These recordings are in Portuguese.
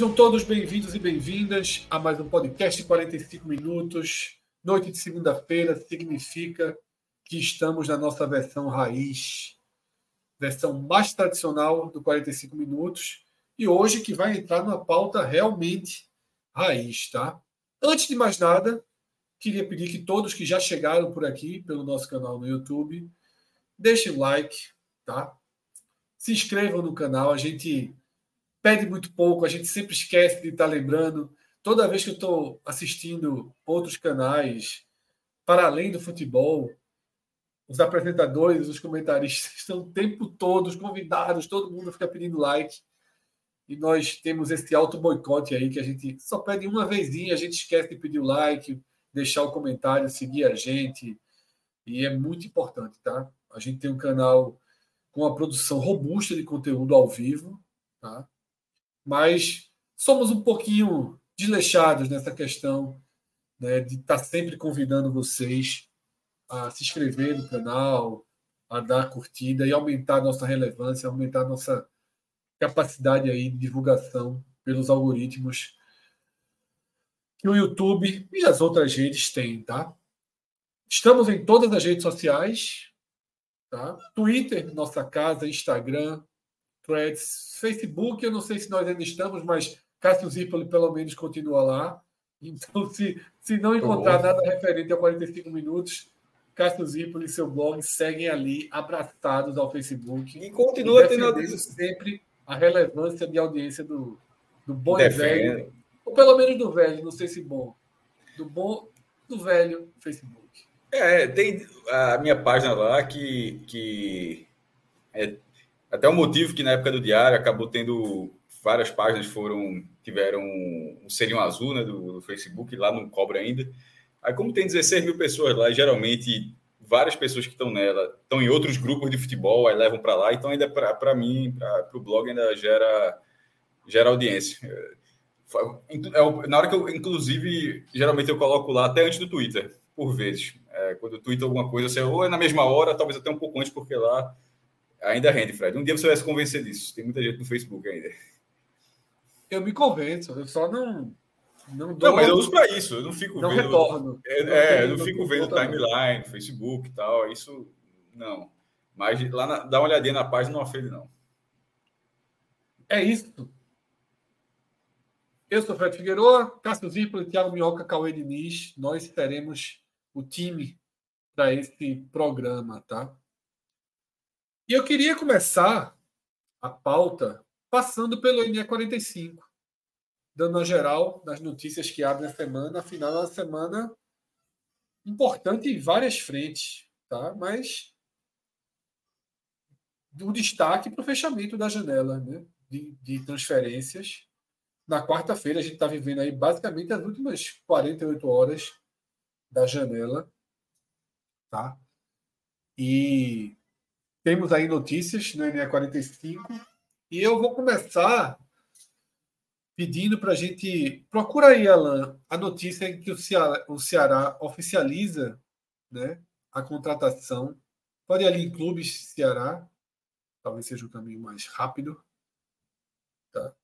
Sejam todos bem-vindos e bem-vindas a mais um podcast de 45 minutos. Noite de segunda-feira significa que estamos na nossa versão raiz, versão mais tradicional do 45 minutos, e hoje que vai entrar numa pauta realmente raiz, tá? Antes de mais nada, queria pedir que todos que já chegaram por aqui pelo nosso canal no YouTube, deixem like, tá? Se inscrevam no canal, a gente pede muito pouco, a gente sempre esquece de estar lembrando. Toda vez que eu estou assistindo outros canais, para além do futebol, os apresentadores, os comentaristas estão o tempo todo, os convidados, todo mundo fica pedindo like. E nós temos esse auto boicote aí que a gente só pede uma vezinha, a gente esquece de pedir o like, deixar o comentário, seguir a gente. E é muito importante, tá? A gente tem um canal com uma produção robusta de conteúdo ao vivo, tá? Mas somos um pouquinho desleixados nessa questão né, de estar tá sempre convidando vocês a se inscrever no canal, a dar curtida e aumentar nossa relevância, aumentar nossa capacidade aí de divulgação pelos algoritmos que o YouTube e as outras redes têm, tá? Estamos em todas as redes sociais, tá? Twitter, nossa casa, Instagram, Threads, Facebook, eu não sei se nós ainda estamos, mas Cássio Zipoli pelo menos continua lá. Então, se, se não encontrar nada referente a 45 minutos, Cássio Zipoli e seu blog seguem ali, abraçados ao Facebook. E continua tendo sempre a relevância de audiência do, do bom Defende. e velho. Ou pelo menos do velho, não sei se bom. Do bom, do velho Facebook. É, tem a minha página lá que, que é até o motivo que na época do diário acabou tendo várias páginas foram tiveram um selinho azul né, do, do, Facebook, lá não cobra ainda. Aí, como tem 16 mil pessoas lá, geralmente várias pessoas que estão nela estão em outros grupos de futebol, aí levam para lá, então ainda para mim, para o blog, ainda gera, gera audiência. É, na hora que eu, inclusive, geralmente eu coloco lá até antes do Twitter, por vezes. É, quando eu alguma coisa, assim, ou é na mesma hora, talvez até um pouco antes, porque lá Ainda rende, Fred. Um dia você vai se convencer disso. Tem muita gente no Facebook ainda. Eu me convenço, eu só não. Não, dou, não mas eu uso para isso, eu não fico não vendo. Retorno. É, não é, eu não fico vendo timeline, Facebook e tal. Isso não. Mas lá na, dá uma olhadinha na página, não ofende, não. É isso. Eu sou Fred Figueiredo, Cássio Zirpoli, Thiago Minhoca, Cauê Diniz. Nós teremos o time para esse programa, tá? E eu queria começar a pauta passando pelo NE45, dando a geral das notícias que abrem a semana. Afinal, é uma semana importante em várias frentes, tá? mas um destaque para o fechamento da janela né? de, de transferências. Na quarta-feira, a gente está vivendo aí basicamente as últimas 48 horas da janela. Tá? E temos aí notícias no NE45 e eu vou começar pedindo para a gente. Procura aí, Alan, a notícia em que o Ceará, o Ceará oficializa né, a contratação. Pode ir ali em clubes Ceará, talvez seja o caminho mais rápido. Tá?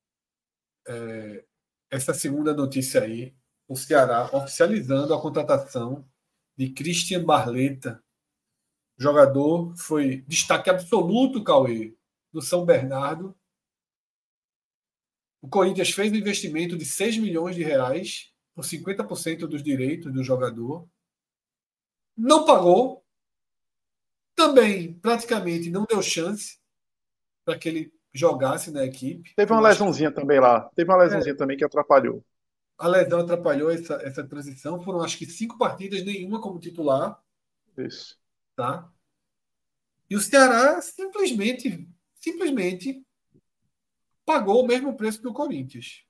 É, essa segunda notícia aí, o Ceará oficializando a contratação de Christian Barleta jogador foi destaque absoluto, Cauê, do São Bernardo. O Corinthians fez um investimento de 6 milhões de reais por 50% dos direitos do jogador. Não pagou. também praticamente não deu chance para que ele jogasse na equipe. Teve uma lesãozinha que... também lá. Teve uma lesãozinha é. também que atrapalhou. A lesão atrapalhou essa, essa transição. Foram acho que cinco partidas, nenhuma como titular. Isso. Tá? E o Ceará simplesmente, simplesmente pagou o mesmo preço que o Corinthians.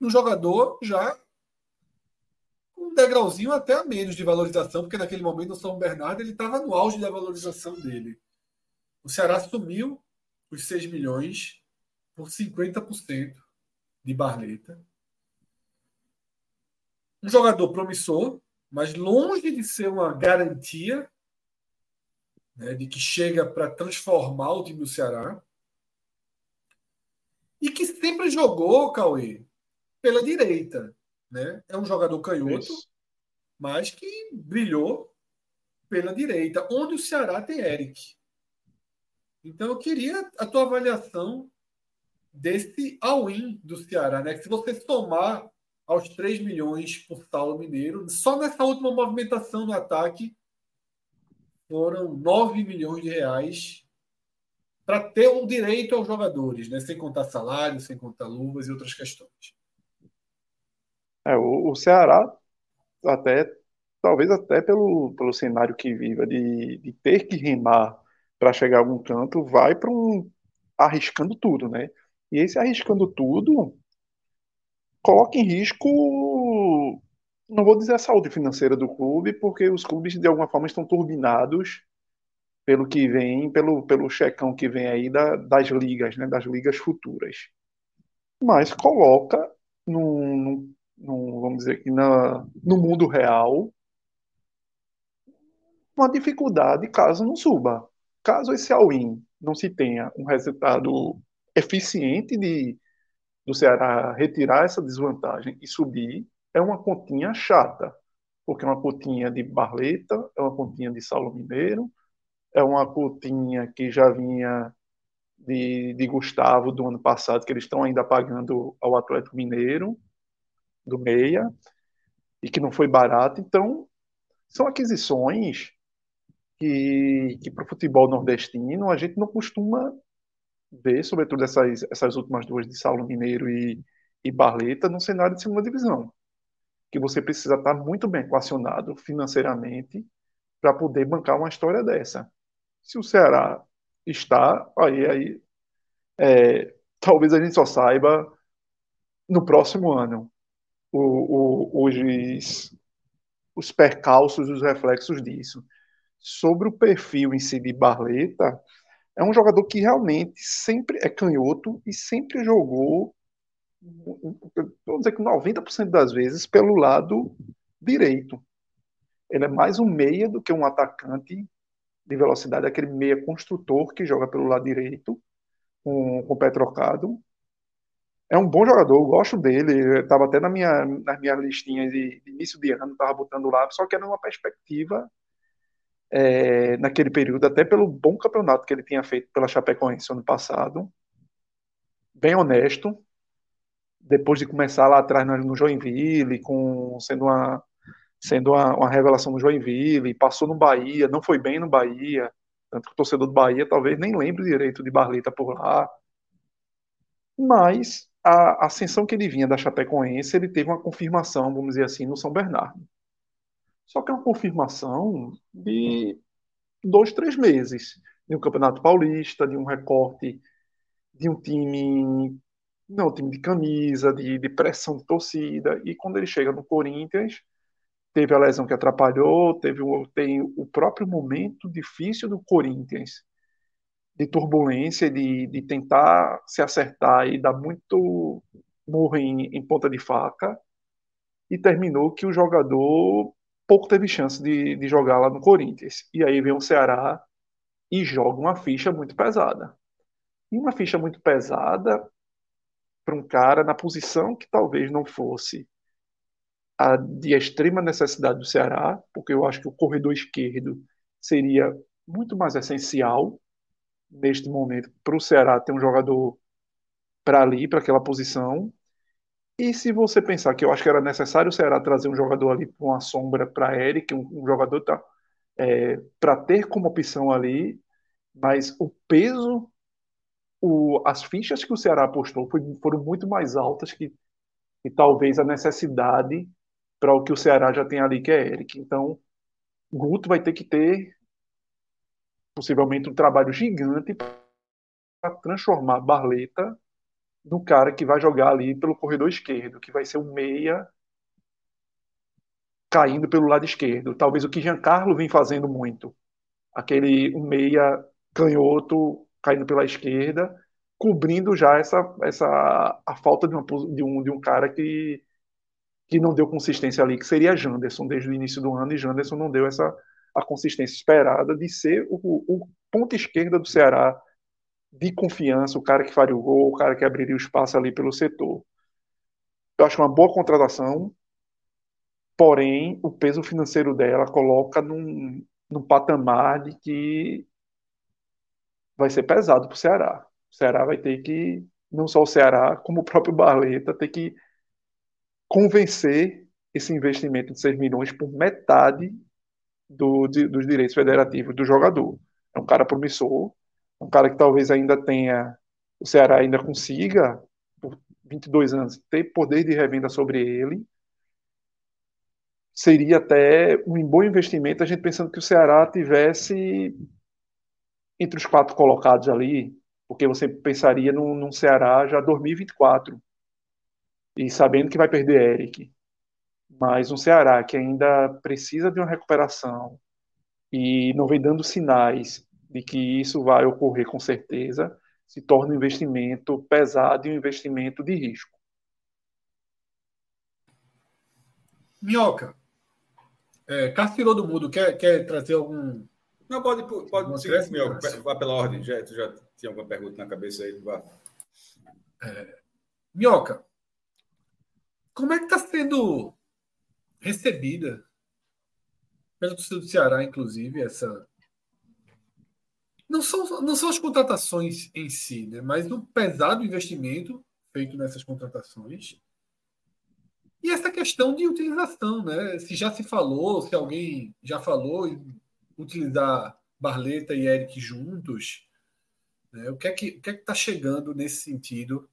Um jogador já um degrauzinho até a menos de valorização, porque naquele momento o São Bernardo ele estava no auge da valorização dele. O Ceará assumiu os 6 milhões por 50% de Barleta. Um jogador promissor, mas longe de ser uma garantia né, de que chega para transformar o time do Ceará. E que sempre jogou, Cauê, pela direita. Né? É um jogador canhoto, Isso. mas que brilhou pela direita, onde o Ceará tem Eric. Então eu queria a tua avaliação desse all-in do Ceará, né? Que se você somar aos 3 milhões por Saulo Mineiro, só nessa última movimentação no ataque foram 9 milhões de reais para ter o um direito aos jogadores, né? sem contar salário, sem contar luvas e outras questões. É, o, o Ceará, até talvez até pelo, pelo cenário que viva, de, de ter que remar para chegar a algum canto, vai para um arriscando tudo, né? E esse arriscando tudo coloca em risco, não vou dizer a saúde financeira do clube, porque os clubes de alguma forma estão turbinados pelo que vem, pelo, pelo checão que vem aí da, das ligas, né? Das ligas futuras. Mas coloca vamos dizer que na, no mundo real, uma dificuldade caso não suba. Caso esse all-in não se tenha um resultado eficiente de do Ceará retirar essa desvantagem e subir, é uma continha chata, porque é uma continha de Barleta, é uma continha de Saulo Mineiro, é uma continha que já vinha de, de Gustavo do ano passado, que eles estão ainda pagando ao Atlético Mineiro, do Meia e que não foi barato. Então, são aquisições que, que para o futebol nordestino a gente não costuma ver, sobretudo essas, essas últimas duas de Saulo Mineiro e, e Barleta, no cenário de segunda divisão. Que você precisa estar muito bem equacionado financeiramente para poder bancar uma história dessa. Se o Ceará está, aí, aí é, talvez a gente só saiba no próximo ano o, o, os, os percalços, os reflexos disso. Sobre o perfil em si de Barleta, é um jogador que realmente sempre é canhoto e sempre jogou, vamos dizer que 90% das vezes, pelo lado direito. Ele é mais um meia do que um atacante de velocidade, aquele meia construtor que joga pelo lado direito, com, com o pé trocado. É um bom jogador, eu gosto dele. Estava até na minha, nas minhas listinhas de, de início de ano, estava botando lá, só que era uma perspectiva é, naquele período, até pelo bom campeonato que ele tinha feito pela Chapecoense ano passado. Bem honesto. Depois de começar lá atrás no Joinville, com, sendo uma, sendo uma, uma revelação no Joinville, passou no Bahia, não foi bem no Bahia, tanto que o torcedor do Bahia talvez nem lembre direito de Barleta por lá. Mas a ascensão que ele vinha da Chapecoense, ele teve uma confirmação, vamos dizer assim, no São Bernardo. Só que é uma confirmação de dois, três meses. De um Campeonato Paulista, de um recorte de um time, não, time de camisa, de, de pressão de torcida. E quando ele chega no Corinthians, teve a lesão que atrapalhou, teve o, tem o próprio momento difícil do Corinthians, de turbulência, de, de tentar se acertar e dar muito murro em, em ponta de faca, e terminou que o jogador pouco teve chance de, de jogar lá no Corinthians. E aí vem o Ceará e joga uma ficha muito pesada. E uma ficha muito pesada para um cara na posição que talvez não fosse a de extrema necessidade do Ceará, porque eu acho que o corredor esquerdo seria muito mais essencial neste momento para o Ceará ter um jogador para ali, para aquela posição. E se você pensar que eu acho que era necessário o Ceará trazer um jogador ali com uma sombra para Eric, um, um, jogador tá, é, para ter como opção ali, mas o peso, o, as fichas que o Ceará apostou foi, foram muito mais altas que, que talvez a necessidade para o que o Ceará já tem ali, que é Eric. Então, Guto vai ter que ter possivelmente um trabalho gigante para transformar Barleta no cara que vai jogar ali pelo corredor esquerdo, que vai ser um meia caindo pelo lado esquerdo. Talvez o que Giancarlo vem fazendo muito. Aquele um meia canhoto caindo pela esquerda, cobrindo já essa, essa a falta de, uma, de, um, de um cara que, que não deu consistência ali, que seria Janderson desde o início do ano, e Janderson não deu essa a consistência esperada de ser o, o ponto esquerda do Ceará de confiança, o cara que faria o gol, o cara que abriria o espaço ali pelo setor. Eu acho uma boa contratação, porém o peso financeiro dela coloca num, num patamar de que vai ser pesado para o Ceará. O Ceará vai ter que, não só o Ceará, como o próprio Barleta, ter que convencer esse investimento de 6 milhões por metade do, de, dos direitos federativos do jogador. É um cara promissor, é um cara que talvez ainda tenha, o Ceará ainda consiga, por 22 anos, ter poder de revenda sobre ele, seria até um bom investimento a gente pensando que o Ceará tivesse entre os quatro colocados ali, porque você pensaria num, num Ceará já 2024 e sabendo que vai perder Eric, mas um Ceará que ainda precisa de uma recuperação e não vem dando sinais de que isso vai ocorrer com certeza, se torna um investimento pesado e um investimento de risco. Minhoca, é, Cássio do Mundo, quer, quer trazer algum. Não, pode, pode seguir, Minhoca, vá pela ordem, já, tu já tinha alguma pergunta na cabeça aí, vá. É, Minhoca, como é que está sendo recebida pela torcida do Ceará, inclusive, essa. Não são, não são as contratações em si, né? mas o pesado investimento feito nessas contratações e essa questão de utilização, né? Se já se falou, se alguém já falou utilizar Barleta e Eric juntos, né? o que é que que é está chegando nesse sentido?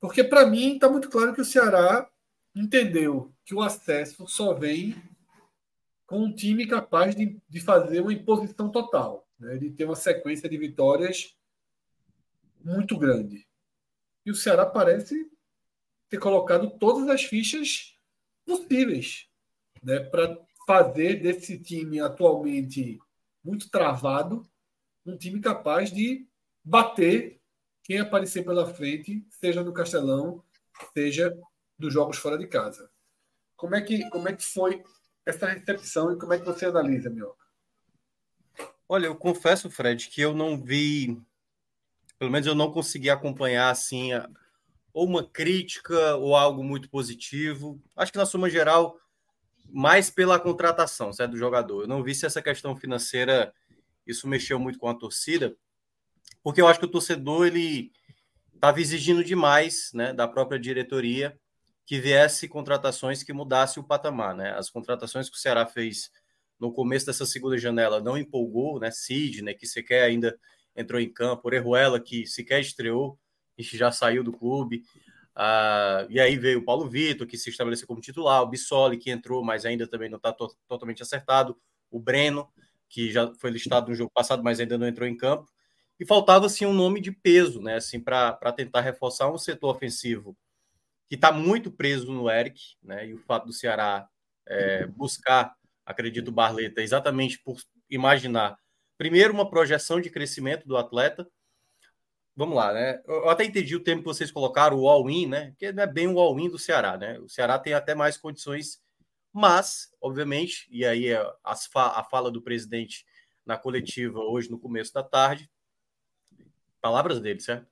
Porque para mim está muito claro que o Ceará entendeu que o acesso só vem com um time capaz de, de fazer uma imposição total, né? de ter uma sequência de vitórias muito grande. E o Ceará parece ter colocado todas as fichas possíveis né, para fazer desse time atualmente muito travado um time capaz de bater quem aparecer pela frente, seja no Castelão, seja dos jogos fora de casa. Como é que, como é que foi essa recepção e como é que você analisa, Mioca? Olha, eu confesso, Fred, que eu não vi, pelo menos eu não consegui acompanhar assim ou uma crítica ou algo muito positivo. Acho que na suma geral, mais pela contratação certo, do jogador. Eu não vi se essa questão financeira isso mexeu muito com a torcida, porque eu acho que o torcedor ele estava exigindo demais, né, da própria diretoria que viesse contratações que mudasse o patamar, né? As contratações que o Ceará fez no começo dessa segunda janela não empolgou, né? Sidney, que sequer ainda entrou em campo, Orejuela, que sequer estreou, já saiu do clube. Ah, e aí veio o Paulo Vitor, que se estabeleceu como titular, o Bissoli, que entrou, mas ainda também não está to totalmente acertado, o Breno, que já foi listado no jogo passado, mas ainda não entrou em campo. E faltava assim um nome de peso, né? Assim, para tentar reforçar um setor ofensivo que está muito preso no Eric, né? E o fato do Ceará é, buscar, acredito, Barleta, exatamente por imaginar, primeiro, uma projeção de crescimento do atleta, vamos lá, né? Eu até entendi o termo que vocês colocaram, o all-in, né? Que não é bem o all-in do Ceará, né? O Ceará tem até mais condições, mas, obviamente, e aí é a fala do presidente na coletiva hoje no começo da tarde, palavras dele, certo?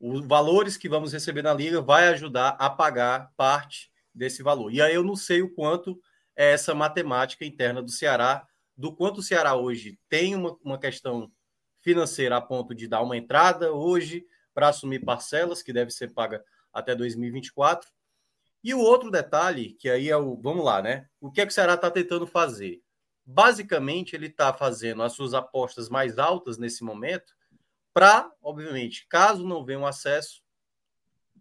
Os valores que vamos receber na liga vai ajudar a pagar parte desse valor. E aí eu não sei o quanto é essa matemática interna do Ceará, do quanto o Ceará hoje tem uma, uma questão financeira a ponto de dar uma entrada hoje para assumir parcelas, que deve ser paga até 2024. E o outro detalhe, que aí é o. Vamos lá, né? O que, é que o Ceará está tentando fazer? basicamente ele está fazendo as suas apostas mais altas nesse momento para, obviamente, caso não venha um acesso,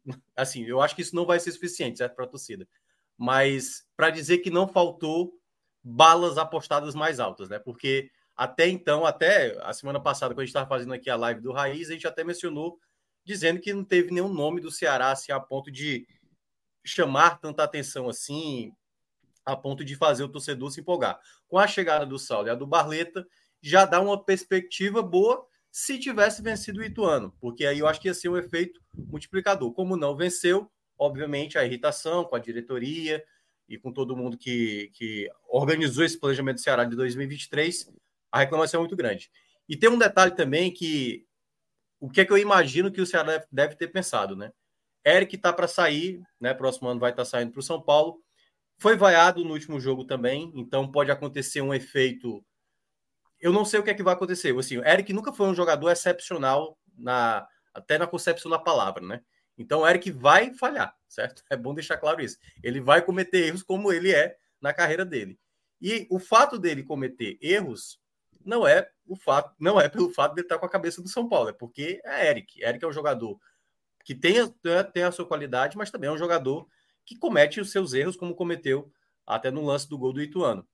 assim, eu acho que isso não vai ser suficiente, certo, para a torcida, mas para dizer que não faltou balas apostadas mais altas, né? Porque até então, até a semana passada, quando a gente estava fazendo aqui a live do Raiz, a gente até mencionou dizendo que não teve nenhum nome do Ceará assim, a ponto de chamar tanta atenção assim, a ponto de fazer o torcedor se empolgar. Com a chegada do Saulo e a do Barleta, já dá uma perspectiva boa se tivesse vencido o Ituano, porque aí eu acho que ia ser um efeito multiplicador. Como não venceu, obviamente a irritação com a diretoria e com todo mundo que, que organizou esse planejamento do Ceará de 2023, a reclamação é muito grande. E tem um detalhe também que o que é que eu imagino que o Ceará deve ter pensado, né? Eric está para sair, né? Próximo ano vai estar tá saindo para o São Paulo. Foi vaiado no último jogo também, então pode acontecer um efeito. Eu não sei o que é que vai acontecer. Assim, o Eric nunca foi um jogador excepcional na até na concepção da palavra, né? Então o Eric vai falhar, certo? É bom deixar claro isso. Ele vai cometer erros como ele é na carreira dele. E o fato dele cometer erros não é o fato, não é pelo fato de estar com a cabeça do São Paulo, é porque é Eric. Eric é um jogador que tem a, tem a sua qualidade, mas também é um jogador que comete os seus erros, como cometeu até no lance do gol do Ituano.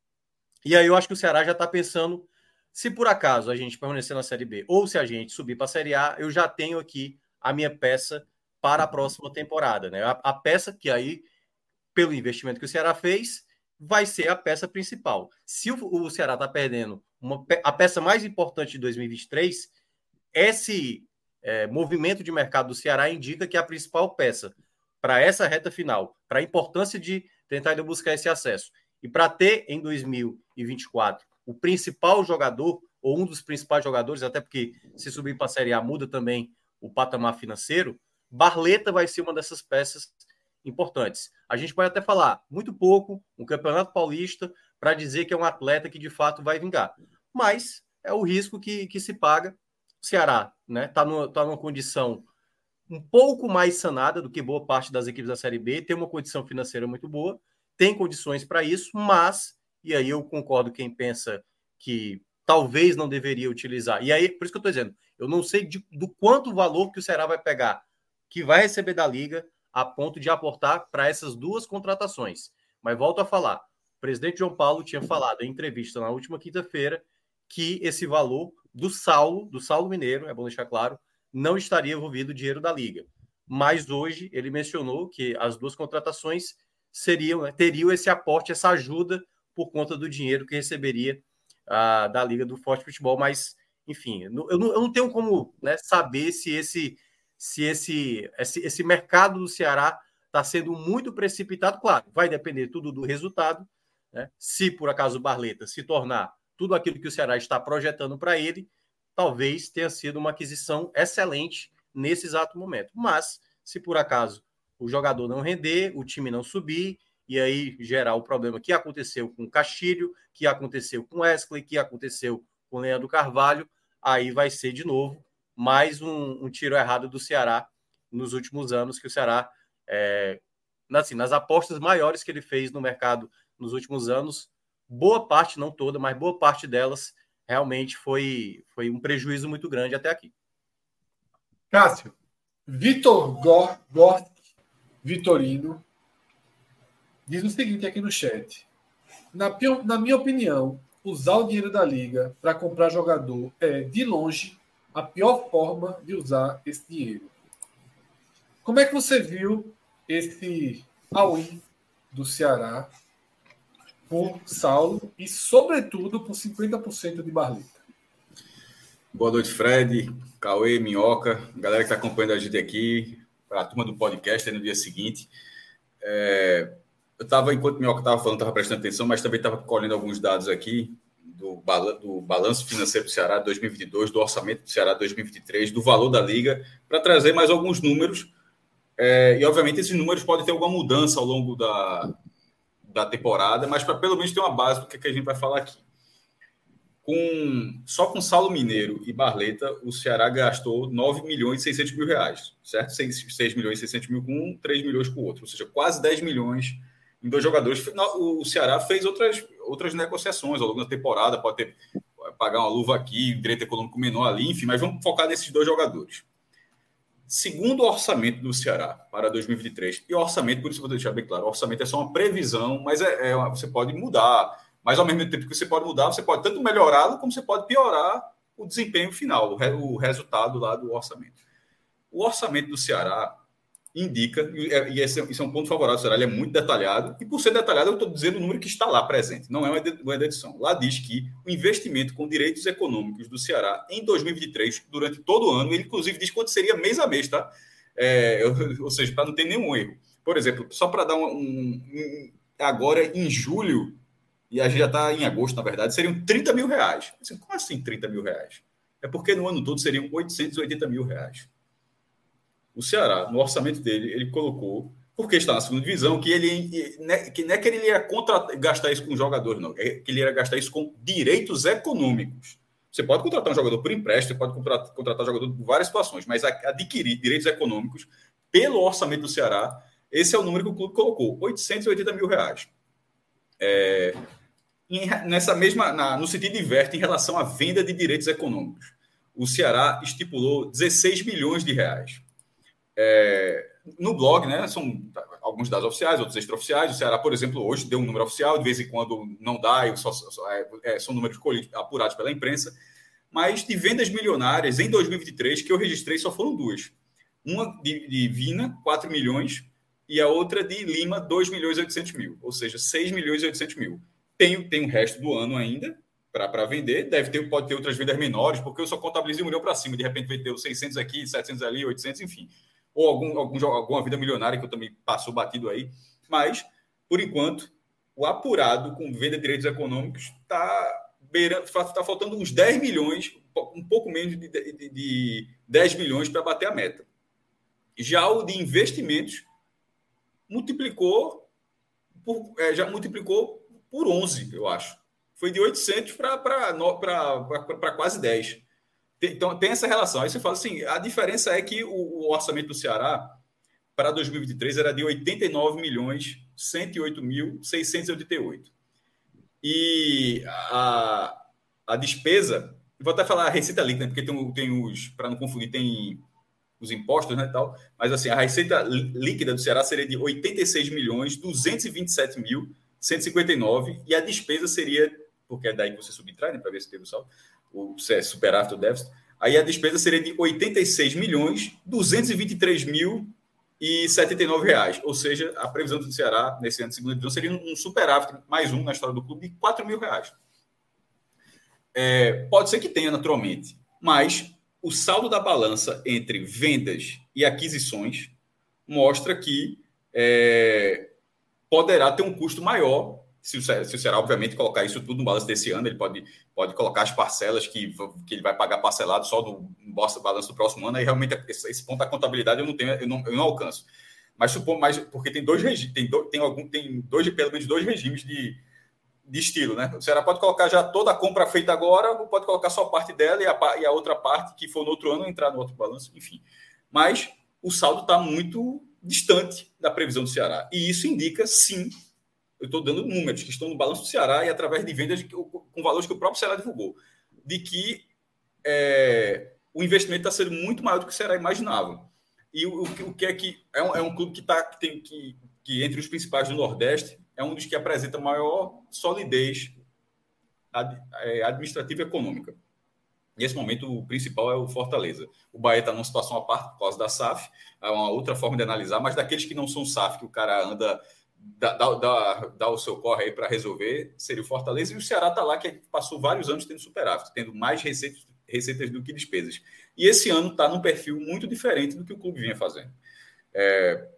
E aí eu acho que o Ceará já está pensando, se por acaso a gente permanecer na Série B ou se a gente subir para a Série A, eu já tenho aqui a minha peça para a próxima temporada. Né? A, a peça que aí, pelo investimento que o Ceará fez, vai ser a peça principal. Se o, o Ceará está perdendo uma, a peça mais importante de 2023, esse é, movimento de mercado do Ceará indica que a principal peça para essa reta final, para a importância de tentar ainda buscar esse acesso. E para ter em 2024 o principal jogador, ou um dos principais jogadores, até porque se subir para a Série A muda também o patamar financeiro, Barleta vai ser uma dessas peças importantes. A gente pode até falar muito pouco, um Campeonato Paulista, para dizer que é um atleta que de fato vai vingar. Mas é o risco que, que se paga. O Ceará né, tá, tá numa condição um pouco mais sanada do que boa parte das equipes da Série B, tem uma condição financeira muito boa, tem condições para isso, mas, e aí eu concordo quem pensa que talvez não deveria utilizar, e aí, por isso que eu estou dizendo, eu não sei de, do quanto valor que o Ceará vai pegar, que vai receber da Liga, a ponto de aportar para essas duas contratações. Mas volto a falar, presidente João Paulo tinha falado em entrevista na última quinta-feira que esse valor do Saulo, do Saulo Mineiro, é bom deixar claro, não estaria envolvido o dinheiro da liga. Mas hoje ele mencionou que as duas contratações seriam, né, teriam esse aporte, essa ajuda por conta do dinheiro que receberia uh, da Liga do Forte Futebol. Mas, enfim, eu não, eu não tenho como né, saber se esse, se esse, esse, esse mercado do Ceará está sendo muito precipitado. Claro, vai depender tudo do resultado. Né? Se por acaso o Barleta se tornar tudo aquilo que o Ceará está projetando para ele, talvez tenha sido uma aquisição excelente nesse exato momento. Mas, se por acaso o jogador não render, o time não subir, e aí gerar o problema que aconteceu com o Castilho, que aconteceu com Wesley, que aconteceu com o Leandro Carvalho, aí vai ser de novo mais um, um tiro errado do Ceará nos últimos anos, que o Ceará, é, assim, nas apostas maiores que ele fez no mercado nos últimos anos, boa parte, não toda, mas boa parte delas realmente foi, foi um prejuízo muito grande até aqui. Cássio, Vitor Gort Vitorino diz o seguinte aqui no chat. Na, na minha opinião, usar o dinheiro da liga para comprar jogador é, de longe, a pior forma de usar esse dinheiro. Como é que você viu esse all-in do Ceará por Saulo e, sobretudo, por 50% de Barleta. Boa noite, Fred, Cauê, Minhoca, galera que está acompanhando a gente aqui, para a turma do podcast no dia seguinte. É, eu estava, enquanto Minhoca estava falando, estava prestando atenção, mas também estava colhendo alguns dados aqui do, do balanço financeiro do Ceará 2022, do orçamento do Ceará 2023, do valor da liga, para trazer mais alguns números. É, e, obviamente, esses números podem ter alguma mudança ao longo da, da temporada, mas para pelo menos ter uma base do que, é que a gente vai falar aqui. Com, só com Saulo Mineiro e Barleta, o Ceará gastou 9 milhões e 600 mil reais, certo? 6, 6 milhões e 600 mil com um, 3 milhões com o outro, ou seja, quase 10 milhões em dois jogadores. O Ceará fez outras, outras negociações ao longo da temporada, pode ter pagar uma luva aqui, direito econômico menor ali, enfim, mas vamos focar nesses dois jogadores. Segundo o orçamento do Ceará para 2023, e orçamento, por isso eu vou deixar bem claro, orçamento é só uma previsão, mas é, é você pode mudar. Mas ao mesmo tempo que você pode mudar, você pode tanto melhorá-lo como você pode piorar o desempenho final, o, re, o resultado lá do orçamento. O orçamento do Ceará indica, e é, esse, é, é um ponto favorável, será ele é muito detalhado, e por ser detalhado, eu estou dizendo o número que está lá presente, não é uma edição. Lá diz que o investimento com direitos econômicos do Ceará em 2023, durante todo o ano, ele inclusive diz quanto seria mês a mês, tá? É, ou seja, para não ter nenhum erro. Por exemplo, só para dar um, um, Agora, em julho, e a gente já está em agosto, na verdade, seriam 30 mil reais. Assim, como assim 30 mil reais? É porque no ano todo seriam 880 mil reais o Ceará, no orçamento dele, ele colocou, porque está na segunda divisão, que ele né, que não é que ele ia contra, gastar isso com jogadores, não, é que ele ia gastar isso com direitos econômicos. Você pode contratar um jogador por empréstimo, pode contratar, contratar um jogador por várias situações, mas adquirir direitos econômicos pelo orçamento do Ceará, esse é o número que o clube colocou, 880 mil reais. É, nessa mesma, na, no sentido inverso, em relação à venda de direitos econômicos, o Ceará estipulou 16 milhões de reais. É, no blog, né, são alguns dados oficiais, outros extraoficiais. O Ceará, por exemplo, hoje deu um número oficial, de vez em quando não dá, só, só, é, é, são números apurados pela imprensa. Mas de vendas milionárias em 2023, que eu registrei, só foram duas. Uma de, de Vina, 4 milhões, e a outra de Lima, 2 milhões e 800 mil, ou seja, 6 milhões e 800 mil. Tem, tem o resto do ano ainda para vender, deve ter, pode ter outras vendas menores, porque eu só contabilizo um milhão para cima, de repente os 600 aqui, 700 ali, 800, enfim ou algum, algum, alguma vida milionária que eu também passou batido aí. Mas, por enquanto, o apurado com venda de direitos econômicos está tá faltando uns 10 milhões, um pouco menos de, de, de 10 milhões para bater a meta. Já o de investimentos multiplicou por, é, já multiplicou por 11, eu acho. Foi de 800 para quase 10. Então, tem essa relação. Aí você fala assim: a diferença é que o, orçamento do Ceará para 2023 era de 89 milhões 108 mil 688. E a, a despesa, vou até falar a receita líquida, porque tem, tem os, para não confundir, tem os impostos né, tal, mas assim, a receita líquida do Ceará seria de 86 milhões 227 mil 159 e a despesa seria, porque é daí que você subtrai, né, para ver se teve o saldo, o superávit ou déficit, aí a despesa seria de 86 milhões 223 mil e 79 reais. Ou seja, a previsão do Ceará nesse ano de segunda divisão seria um superávit mais um na história do clube de 4 mil reais. É, pode ser que tenha, naturalmente, mas o saldo da balança entre vendas e aquisições mostra que é, poderá ter um custo maior se o, se o Ceará, obviamente, colocar isso tudo no balanço desse ano, ele pode, pode colocar as parcelas que, que ele vai pagar parcelado só do balanço do próximo ano, aí realmente esse, esse ponto da contabilidade eu não tenho, eu não, eu não alcanço. Mas supor mais, porque tem dois regimes, tem, do, tem algum, tem dois, pelo menos dois regimes de, de estilo, né? O Ceará pode colocar já toda a compra feita agora, ou pode colocar só parte dela e a, e a outra parte que for no outro ano entrar no outro balanço, enfim. Mas o saldo está muito distante da previsão do Ceará. E isso indica, sim, eu estou dando números que estão no balanço do Ceará e através de vendas de, com valores que o próprio Ceará divulgou, de que é, o investimento está sendo muito maior do que o Ceará imaginava. E o, o que é que é um, é um clube que, tá, que tem que, que, entre os principais do Nordeste, é um dos que apresenta maior solidez é, administrativa e econômica. Nesse momento, o principal é o Fortaleza. O Bahia está numa situação à parte por causa da SAF, é uma outra forma de analisar, mas daqueles que não são SAF, que o cara anda dá, dá, dá, o seu corre aí para resolver seria o Fortaleza. E o Ceará está lá, que passou vários anos tendo superávit, tendo mais receitas, receitas do que despesas. E esse ano está num perfil muito diferente do que o clube vinha fazendo. É...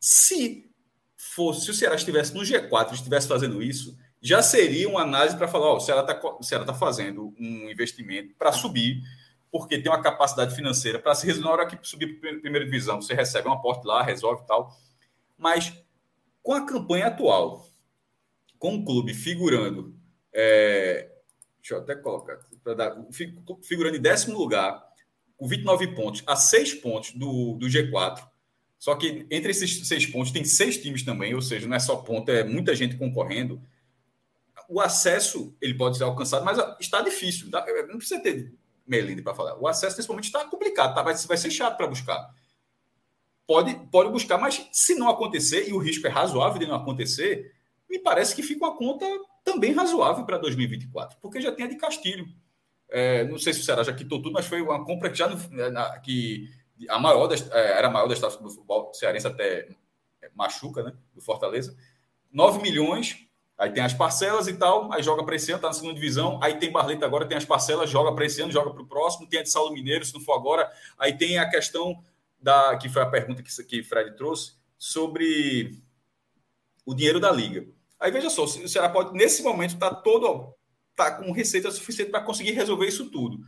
Se fosse, se o Ceará estivesse no G4 estivesse fazendo isso, já seria uma análise para falar: ó, o Ceará está tá fazendo um investimento para subir, porque tem uma capacidade financeira para se resolver. Na hora que subir para a primeira divisão, você recebe um aporte lá, resolve tal. Mas com a campanha atual, com o clube figurando, é, deixa eu até colocar, dar, figurando em décimo lugar, com 29 pontos, a 6 pontos do, do G4, Só que entre esses seis pontos tem seis times também, ou seja, não é só ponto, é muita gente concorrendo. O acesso ele pode ser alcançado, mas está difícil. Não precisa ter Melinde para falar. O acesso nesse momento está complicado, tá? vai, vai ser chato para buscar. Pode, pode buscar, mas se não acontecer, e o risco é razoável de não acontecer, me parece que fica uma conta também razoável para 2024, porque já tem a de Castilho. É, não sei se o Ceará já quitou tudo, mas foi uma compra que já na, que a maior das, é, era a maior da história do futebol cearense até machuca, né? Do Fortaleza. 9 milhões, aí tem as parcelas e tal, aí joga para esse ano, tá na segunda divisão, aí tem Barleta agora, tem as parcelas, joga para esse ano, joga para o próximo, tem a de Saulo Mineiro, se não for agora, aí tem a questão da que foi a pergunta que, que Fred trouxe sobre o dinheiro da liga. Aí veja só, o Ceará pode, nesse momento, está todo tá com receita suficiente para conseguir resolver isso tudo.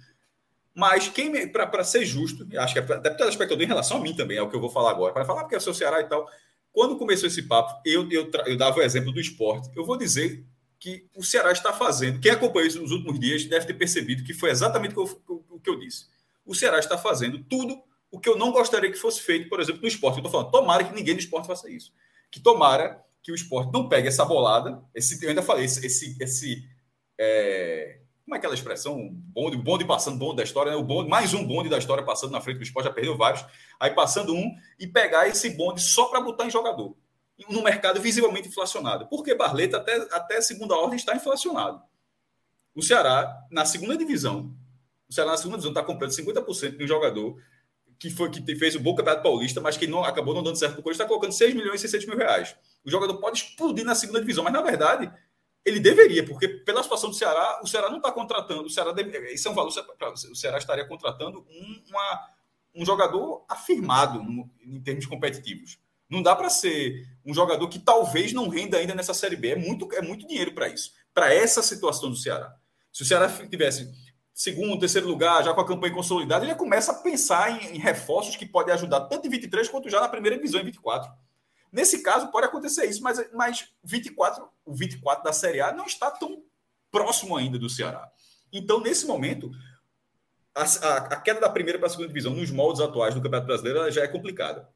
Mas quem para ser justo, acho que é até para o espectador em relação a mim também, é o que eu vou falar agora, para falar porque é o seu Ceará e tal. Quando começou esse papo, eu, eu, eu dava o exemplo do esporte. Eu vou dizer que o Ceará está fazendo. Quem acompanhou isso nos últimos dias deve ter percebido que foi exatamente o que eu, o que eu disse. O Ceará está fazendo tudo o que eu não gostaria que fosse feito, por exemplo, no esporte. Eu estou falando, tomara que ninguém no esporte faça isso. Que tomara que o esporte não pegue essa bolada, esse, eu ainda falei, esse, esse, esse é, como é aquela expressão? Bonde, bonde passando, bonde da história, né? o bonde, mais um bonde da história passando na frente do esporte, já perdeu vários, aí passando um e pegar esse bonde só para botar em jogador. No mercado visivelmente inflacionado. Porque Barleta, até, até segunda ordem, está inflacionado. O Ceará, na segunda divisão, o Ceará na segunda divisão está comprando 50% de um jogador que foi que fez o bom campeonato paulista, mas que não acabou não dando certo para o Corinthians, está colocando 6 milhões e 600 mil reais. O jogador pode explodir na segunda divisão, mas na verdade ele deveria, porque pela situação do Ceará, o Ceará não está contratando. O Ceará deve, esse é um valor. O Ceará estaria contratando um, uma, um jogador afirmado no, em termos competitivos. Não dá para ser um jogador que talvez não renda ainda nessa Série B. É muito, é muito dinheiro para isso, para essa situação do Ceará. Se o Ceará tivesse segundo, terceiro lugar, já com a campanha consolidada, ele começa a pensar em, em reforços que podem ajudar tanto em 23 quanto já na primeira divisão em 24. Nesse caso, pode acontecer isso, mas, mas 24, o 24 da Série A não está tão próximo ainda do Ceará. Então, nesse momento, a, a, a queda da primeira para a segunda divisão nos moldes atuais do Campeonato Brasileiro já é complicada.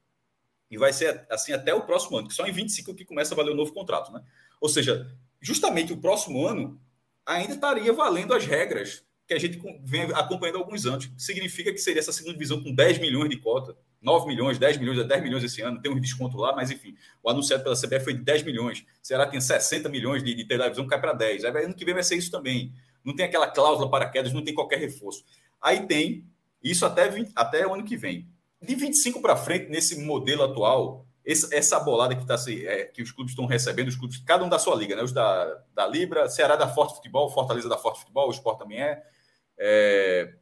E vai ser assim até o próximo ano, que só em 25 que começa a valer o novo contrato. Né? Ou seja, justamente o próximo ano ainda estaria valendo as regras que a gente vem acompanhando há alguns anos. Significa que seria essa segunda divisão com 10 milhões de cota 9 milhões, 10 milhões, 10 milhões esse ano, tem um desconto lá, mas enfim, o anunciado pela CBF foi de 10 milhões. O Ceará tem 60 milhões de, de televisão, cai para 10. Aí ano que vem vai ser isso também. Não tem aquela cláusula para quedas, não tem qualquer reforço. Aí tem, isso até, 20, até o ano que vem. De 25 para frente, nesse modelo atual, essa, essa bolada que, tá, é, que os clubes estão recebendo, os clubes, cada um da sua liga, né? Os da, da Libra, Ceará da Forte Futebol, Fortaleza da Forte Futebol, o Sport também é. É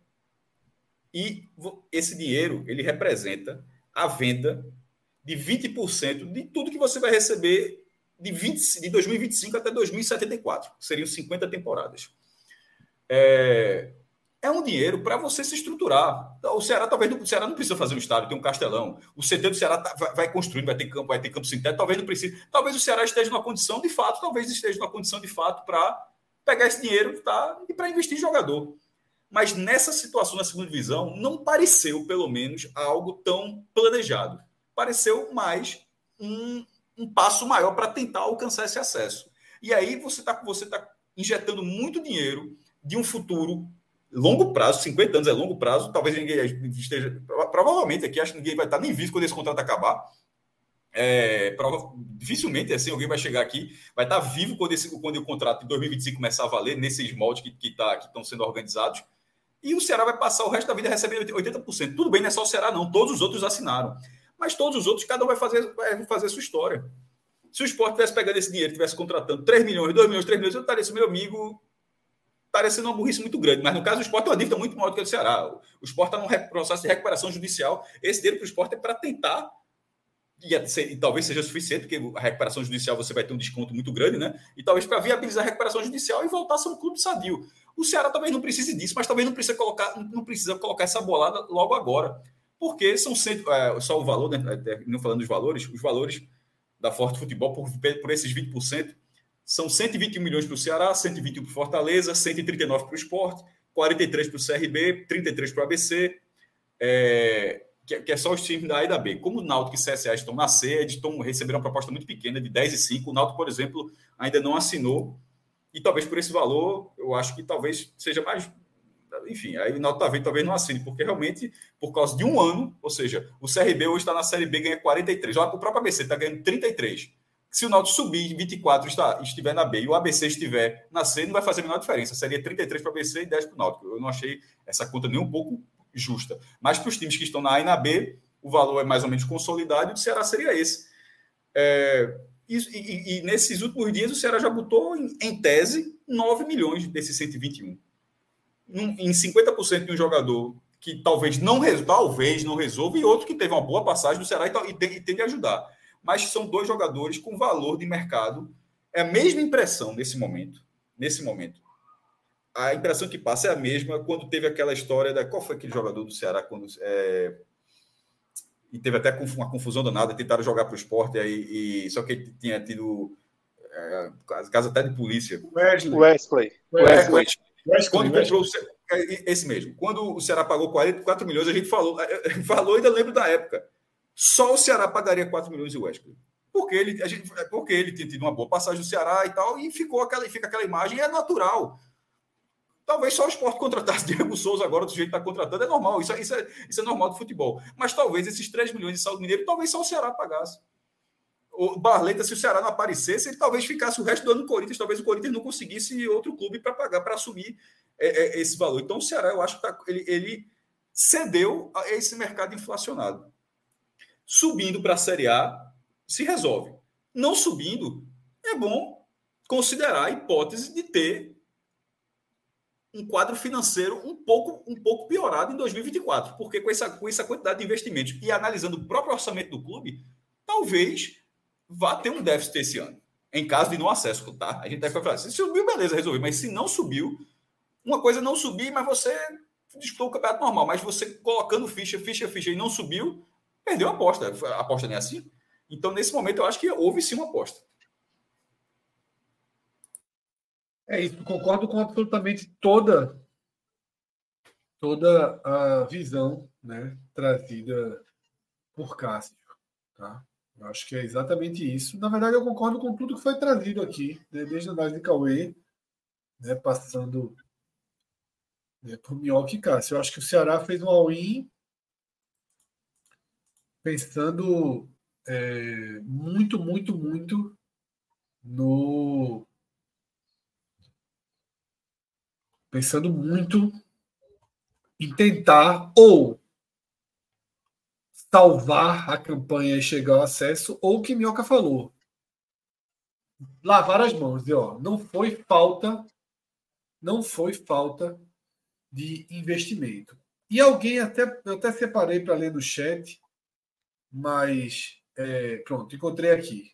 e esse dinheiro, ele representa a venda de 20% de tudo que você vai receber de, 20, de 2025 até 2074, que seriam 50 temporadas. É, é um dinheiro para você se estruturar. O Ceará talvez não, o Ceará não precisa fazer um estádio, tem um castelão. O CT do Ceará tá, vai, vai vai ter campo, vai ter campo sintético, talvez não precise. Talvez o Ceará esteja numa condição de fato, talvez esteja numa condição de fato para pegar esse dinheiro tá, e para investir em jogador. Mas nessa situação na segunda divisão, não pareceu, pelo menos, algo tão planejado. Pareceu mais um, um passo maior para tentar alcançar esse acesso. E aí você está você tá injetando muito dinheiro de um futuro longo prazo, 50 anos é longo prazo, talvez ninguém esteja. Provavelmente aqui, acho que ninguém vai estar nem vivo quando esse contrato acabar. É, prova, dificilmente assim alguém vai chegar aqui, vai estar vivo quando, esse, quando o contrato de 2025 começar a valer, nesses moldes que, que, tá, que estão sendo organizados. E o Ceará vai passar o resto da vida recebendo 80%. Tudo bem, não é só o Ceará, não. Todos os outros assinaram. Mas todos os outros, cada um vai fazer, vai fazer a sua história. Se o esporte tivesse pegando esse dinheiro, tivesse contratando 3 milhões, 2 milhões, 3 milhões, eu estaria meu amigo parecendo uma burrice muito grande. Mas no caso, o esporte tem uma dívida muito maior do que o Ceará. O esporte está num processo de recuperação judicial. Esse dinheiro para o esporte é para tentar e, e, talvez seja suficiente, porque a recuperação judicial você vai ter um desconto muito grande, né? E talvez para viabilizar a recuperação judicial e voltar a ser um clube sadio. O Ceará talvez não precise disso, mas talvez não precisa colocar, não precisa colocar essa bolada logo agora. Porque são cento, é, só o valor, né, é, não falando dos valores, os valores da Forte Futebol por, por esses 20% são 121 milhões para o Ceará, 121 para o Fortaleza, 139 para o Esporte, 43 para o CRB, 33 para o ABC, é, que, que, é só os times da A e da B. Como o Náutico e o CSA estão na C, eles estão, receberam uma proposta muito pequena, de 10 e 5. O Náutico, por exemplo, ainda não assinou. E talvez por esse valor, eu acho que talvez seja mais. Enfim, aí o Náutico talvez, talvez não assine, porque realmente, por causa de um ano, ou seja, o CRB hoje está na Série B ganha 43. Olha, o próprio ABC está ganhando 33. Se o Náutico subir 24 está, estiver na B e o ABC estiver na C, não vai fazer a menor diferença. Seria 33 para o ABC e 10 para o Náutico. Eu não achei essa conta nem um pouco justa. Mas para os times que estão na A e na B, o valor é mais ou menos consolidado e o Ceará seria esse. É, e, e, e, nesses últimos dias o Ceará já botou, em, em tese, 9 milhões desses 121. Um, em 50% de um jogador que talvez não, talvez não resolva e outro que teve uma boa passagem no Ceará e, e, e tende a ajudar. Mas são dois jogadores com valor de mercado. É a mesma impressão nesse momento. Nesse momento a impressão que passa é a mesma quando teve aquela história da. Qual foi aquele jogador do Ceará quando. É, e teve até uma confusão danada, tentaram jogar para o esporte, aí, e, só que ele tinha tido. É, caso até de polícia. Wesley. Wesley. Wesley. Wesley. Quando comprou é, esse mesmo. Quando o Ceará pagou 44 milhões, a gente falou, é, falou ainda lembro da época. Só o Ceará pagaria 4 milhões de Wesley. Porque ele, a gente, porque ele tinha tido uma boa passagem no Ceará e tal, e ficou aquela, fica aquela imagem, é natural. Talvez só o esporte contratasse Diego Souza agora, do jeito que está contratando, é normal, isso, é, isso, é, isso é normal do futebol. Mas talvez esses 3 milhões de saldo mineiro, talvez só o Ceará pagasse. O Barleta, se o Ceará não aparecesse, ele talvez ficasse o resto do ano no Corinthians, talvez o Corinthians não conseguisse outro clube para pagar, para assumir é, é, esse valor. Então o Ceará, eu acho que tá, ele, ele cedeu a esse mercado inflacionado. Subindo para a Série A, se resolve. Não subindo, é bom considerar a hipótese de ter um quadro financeiro um pouco, um pouco piorado em 2024, porque com essa, com essa quantidade de investimentos e analisando o próprio orçamento do clube, talvez vá ter um déficit esse ano, em caso de não acesso, tá? A gente deve falar, se subiu, beleza, resolveu, mas se não subiu, uma coisa é não subir, mas você disputou o campeonato normal, mas você colocando ficha, ficha, ficha e não subiu, perdeu a aposta. A aposta não é assim? Então, nesse momento, eu acho que houve sim uma aposta. É isso, concordo com absolutamente toda toda a visão né, trazida por Cássio. Tá? Eu acho que é exatamente isso. Na verdade, eu concordo com tudo que foi trazido aqui, né, desde a análise de Cauê, né, passando né, por Minhoca e Cássio. Eu acho que o Ceará fez um all-in pensando é, muito, muito, muito no pensando muito em tentar ou salvar a campanha e chegar ao acesso, ou o que Minhoca falou. Lavar as mãos, dizer, ó, não foi falta, não foi falta de investimento. E alguém até eu até separei para ler no chat, mas é, pronto, encontrei aqui.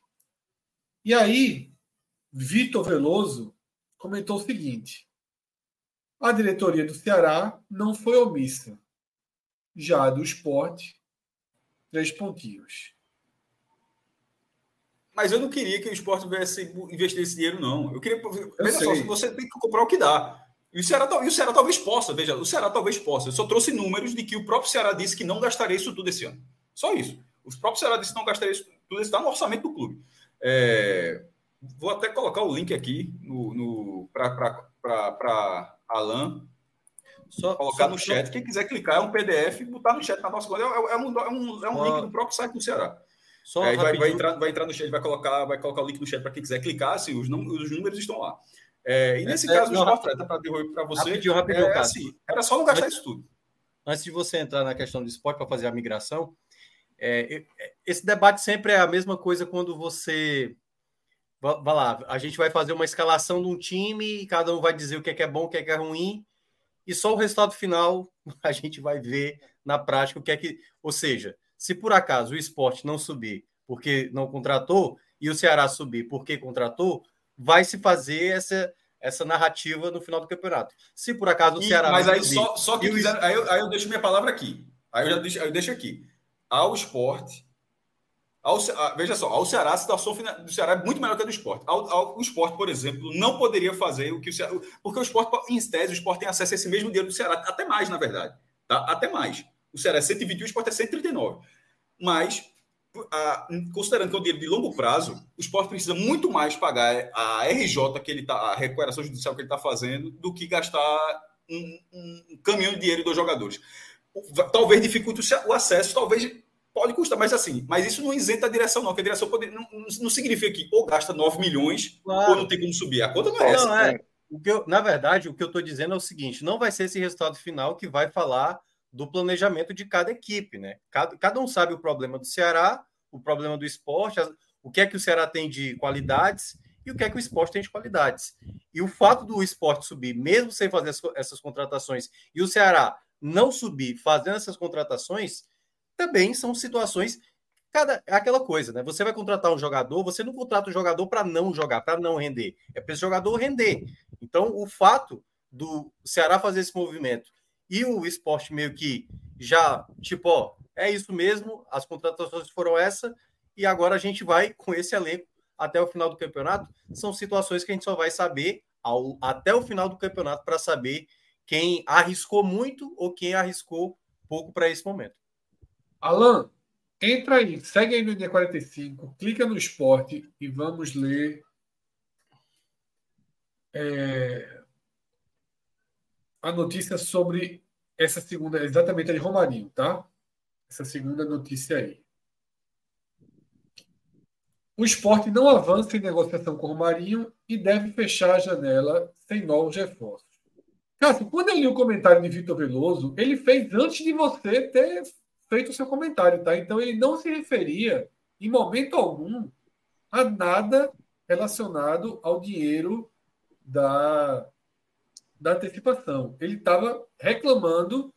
E aí, Vitor Veloso comentou o seguinte: a diretoria do Ceará não foi omissa. Já do esporte, três pontinhos. Mas eu não queria que o esporte tivesse investir esse dinheiro, não. Eu queria. Veja só, você tem que comprar o que dá. E o, Ceará, e o Ceará talvez possa, veja, o Ceará talvez possa. Eu só trouxe números de que o próprio Ceará disse que não gastaria isso tudo esse ano. Só isso. Os próprios Ceará disse que não gastaria isso tudo, está no orçamento do clube. É, vou até colocar o link aqui no, no para Alan, só, colocar só, no chat. Só... Quem quiser clicar, é um PDF, botar no chat na nossa conta. É, é, é, um, é um, é um link do próprio site do Ceará. Só é, vai, vai, entrar, vai entrar no chat, vai colocar, vai colocar o link no chat para quem quiser clicar, assim, os, os números estão lá. É, e nesse é, caso, não, o para você, rapidinho, rapidinho, é, assim, era só não gastar isso tudo. Antes de você entrar na questão do esporte para fazer a migração, é, esse debate sempre é a mesma coisa quando você vai lá, a gente vai fazer uma escalação de um time cada um vai dizer o que é, que é bom, o que é, que é ruim, e só o resultado final a gente vai ver na prática o que é que. Ou seja, se por acaso o esporte não subir porque não contratou e o Ceará subir porque contratou, vai se fazer essa, essa narrativa no final do campeonato. Se por acaso o Ceará. E, mas aí subir, só, só que quiser, aí, eu, aí eu deixo minha palavra aqui. Aí eu já deixo, eu deixo aqui. Ao esporte ao, veja só, ao Ceará, a situação do Ceará é muito melhor que a do esporte. Ao, ao, o esporte, por exemplo, não poderia fazer o que o Ceará. Porque o esporte, em tese, o esporte tem acesso a esse mesmo dinheiro do Ceará, até mais, na verdade. Tá? Até mais. O Ceará é 121, o Sport é 139. Mas, a, considerando que é um dinheiro de longo prazo, o Sport precisa muito mais pagar a RJ, que ele tá, a recuperação judicial que ele está fazendo, do que gastar um, um, caminhão de dinheiro dos jogadores. Talvez dificulte o acesso, talvez pode custar, mas assim, mas isso não isenta a direção, não, porque a direção pode, não, não significa que ou gasta 9 milhões claro. ou não tem como subir. A conta não é não, essa. É. O que eu, na verdade, o que eu estou dizendo é o seguinte: não vai ser esse resultado final que vai falar do planejamento de cada equipe, né? Cada, cada um sabe o problema do Ceará, o problema do esporte, o que é que o Ceará tem de qualidades e o que é que o esporte tem de qualidades. E o fato do esporte subir, mesmo sem fazer essas contratações, e o Ceará não subir fazendo essas contratações, também são situações. Cada, é aquela coisa, né? Você vai contratar um jogador, você não contrata um jogador para não jogar, para não render. É para esse jogador render. Então, o fato do Ceará fazer esse movimento e o esporte meio que já, tipo, ó, é isso mesmo, as contratações foram essa, e agora a gente vai com esse elenco até o final do campeonato. São situações que a gente só vai saber ao, até o final do campeonato para saber quem arriscou muito ou quem arriscou pouco para esse momento. Alan, entra aí, segue aí no dia 45, clica no esporte e vamos ler é, a notícia sobre essa segunda, exatamente a de Romarinho, tá? Essa segunda notícia aí. O esporte não avança em negociação com o Romarinho e deve fechar a janela sem novos reforços. Cássio, quando eu li o comentário de Vitor Veloso, ele fez antes de você ter feito o seu comentário, tá? Então ele não se referia, em momento algum, a nada relacionado ao dinheiro da, da antecipação. Ele estava reclamando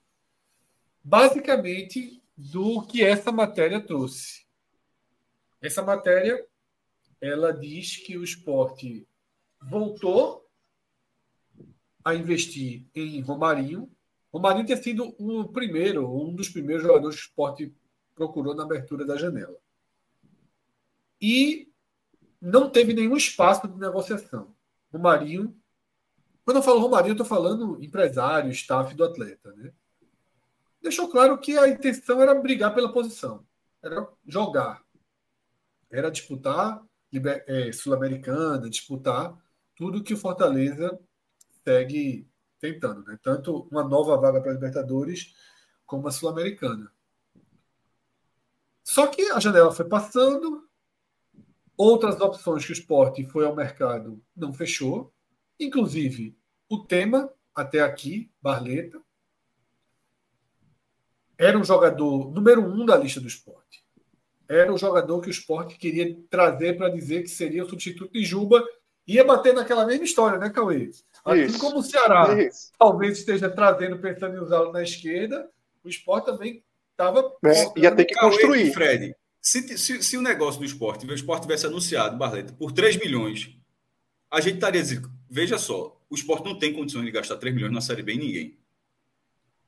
basicamente do que essa matéria trouxe. Essa matéria ela diz que o esporte voltou a investir em Romarinho. Romarinho tinha sido o primeiro, um dos primeiros jogadores que o esporte procurou na abertura da janela. E não teve nenhum espaço de negociação. Romarinho quando eu falo Romarinho, eu estou falando empresário, staff do atleta. Né? Deixou claro que a intenção era brigar pela posição, era jogar, era disputar é, Sul-Americana, disputar tudo que o Fortaleza segue tentando, né? tanto uma nova vaga para a Libertadores como a Sul-Americana. Só que a janela foi passando, outras opções que o esporte foi ao mercado não fechou, inclusive o tema, até aqui, Barleta, era um jogador número um da lista do esporte. Era o jogador que o esporte queria trazer para dizer que seria o substituto de Juba. Ia bater naquela mesma história, né, Cauê? Assim Isso. como o Ceará Isso. talvez esteja trazendo, pensando em usá-lo na esquerda, o esporte também estava. É, ia ter que Cauê, construir. Fred, se, se, se, o negócio do esporte, o esporte tivesse anunciado, Barleta, por 3 milhões, a gente estaria dizendo, veja só, o esporte não tem condições de gastar 3 milhões na Série B em ninguém.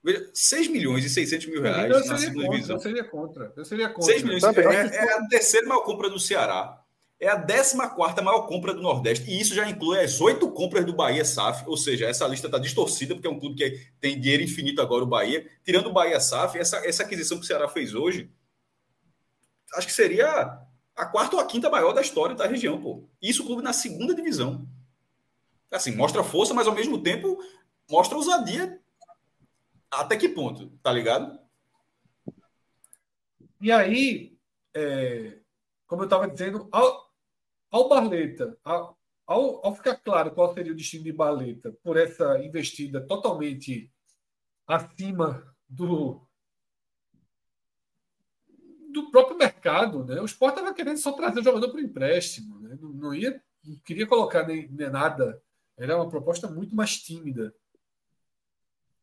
Veja, 6 milhões e 600 mil reais na segunda contra, divisão. Eu seria contra. Eu seria contra. 6 milhões é, é, a terceira maior compra do Ceará. É a 14 maior compra do Nordeste. E isso já inclui as oito compras do Bahia SAF. Ou seja, essa lista está distorcida, porque é um clube que tem dinheiro infinito agora, o Bahia. Tirando o Bahia SAF, essa, essa aquisição que o Ceará fez hoje, acho que seria a quarta ou a quinta maior da história da região, pô. Isso o clube na segunda divisão assim, mostra força, mas ao mesmo tempo mostra ousadia até que ponto, tá ligado? E aí, é, como eu estava dizendo, ao Barleta, ao, ao, ficar claro qual seria o destino de Barleta por essa investida totalmente acima do do próprio mercado, né? O Sport estava querendo só trazer o jogador o empréstimo, né? não, não, ia, não queria colocar nem, nem nada era uma proposta muito mais tímida.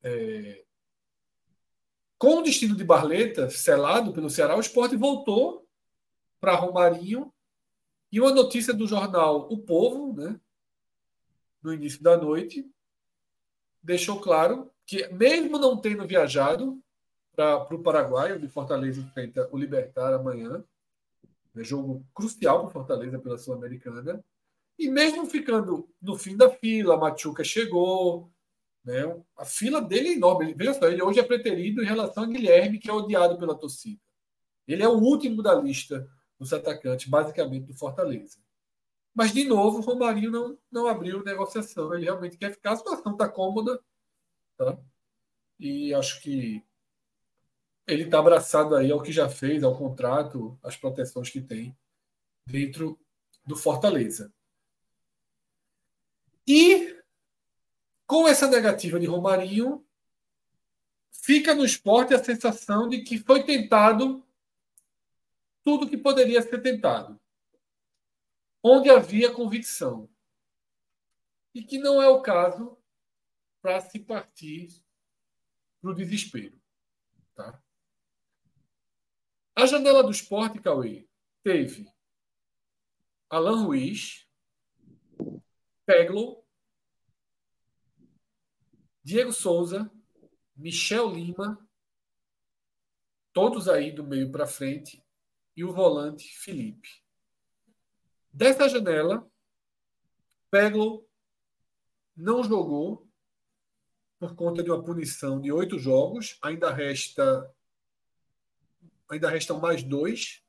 É... Com o destino de Barleta selado pelo Ceará, o esporte voltou para Romarinho. E uma notícia do jornal O Povo, né, no início da noite, deixou claro que, mesmo não tendo viajado para o Paraguai, onde Fortaleza enfrenta o Libertar amanhã, é jogo crucial para Fortaleza pela Sul-Americana, e mesmo ficando no fim da fila, Machuca chegou, Né? A fila dele é enorme. Veja só, ele hoje é preterido em relação a Guilherme, que é odiado pela torcida. Ele é o último da lista dos atacantes, basicamente, do Fortaleza. Mas, de novo, o Romarinho não, não abriu negociação. Ele realmente quer ficar. A situação está cômoda. Tá? E acho que ele está abraçado aí ao que já fez, ao contrato, às proteções que tem dentro do Fortaleza. E com essa negativa de Romarinho, fica no esporte a sensação de que foi tentado tudo que poderia ser tentado, onde havia convicção. E que não é o caso para se partir para o desespero. Tá? A janela do esporte, Cauê, teve Alan Ruiz, Peglo, Diego Souza, Michel Lima, todos aí do meio para frente, e o volante Felipe. Dessa janela, Peglo não jogou por conta de uma punição de oito jogos. Ainda resta, ainda restam mais dois.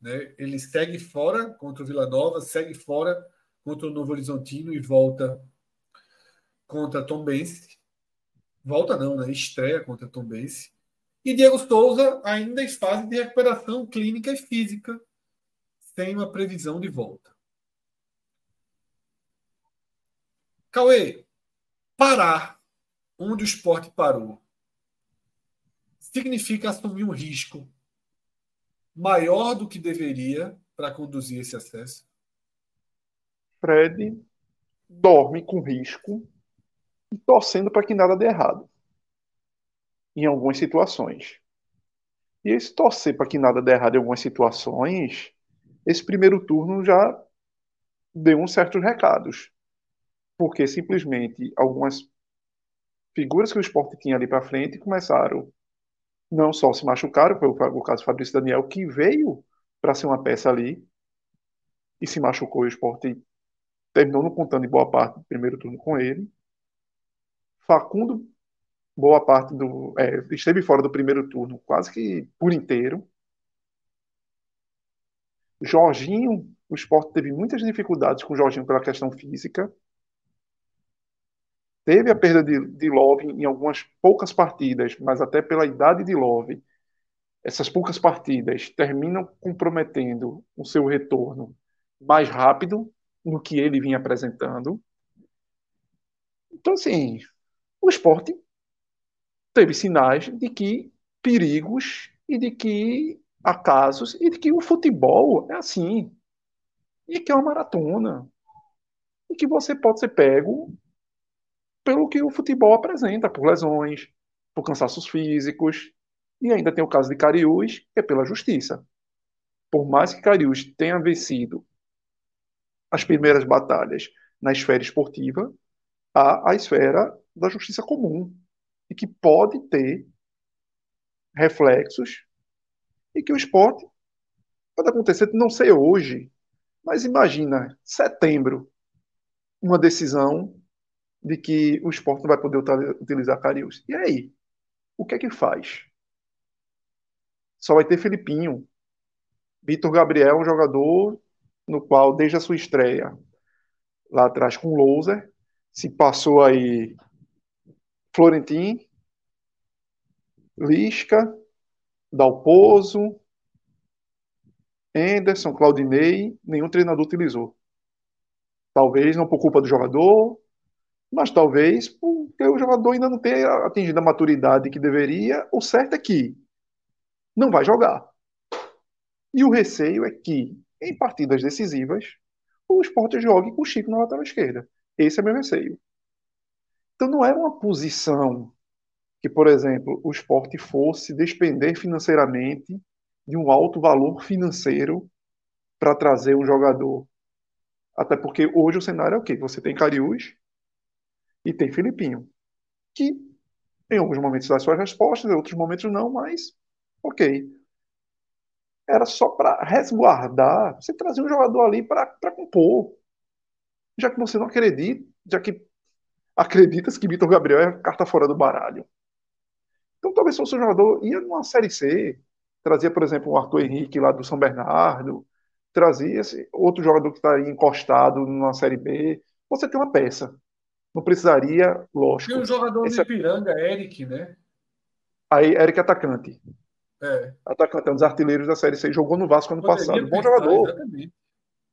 Né? Ele segue fora contra o Vila Nova, segue fora contra o Novo Horizontino e volta contra Tom Bense. Volta não, né? Estreia contra Tom Bense. E Diego Souza ainda em fase de recuperação clínica e física, sem uma previsão de volta. Cauê, parar onde o esporte parou significa assumir um risco maior do que deveria para conduzir esse acesso? Fred dorme com risco e torcendo para que nada dê errado. Em algumas situações. E esse torcer para que nada dê errado em algumas situações, esse primeiro turno já deu uns certos recados. Porque simplesmente algumas figuras que o esporte tinha ali para frente começaram não só se machucaram, foi o caso do Fabrício Daniel, que veio para ser uma peça ali e se machucou. O esporte terminou não contando em boa parte do primeiro turno com ele. Facundo, boa parte do. É, esteve fora do primeiro turno quase que por inteiro. Jorginho, o esporte teve muitas dificuldades com o Jorginho pela questão física. Teve a perda de, de Love em algumas poucas partidas, mas até pela idade de Love, essas poucas partidas terminam comprometendo o seu retorno mais rápido no que ele vinha apresentando. Então, assim, o esporte teve sinais de que perigos e de que há casos e de que o futebol é assim. E que é uma maratona. E que você pode ser pego pelo que o futebol apresenta, por lesões, por cansaços físicos. E ainda tem o caso de Cariús, que é pela justiça. Por mais que Cariús tenha vencido as primeiras batalhas na esfera esportiva, há a esfera da justiça comum, e que pode ter reflexos, e que o esporte pode acontecer, não sei hoje, mas imagina, setembro, uma decisão de que o esporte não vai poder utilizar Carius. E aí? O que é que faz? Só vai ter Filipinho. Vitor Gabriel, um jogador no qual, desde a sua estreia lá atrás com o Louser, se passou aí Florentin, Lisca, Dalpozo, Anderson, Claudinei, nenhum treinador utilizou. Talvez não por culpa do jogador, mas talvez porque o jogador ainda não tenha atingido a maturidade que deveria. O certo é que não vai jogar. E o receio é que, em partidas decisivas, o esporte jogue com o Chico na lateral esquerda. Esse é meu receio. Então não era uma posição que, por exemplo, o esporte fosse despender financeiramente de um alto valor financeiro para trazer um jogador. Até porque hoje o cenário é o quê? Você tem Cariús, e tem Filipinho, que em alguns momentos dá suas respostas, em outros momentos não, mas ok. Era só para resguardar, você trazer um jogador ali para compor. Já que você não acredita, já que acredita-se que Vitor Gabriel é carta fora do baralho. Então talvez fosse um jogador, ia numa Série C, trazia, por exemplo, o Arthur Henrique lá do São Bernardo, trazia esse outro jogador que estaria encostado numa Série B. Você tem uma peça. Não precisaria, lógico. Tem um jogador esse... de Ipiranga, Eric, né? Aí, Eric atacante. É. Atacante, é um dos artilheiros da Série C, jogou no Vasco ano Poderia passado. Bom jogador. Exatamente.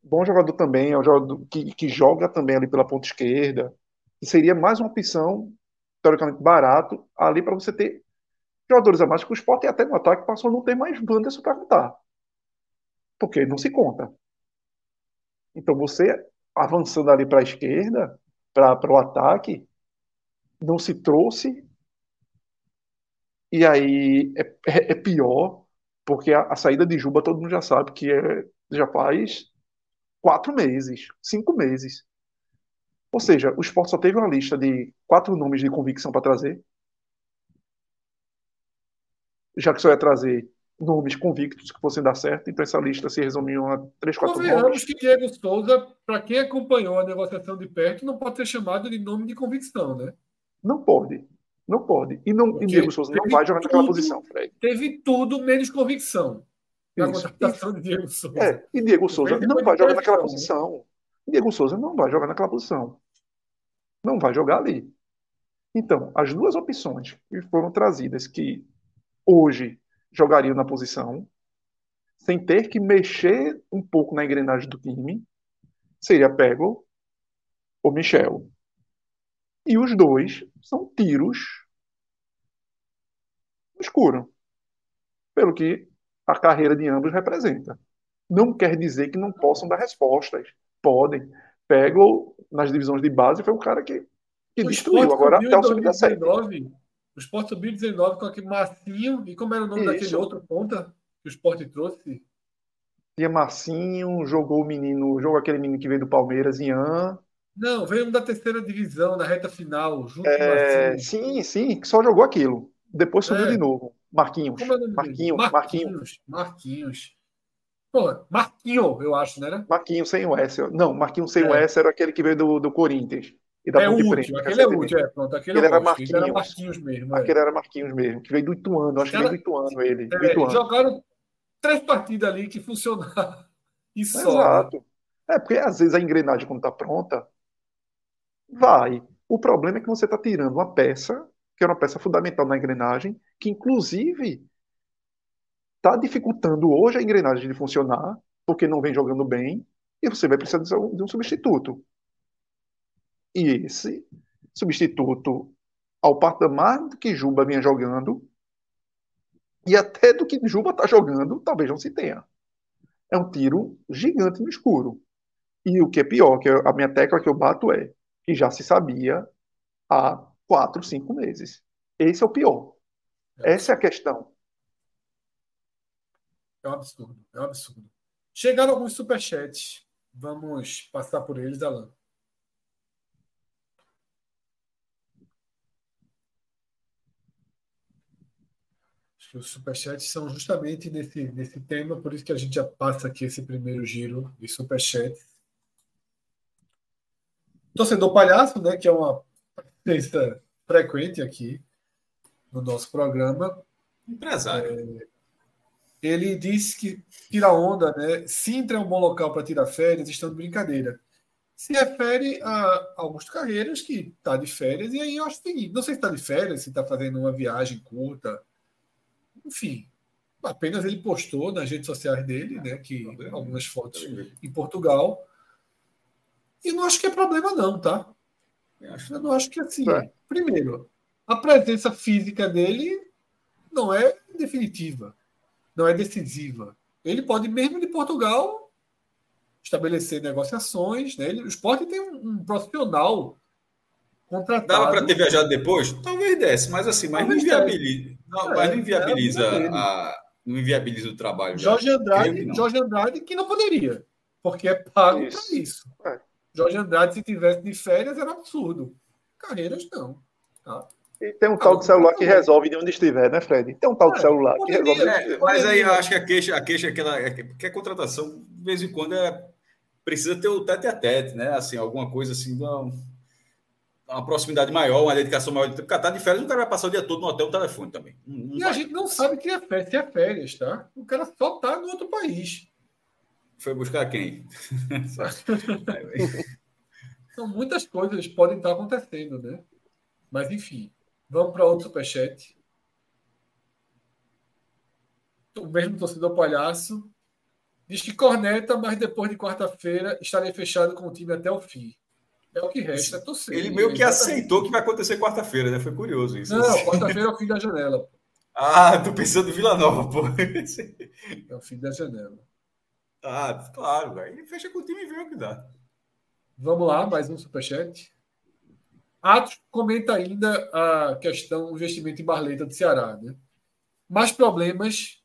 Bom jogador também, é um jogador que, que joga também ali pela ponta esquerda. E seria mais uma opção, teoricamente barato, ali para você ter jogadores a mais, que o Sport até no ataque passou a não ter mais Wanderson para contar. Porque não se conta. Então você avançando ali para a esquerda, para o ataque, não se trouxe e aí é, é, é pior, porque a, a, saída de Juba todo mundo já sabe que é, já faz quatro meses, cinco meses. Ou seja, o esporte só teve uma lista de quatro nomes de convicção para trazer. Já que só ia trazer nomes convictos que fossem dar certo, então essa lista se resumiu a três, quatro Convenhamos nomes. que Diego Souza, para quem acompanhou a negociação de perto, não pode ser chamado de nome de convicção, né? Não pode. Não pode. E, não, e Diego Souza não vai jogar naquela posição, Fred. Teve tudo menos convicção. Na contratação de Diego Souza. É, e Diego Souza não vai jogar naquela posição. Diego Souza não vai jogar naquela posição. Não vai jogar ali. Então, as duas opções que foram trazidas que hoje jogariam na posição, sem ter que mexer um pouco na engrenagem do time, seria Pego ou Michel. E os dois são tiros no escuro, pelo que a carreira de ambos representa. Não quer dizer que não possam dar respostas. Podem. Pego nas divisões de base foi um cara que, que destruiu. Agora até o sub-17. O Sport subiu 19 com aquele Marcinho. E como era o nome Isso. daquele outro ponta que o Sport trouxe? Tinha Marcinho, jogou o menino, jogou aquele menino que veio do Palmeiras, Ian. Não, veio um da terceira divisão, na reta final, junto é, Sim, sim, que só jogou aquilo. Depois subiu é. de novo. Marquinhos. É Marquinhos, Marquinhos, Marquinhos. Marquinhos. Pô, Marquinho, eu acho, né? Marquinhos sem o S. Não, Marquinhos sem é. o S era aquele que veio do, do Corinthians. E da é útil, Preta, aquele é útil, é, pronto. Aquele, aquele era, Marquinhos. era Marquinhos mesmo. É. Aquele era Marquinhos mesmo, que veio do Ituano, acho que veio do Ituano ele. É, Ituano. Jogaram três partidas ali que funcionaram. E só. Exato. É, porque às vezes a engrenagem, quando está pronta, vai. O problema é que você está tirando uma peça, que é uma peça fundamental na engrenagem, que inclusive está dificultando hoje a engrenagem de funcionar, porque não vem jogando bem, e você vai precisar de um substituto. E esse substituto, ao patamar do que Juba vinha jogando, e até do que Juba está jogando, talvez não se tenha. É um tiro gigante no escuro. E o que é pior, que a minha tecla que eu bato é que já se sabia há quatro, cinco meses. Esse é o pior. Essa é a questão. É um absurdo, é um absurdo. Chegaram alguns superchats. Vamos passar por eles, Alan. Acho que os superchats são justamente nesse, nesse tema, por isso que a gente já passa aqui esse primeiro giro de superchats. Torcedor Palhaço, né, que é uma presença frequente aqui no nosso programa. Empresário. É, ele disse que tira onda, né? Sintra é um bom local para tirar férias, estão de brincadeira. Se refere a Augusto Carreiras, que está de férias, e aí eu acho o seguinte: não sei se está de férias, se está fazendo uma viagem curta, enfim. Apenas ele postou nas redes sociais dele, né? Que algumas fotos em Portugal. E não acho que é problema, não, tá? Eu não acho que assim. É. Primeiro, a presença física dele não é definitiva, não é decisiva. Ele pode, mesmo de Portugal, estabelecer negociações. Né? Ele, o esporte tem um, um profissional contratado. Dava para ter viajado depois? Talvez desse, mas assim, mas não inviabiliza, não, é, mas não inviabiliza, é a, não inviabiliza o trabalho. Jorge Andrade, Jorge Andrade que não poderia, porque é pago para isso. É. Jorge Andrade, se tivesse de férias, era absurdo. Carreiras, não. Tá? E tem um tal de celular que resolve de onde estiver, né, Fred? Tem um tal de é, celular que resolve. É, mas aí eu acho que a queixa, a queixa é aquela. É que a contratação, de vez em quando, é, precisa ter o tete a tete, né? Assim, alguma coisa assim, não, uma proximidade maior, uma dedicação maior. Porque tá de férias, o cara vai passar o dia todo no hotel no telefone também. Não, e a gente não sabe que é férias, se é férias, tá? O cara só tá no outro país. Foi buscar quem? São muitas coisas que podem estar acontecendo, né? Mas enfim, vamos para outro superchat. O mesmo torcedor palhaço diz que corneta, mas depois de quarta-feira estarei fechado com o time até o fim. É o que resta, é torcer. Ele meio que aceitou que vai acontecer quarta-feira, né? Foi curioso isso. Não, quarta-feira é o fim da janela. Ah, tô pensando em Vila Nova, pô. É o fim da janela. Ah, claro, velho. Fecha com o time e vê o que dá. Vamos lá, mais um superchat. Atos comenta ainda a questão do investimento em Barleta do Ceará. Né? Mais problemas,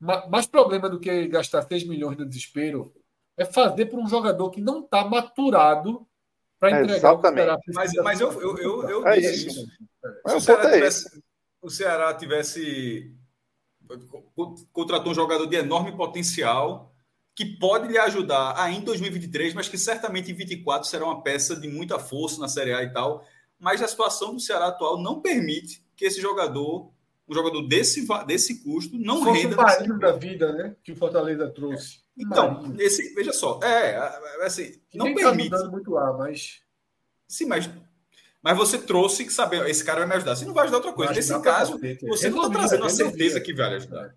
mais problema do que gastar 6 milhões no desespero é fazer para um jogador que não está maturado para é, entregar o Ceará Mas, mas eu, eu, eu, eu é disse isso. isso. Se, o Ceará tivesse, o Ceará tivesse contratou um jogador de enorme potencial que pode lhe ajudar ainda em 2023, mas que certamente em 2024 será uma peça de muita força na Série A e tal. Mas a situação do Ceará atual não permite que esse jogador, um jogador desse, desse custo, não Fosse renda. O Marinho da vida, né? Que o Fortaleza trouxe. Então, esse, veja só, é, assim, que não tá permite. Tá muito lá, mas. Sim, mas mas você trouxe que saber, esse cara vai me ajudar. Você não vai ajudar outra coisa. Nesse caso, você não está trazendo a certeza que vai ajudar.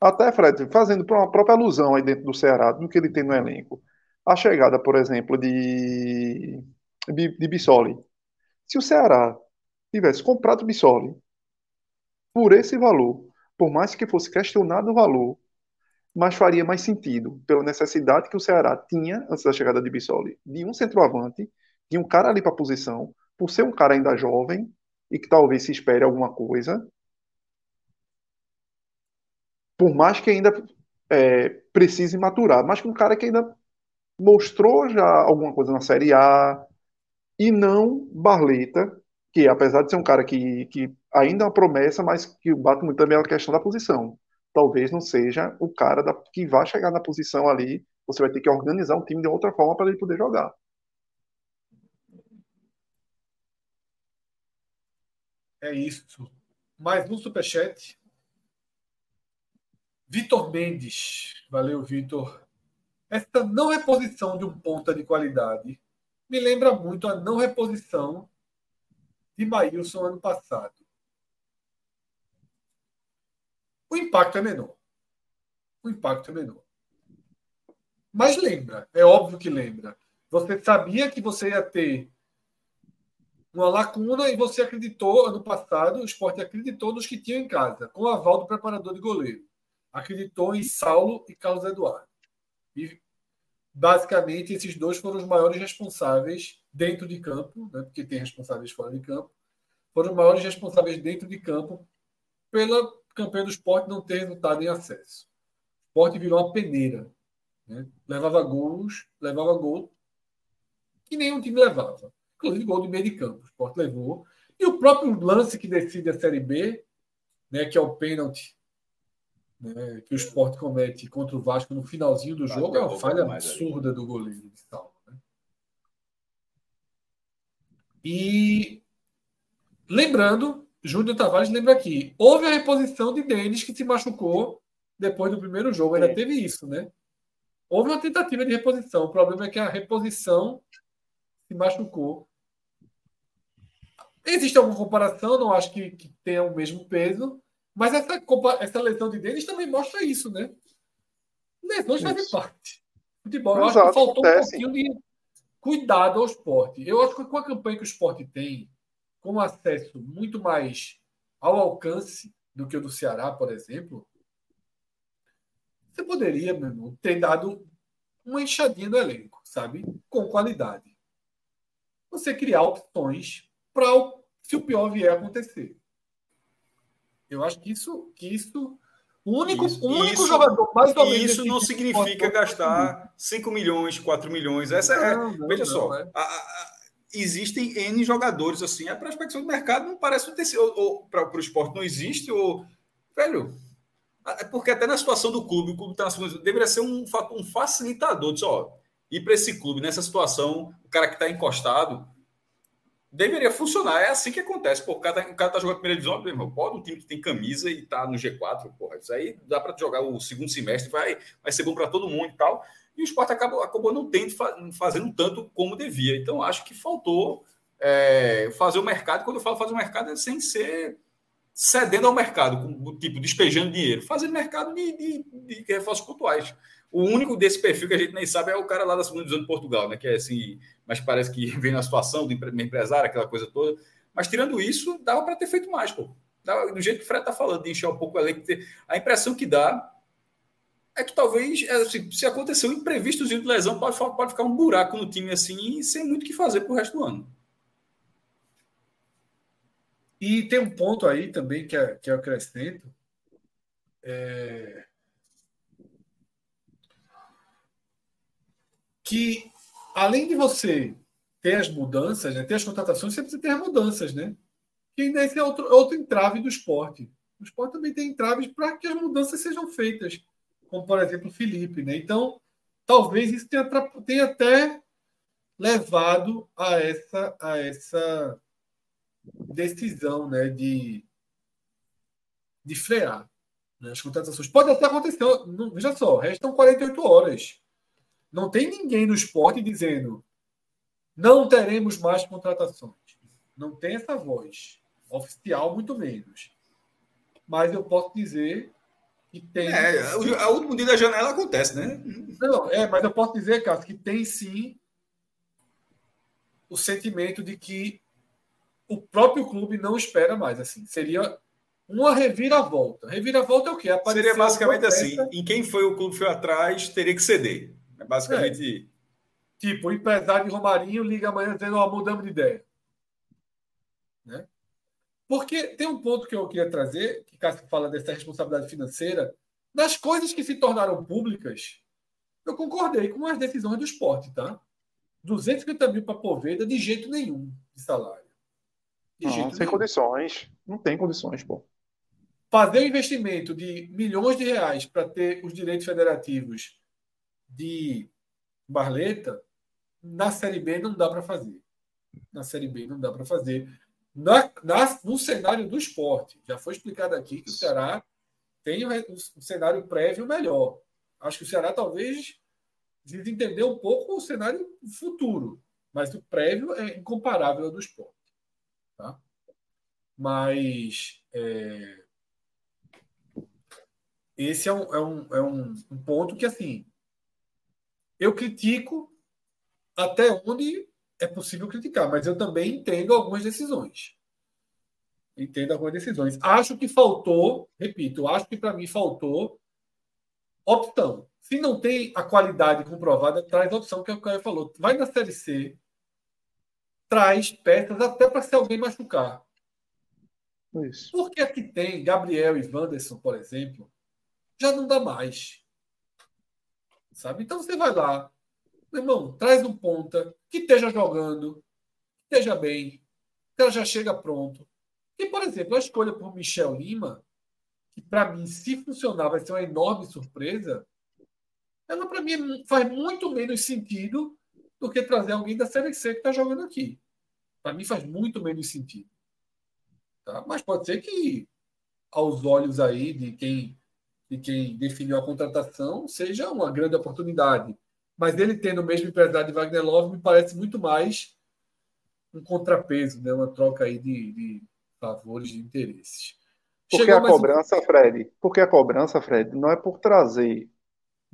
Até, Fred, fazendo uma própria alusão aí dentro do Ceará, do que ele tem no elenco. A chegada, por exemplo, de, de, Bissoli. Se o Ceará tivesse comprado o Bissoli por esse valor, por mais que fosse questionado o valor, mas faria mais sentido, pela necessidade que o Ceará tinha, antes da chegada de Bissoli, de um centroavante, de um cara ali para a posição, por ser um cara ainda jovem e que talvez se espere alguma coisa, por mais que ainda é, precise maturar, mas com um cara que ainda mostrou já alguma coisa na Série A, e não Barleta, que apesar de ser um cara que, que ainda é uma promessa, mas que bate muito também a questão da posição. Talvez não seja o cara da, que vai chegar na posição ali, você vai ter que organizar um time de outra forma para ele poder jogar. É isso. Mais um superchat. Vitor Mendes. Valeu, Vitor. Essa não reposição de um ponta de qualidade me lembra muito a não reposição de Maílson ano passado. O impacto é menor. O impacto é menor. Mas lembra, é óbvio que lembra. Você sabia que você ia ter uma lacuna e você acreditou ano passado, o esporte acreditou nos que tinham em casa, com o aval do preparador de goleiro acreditou em Saulo e Carlos Eduardo. E basicamente esses dois foram os maiores responsáveis dentro de campo, né, porque tem responsáveis fora de campo, foram os maiores responsáveis dentro de campo pela campanha do esporte não ter resultado em acesso. O esporte virou uma peneira. Né? Levava gols, levava gol que nenhum time levava. Inclusive gol de meio de campo. O esporte levou. E o próprio lance que decide a Série B, né, que é o pênalti né, que o esporte comete contra o Vasco no finalzinho do jogo é uma falha absurda do goleiro de Salvo. Né? E lembrando, Júnior Tavares lembra aqui, houve a reposição de Denis que se machucou depois do primeiro jogo, ainda teve isso, né? Houve uma tentativa de reposição, o problema é que a reposição se machucou. Existe alguma comparação, não acho que, que tenha o mesmo peso, mas essa, essa lesão de Denis também mostra isso, né? Lesões fazem parte. Futebol, eu acho que faltou acontece. um pouquinho de cuidado ao esporte. Eu acho que com a campanha que o esporte tem, com acesso muito mais ao alcance do que o do Ceará, por exemplo, você poderia, meu irmão, ter dado uma enxadinha no elenco, sabe? Com qualidade. Você criar opções para se o pior vier a acontecer. Eu acho que isso, que isso o único, isso, o único isso, jogador mais ou menos. Isso não significa gastar 5 milhões, 4 milhões. Essa é, não, é. Não, veja não, só. É. A, a, existem N jogadores assim. A prospecção do mercado não parece ter sido. Ou, ou para o esporte não existe, ou. Velho. É porque até na situação do clube, o clube está deveria ser um, um facilitador. Diz, ó, E para esse clube, nessa situação, o cara que está encostado deveria funcionar. É assim que acontece. Pô, o cara está tá jogando primeira divisão, meu irmão, pode um time que tem camisa e está no G4, porra, isso aí dá para jogar o segundo semestre, vai, vai ser bom para todo mundo e tal. E o esporte acabou, acabou não tendo, fazendo tanto como devia. Então, acho que faltou é, fazer o mercado. Quando eu falo fazer o mercado, é sem ser cedendo ao mercado, com, tipo, despejando dinheiro, fazendo mercado de, de, de reforços pontuais. O único desse perfil que a gente nem sabe é o cara lá da segunda divisão de Portugal, né? Que é assim, mas parece que vem na situação do empresário, aquela coisa toda. Mas tirando isso, dava para ter feito mais, pô. Do jeito que o Fred tá falando, de encher um pouco o elenco, a impressão que dá é que talvez, assim, se acontecer um imprevisto de lesão, pode, pode ficar um buraco no time assim, sem muito o que fazer pro resto do ano. E tem um ponto aí também que, é, que eu acrescento. É... Que além de você ter as mudanças, né, ter as contratações, você precisa ter as mudanças, né? Que ainda esse é outro, outro entrave do esporte. O esporte também tem entraves para que as mudanças sejam feitas, como por exemplo o Felipe, né? Então, talvez isso tenha, tenha até levado a essa, a essa decisão né, de, de frear né, as contratações. Pode até acontecer, não, veja só, restam 48 horas. Não tem ninguém no esporte dizendo não teremos mais contratações. Não tem essa voz. Oficial, muito menos. Mas eu posso dizer que tem. É, a último dia da janela acontece, né? Não, é, mas eu posso dizer, Cássio, que tem sim o sentimento de que o próprio clube não espera mais. assim Seria uma reviravolta. Reviravolta é o quê? Apareceu Seria basicamente assim: em quem foi o clube foi atrás, teria que ceder. É basicamente. É. Tipo, o empresário de Romarinho liga amanhã dizendo: Ó, oh, mudamos de ideia. Né? Porque tem um ponto que eu queria trazer, que Cássio fala dessa responsabilidade financeira. Das coisas que se tornaram públicas, eu concordei com as decisões do esporte, tá? 250 mil para Poveda, de jeito nenhum de salário. De não, sem nenhum. condições. Não tem condições, pô. Fazer um investimento de milhões de reais para ter os direitos federativos de Barleta, na Série B não dá para fazer. Na Série B não dá para fazer. Na, na, no cenário do esporte, já foi explicado aqui que o Ceará tem um cenário prévio melhor. Acho que o Ceará talvez desentendeu um pouco o cenário futuro, mas o prévio é incomparável ao do esporte. Mas é, esse é, um, é, um, é um, um ponto que, assim, eu critico até onde é possível criticar, mas eu também entendo algumas decisões. Entendo algumas decisões. Acho que faltou, repito, acho que para mim faltou opção. Se não tem a qualidade comprovada, traz a opção que é o Caio falou. Vai na Série C, traz peças até para se alguém machucar. Isso. Porque aqui tem Gabriel e Wanderson, por exemplo, já não dá mais. Sabe? Então você vai lá, meu irmão, traz um ponta que esteja jogando, que esteja bem, que ela já chega pronto. E, por exemplo, a escolha por Michel Lima, que para mim, se funcionar, vai ser uma enorme surpresa, ela para mim faz muito menos sentido do que trazer alguém da Série C que está jogando aqui. Para mim faz muito menos sentido. Tá? Mas pode ser que, aos olhos aí de quem, de quem definiu a contratação, seja uma grande oportunidade. Mas ele tendo o mesmo empresário de Wagner Love me parece muito mais um contrapeso, né? uma troca aí de, de favores, de interesses. Porque Chegou a cobrança, um... Fred, porque a cobrança, Fred, não é por trazer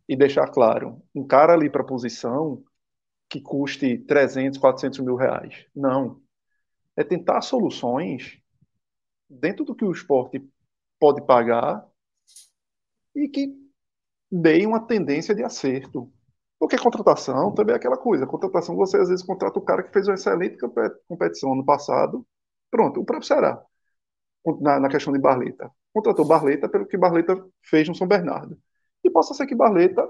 e deixar claro um cara ali para a posição que custe 300, 400 mil reais. Não. É tentar soluções dentro do que o esporte pode pagar e que deem uma tendência de acerto. Porque contratação também é aquela coisa. contratação, você às vezes contrata o cara que fez uma excelente competição ano passado. Pronto, o próprio Ceará, na, na questão de Barleta. Contratou Barleta pelo que Barleta fez no São Bernardo. E possa ser que Barleta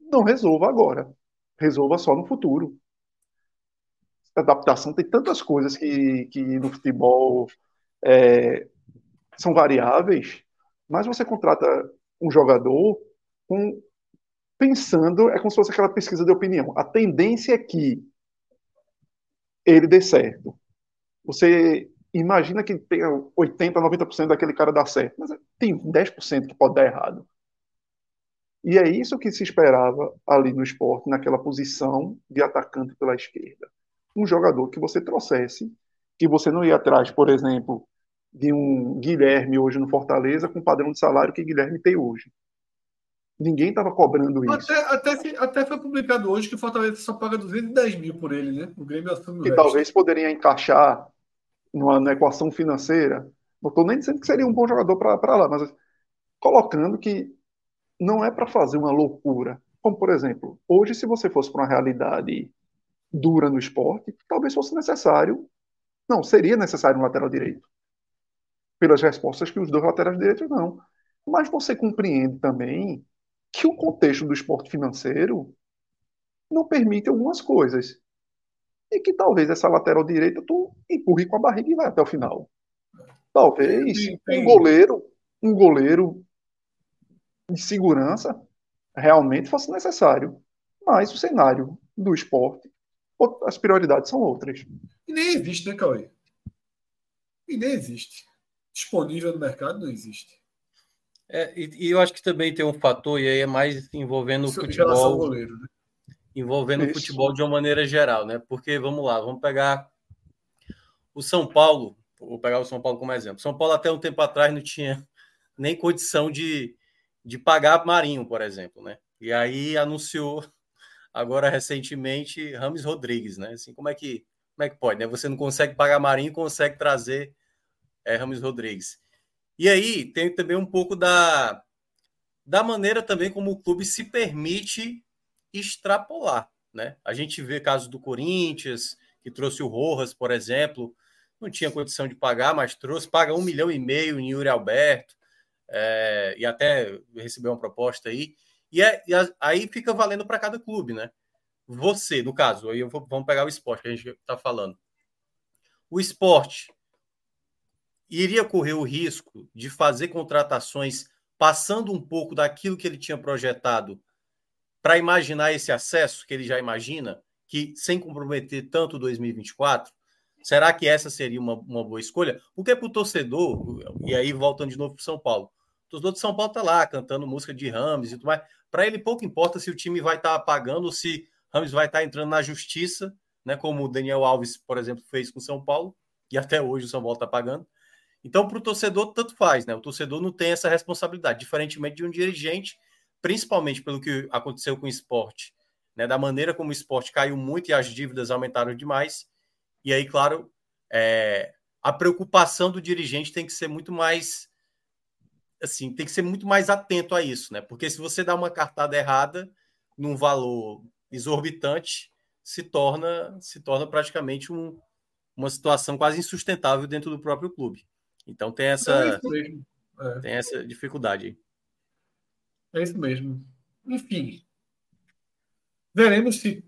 não resolva agora resolva só no futuro. Adaptação tem tantas coisas que, que no futebol é, são variáveis, mas você contrata um jogador com pensando, é como se fosse aquela pesquisa de opinião. A tendência é que ele dê certo. Você imagina que tem 80, 90% daquele cara dar certo, mas tem 10% que pode dar errado. E é isso que se esperava ali no esporte, naquela posição de atacante pela esquerda. Um jogador que você trouxesse, que você não ia atrás, por exemplo, de um Guilherme hoje no Fortaleza com o padrão de salário que Guilherme tem hoje. Ninguém estava cobrando isso. Até, até, até, foi publicado hoje que o Fortaleza só paga 210 mil por ele, né? O Grêmio assume o Que talvez poderia encaixar numa, numa equação financeira. Não estou nem dizendo que seria um bom jogador para lá, mas colocando que não é para fazer uma loucura. Como, por exemplo, hoje, se você fosse para uma realidade dura no esporte, talvez fosse necessário. Não, seria necessário um lateral direito. Pelas respostas que os dois laterais direitos não. Mas você compreende também que o contexto do esporte financeiro não permite algumas coisas. E que talvez essa lateral direita tu empurre com a barriga e vai até o final. Talvez um goleiro, um goleiro de segurança realmente fosse necessário. Mas o cenário do esporte, as prioridades são outras. E nem existe, né, Cauê? E nem existe. Disponível no mercado não existe. É, e, e, eu acho que também tem um fator, e aí é mais envolvendo o futebol. Goleiro, né? Envolvendo o futebol de uma maneira geral, né? Porque, vamos lá, vamos pegar o São Paulo, vou pegar o São Paulo como exemplo. São Paulo, até um tempo atrás, não tinha nem condição de, de pagar Marinho, por exemplo, né? E aí anunciou agora recentemente Rames Rodrigues, né? Assim, como é que como é que pode, né? Você não consegue pagar Marinho e consegue trazer é, Rames Rodrigues. E aí tem também um pouco da, da maneira também como o clube se permite extrapolar. Né? A gente vê casos do Corinthians, que trouxe o Rojas, por exemplo, não tinha condição de pagar, mas trouxe, paga um milhão e meio em Yuri Alberto, é, e até recebeu uma proposta aí. E, é, e aí fica valendo para cada clube, né? Você, no caso, aí vou, vamos pegar o esporte que a gente está falando. O esporte iria correr o risco de fazer contratações passando um pouco daquilo que ele tinha projetado para imaginar esse acesso que ele já imagina, que sem comprometer tanto 2024? Será que essa seria uma, uma boa escolha? Porque para o torcedor, e aí voltando de novo para São Paulo, o torcedor de São Paulo está lá cantando música de Rames e tudo mais. Para ele pouco importa se o time vai estar tá pagando ou se Rames vai estar tá entrando na justiça, né, como o Daniel Alves, por exemplo, fez com o São Paulo, e até hoje o São Paulo está pagando. Então, para o torcedor, tanto faz, né? O torcedor não tem essa responsabilidade, diferentemente de um dirigente, principalmente pelo que aconteceu com o esporte, né? Da maneira como o esporte caiu muito e as dívidas aumentaram demais. E aí, claro, é, a preocupação do dirigente tem que ser muito mais assim, tem que ser muito mais atento a isso, né? Porque se você dá uma cartada errada num valor exorbitante, se torna se torna praticamente um, uma situação quase insustentável dentro do próprio clube. Então tem essa, é é. tem essa dificuldade. É isso mesmo. Enfim, veremos se,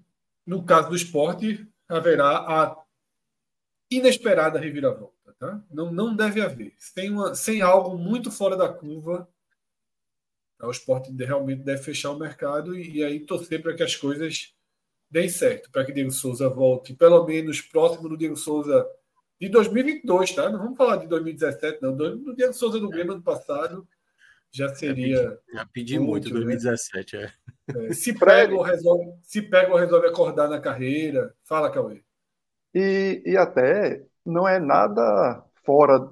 no caso do esporte, haverá a inesperada reviravolta. Tá? Não, não deve haver. Sem, uma, sem algo muito fora da curva, o esporte realmente deve fechar o mercado e, e aí torcer para que as coisas deem certo, para que Diego Souza volte pelo menos próximo do Diego Souza de 2022, tá? Não vamos falar de 2017, não. Do Diego Souza do Grêmio ano passado já seria. Já pedi, muito, muito 2017, né? é. é. Se pega ou resolve, se pega ou resolve acordar na carreira. Fala, Cauê. E, e até não é nada fora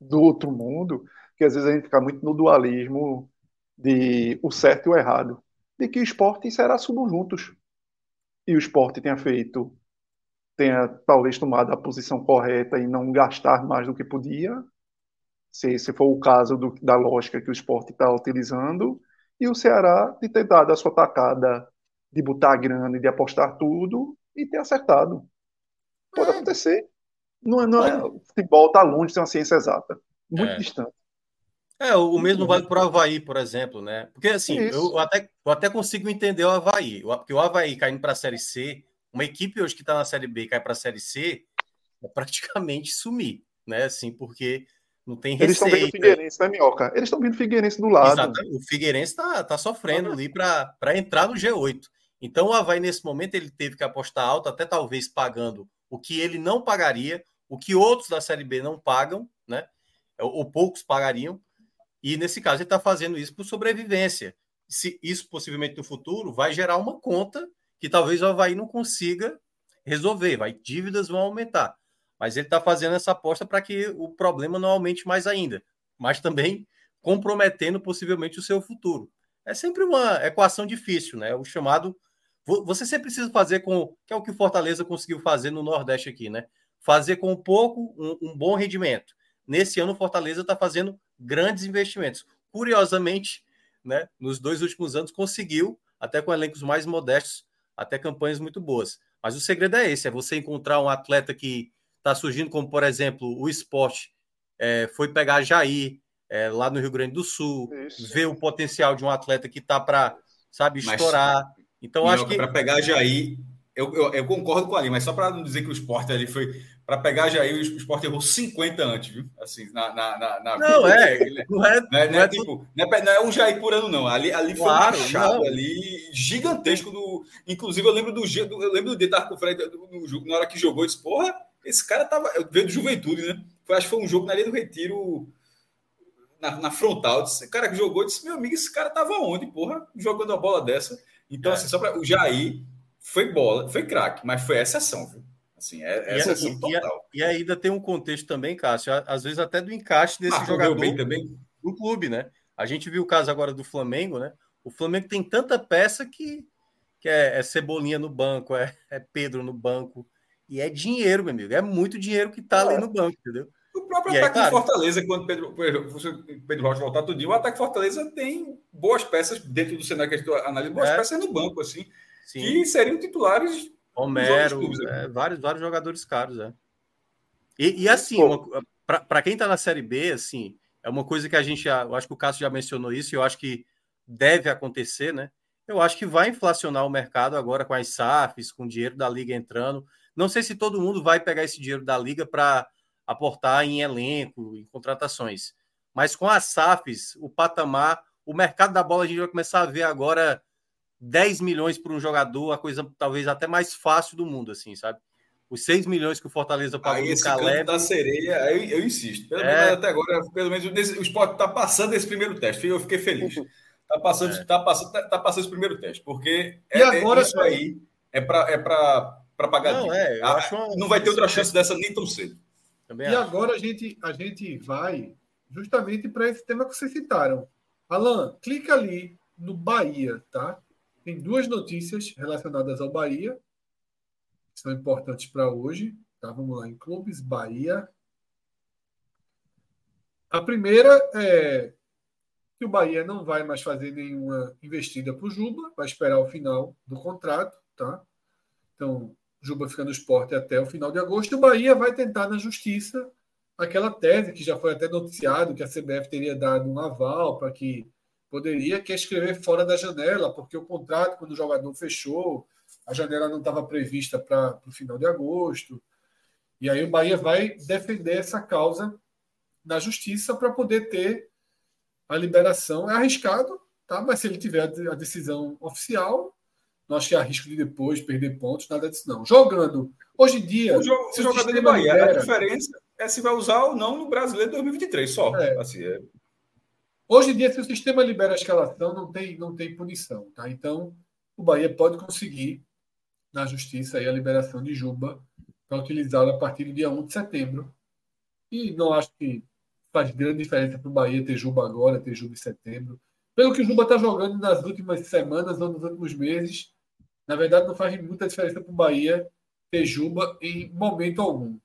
do outro mundo, que às vezes a gente fica muito no dualismo de o certo e o errado, de que o esporte será subjuntos. E o esporte tenha feito tenha talvez tomado a posição correta e não gastar mais do que podia, se, se for o caso do, da lógica que o esporte está utilizando, e o Ceará de ter dado a sua tacada de botar grana e de apostar tudo e ter acertado. Pode é. acontecer. Não, é, não é, o futebol está longe de ser uma ciência exata. Muito é. distante. É, o mesmo vale para o Havaí, por exemplo, né? Porque assim, eu até, eu até consigo entender o Havaí, porque o Havaí caindo para a Série C, uma equipe hoje que está na Série B e cai para a Série C, é praticamente sumir, né? Assim, porque não tem Eles estão vendo o Figueirense, né, Minhoca? Eles estão vendo o Figueirense do lado. Exatamente. O Figueirense está tá sofrendo ali para entrar no G8. Então o Havaí, nesse momento, ele teve que apostar alto, até talvez pagando o que ele não pagaria, o que outros da Série B não pagam, né? Ou poucos pagariam. E nesse caso, ele está fazendo isso por sobrevivência. Se isso possivelmente no futuro vai gerar uma conta que talvez o Havaí não consiga resolver, vai, dívidas vão aumentar. Mas ele está fazendo essa aposta para que o problema não aumente mais ainda, mas também comprometendo possivelmente o seu futuro. É sempre uma equação difícil, né? O chamado. Você sempre precisa fazer com. Que é o que o Fortaleza conseguiu fazer no Nordeste aqui, né? Fazer com pouco um, um bom rendimento. Nesse ano, o Fortaleza está fazendo grandes investimentos. Curiosamente, né, nos dois últimos anos, conseguiu, até com elencos mais modestos, até campanhas muito boas. Mas o segredo é esse: é você encontrar um atleta que está surgindo, como por exemplo o esporte é, foi pegar Jair é, lá no Rio Grande do Sul, Isso. ver o potencial de um atleta que está para, sabe, estourar. Mas, então acho que para pegar Jair, eu, eu, eu, concordo com ali, mas só para não dizer que o esporte ali foi para pegar Jair, o esporte errou 50 antes, viu? Assim, na, na, na, na... Não, é, não é, não é, não é, tipo, não é, não é um Jair por ano, não. Ali, ali foi claro, um machado ali gigantesco do. Inclusive, eu lembro do eu lembro do dia da com o Fred na hora que jogou, eu disse, porra, esse cara tava. Veio do Juventude, né? Foi, acho que foi um jogo na linha do Retiro, na, na frontal. Disse, o cara que jogou disse: Meu amigo, esse cara tava onde, porra? Jogando a bola dessa. Então, é. assim, só para. O Jair foi bola, foi craque, mas foi exceção, viu? Assim, é, é exceção e, total. E, e, ainda tem um contexto também, Cássio, às vezes até do encaixe desse ah, jogador bem também. no clube, né? A gente viu o caso agora do Flamengo, né? O Flamengo tem tanta peça que, que é, é Cebolinha no banco, é, é Pedro no banco, e é dinheiro, meu amigo. É muito dinheiro que tá ali no banco, entendeu? O próprio e ataque aí, claro, Fortaleza, quando Pedro, Pedro, Rocha voltar tudo, o ataque de Fortaleza tem boas peças dentro do cenário que a gente analisa, boas é. peças no banco, assim, Sim. que seriam titulares. Romero, é, vários, vários jogadores caros, é. E, e assim, para quem tá na Série B, assim, é uma coisa que a gente, já, eu acho que o Cássio já mencionou isso, e eu acho que deve acontecer, né? Eu acho que vai inflacionar o mercado agora com as SAFs, com o dinheiro da liga entrando. Não sei se todo mundo vai pegar esse dinheiro da liga para aportar em elenco, em contratações. Mas com as SAFs, o patamar, o mercado da bola, a gente vai começar a ver agora 10 milhões por um jogador, a coisa talvez até mais fácil do mundo, assim, sabe? Os 6 milhões que o Fortaleza pagou Aí, no Caleb... da sereia, eu, eu insisto. Pelo é... menos até agora, pelo menos o esporte está passando esse primeiro teste. Eu fiquei feliz. Está passando, é. tá passando, tá, tá, passando esse primeiro teste, porque é, agora, é isso aí é para é para pagar não, é, ah, uma... não vai ter outra chance dessa nem tão cedo. Também e acho. agora a gente, a gente vai justamente para esse tema que vocês citaram. Alan, clica ali no Bahia, tá? Tem duas notícias relacionadas ao Bahia que são importantes para hoje. Tá? Vamos lá, em Clubes Bahia. A primeira é que o Bahia não vai mais fazer nenhuma investida para o Juba, vai esperar o final do contrato, tá? Então, Juba fica no esporte até o final de agosto. E o Bahia vai tentar na justiça aquela tese que já foi até noticiado que a CBF teria dado um aval para que poderia que é escrever fora da janela, porque o contrato, quando o jogador fechou, a janela não estava prevista para o final de agosto. E aí o Bahia vai defender essa causa na justiça para poder ter a liberação. É arriscado, tá? mas se ele tiver a decisão oficial, não acho que há risco de depois perder pontos, nada disso não. Jogando, hoje em dia. O, jogo, se o jogador de Bahia, libera, a diferença é se vai usar ou não no brasileiro 2023, só. É. Assim, é... Hoje em dia, se o sistema libera a escalação, não tem, não tem punição. Tá? Então, o Bahia pode conseguir, na justiça, a liberação de Juba para utilizá-la a partir do dia 1 de setembro. E não acho que faz grande diferença para o Bahia ter Juba agora, ter Juba em setembro. Pelo que o Juba está jogando nas últimas semanas ou nos últimos meses, na verdade, não faz muita diferença para o Bahia ter Juba em momento algum.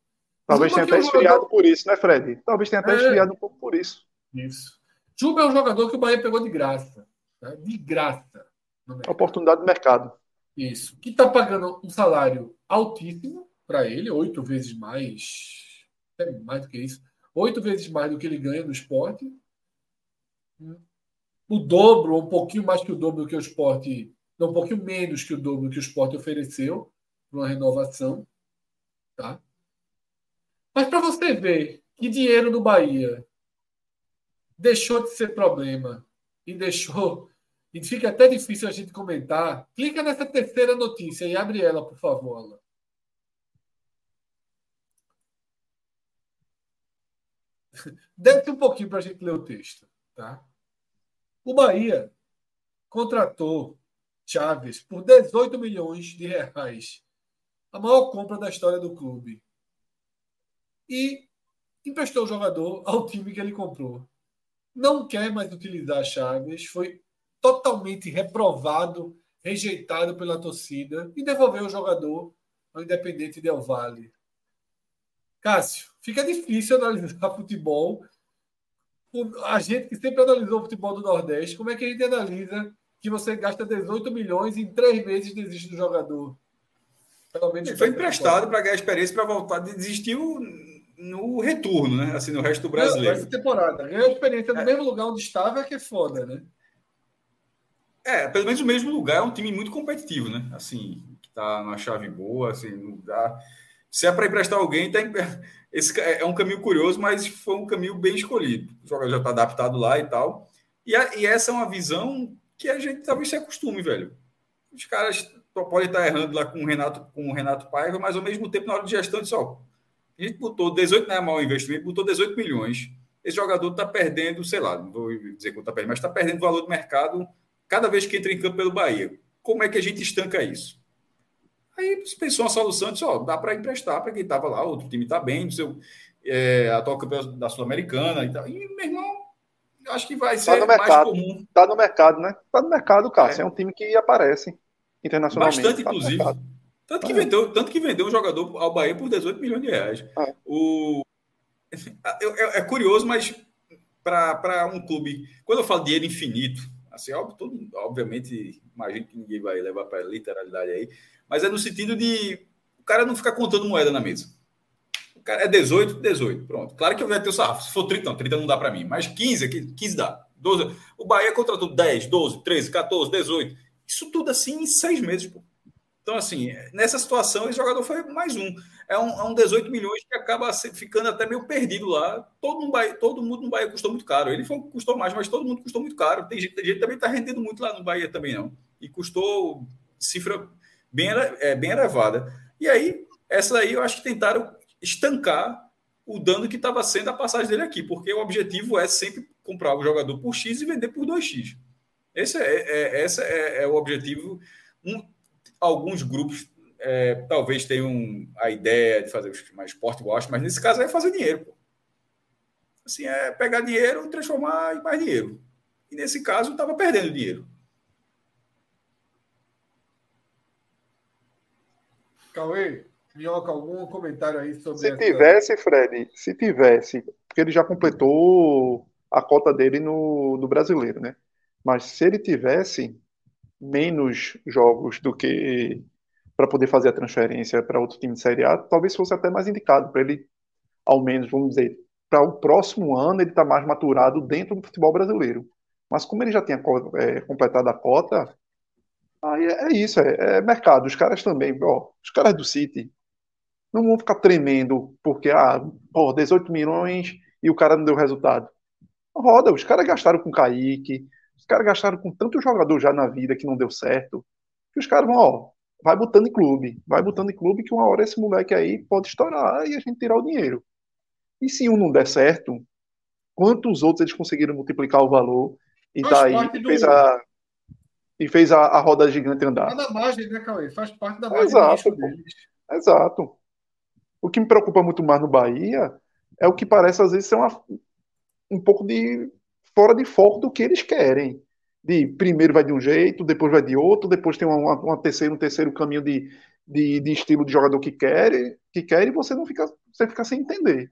Talvez tenha até esfriado jogador... por isso, né, Fred? Talvez tenha até é... esfriado um pouco por isso. Isso. Juba é um jogador que o Bahia pegou de graça. Né? De graça. Oportunidade de mercado. Isso. Que está pagando um salário altíssimo para ele, oito vezes mais, até mais do que isso, oito vezes mais do que ele ganha no esporte. O dobro, um pouquinho mais que o dobro do que o esporte um pouquinho menos que o dobro que o esporte ofereceu para uma renovação. Tá? Mas para você ver que dinheiro no Bahia deixou de ser problema e deixou. E fica até difícil a gente comentar. Clica nessa terceira notícia e abre ela, por favor, Alan. Desce um pouquinho para a gente ler o texto. Tá? O Bahia contratou Chaves por 18 milhões de reais, a maior compra da história do clube. E emprestou o jogador ao time que ele comprou. Não quer mais utilizar Chaves, foi totalmente reprovado, rejeitado pela torcida e devolveu o jogador ao Independente Del Valle. Cássio, fica difícil analisar futebol. A gente que sempre analisou o futebol do Nordeste, como é que a gente analisa que você gasta 18 milhões e em três meses desiste do jogador? Pelo menos Ele foi emprestado para ganhar experiência para voltar. Desistiu no retorno, né? Assim, no resto do brasileiro. Essa temporada. Ganhou experiência no é. mesmo lugar onde estava, é que é foda, né? É, pelo menos o mesmo lugar. É um time muito competitivo, né? Assim, que tá numa chave boa, assim, no lugar. Se é para emprestar alguém, tem... esse é um caminho curioso, mas foi um caminho bem escolhido. O jogador já está adaptado lá e tal. E, a, e, essa é uma visão que a gente talvez se acostume, velho. Os caras podem estar errando lá com o Renato, com o Renato Paiva, mas ao mesmo tempo, na hora de gestão, só a gente botou 18, não é mau investimento, botou 18 milhões. Esse jogador está perdendo, sei lá, não vou dizer quanto está perdendo, mas está perdendo valor do mercado cada vez que entra em campo pelo Bahia. Como é que a gente estanca isso? Aí pensou uma solução, disse, ó, dá para emprestar para quem estava lá, outro time está bem, seu, é, atual campeão da Sul-Americana e tal. E, meu irmão, acho que vai tá ser mercado, mais comum. Está no mercado, né? Está no mercado, Cássio. É. é um time que aparece internacionalmente. Bastante, tá inclusive. Tanto que, vendeu, tanto que vendeu um jogador ao Bahia por 18 milhões de reais. É. O, é, é curioso, mas para um clube. Quando eu falo dinheiro infinito, assim, óbvio, todo, obviamente, imagino que ninguém vai levar para literalidade aí, mas é no sentido de o cara não ficar contando moeda na mesa. O cara é 18, 18, pronto. Claro que eu ia ter o sarrafo. Se for 30, não, 30 não dá para mim, mas 15, 15 dá. 12. O Bahia contratou 10, 12, 13, 14, 18. Isso tudo assim em seis meses, pô. Então, assim, nessa situação, esse jogador foi mais um. É um, é um 18 milhões que acaba ficando até meio perdido lá. Todo mundo, Bahia, todo mundo no Bahia custou muito caro. Ele foi, custou mais, mas todo mundo custou muito caro. Tem gente, tem gente que também está rendendo muito lá no Bahia também, não. E custou cifra bem, é, bem elevada. E aí, essa aí eu acho que tentaram estancar o dano que estava sendo a passagem dele aqui, porque o objetivo é sempre comprar o jogador por X e vender por 2X. Esse é, é, esse é, é o objetivo. Um, alguns grupos é, talvez tenham a ideia de fazer mais sport wash, mas nesse caso é fazer dinheiro. Pô. Assim, é pegar dinheiro e transformar em mais dinheiro. E nesse caso estava perdendo dinheiro. Cauê, Minhoca, algum comentário aí sobre. Se essa... tivesse, Fred, se tivesse, porque ele já completou a cota dele no, no brasileiro, né? Mas se ele tivesse, menos jogos do que para poder fazer a transferência para outro time de Série A, talvez fosse até mais indicado para ele, ao menos, vamos dizer, para o próximo ano ele está mais maturado dentro do futebol brasileiro. Mas como ele já tinha é, completado a cota, aí é, é isso, é, é, mercado. Os caras também, ó, os caras do City não vão ficar tremendo porque, ah, pô, 18 milhões e o cara não deu resultado. Roda, os caras gastaram com Kaique, os caras gastaram com tanto jogador já na vida que não deu certo, que os caras vão, ó, vai botando em clube, vai botando em clube que uma hora esse moleque aí pode estourar e a gente tirar o dinheiro. E se um não der certo, quantos outros eles conseguiram multiplicar o valor e Faz tá aí fez a e fez a, a roda gigante andar. É da margem, né, Cauê? Faz parte da margem Exato, deles. Exato. O que me preocupa muito mais no Bahia é o que parece às vezes ser uma, um pouco de fora de foco do que eles querem. De primeiro vai de um jeito, depois vai de outro, depois tem uma, uma, terceira, um terceiro caminho de, de, de, estilo de jogador que quer, que quer e você não fica, você fica sem entender.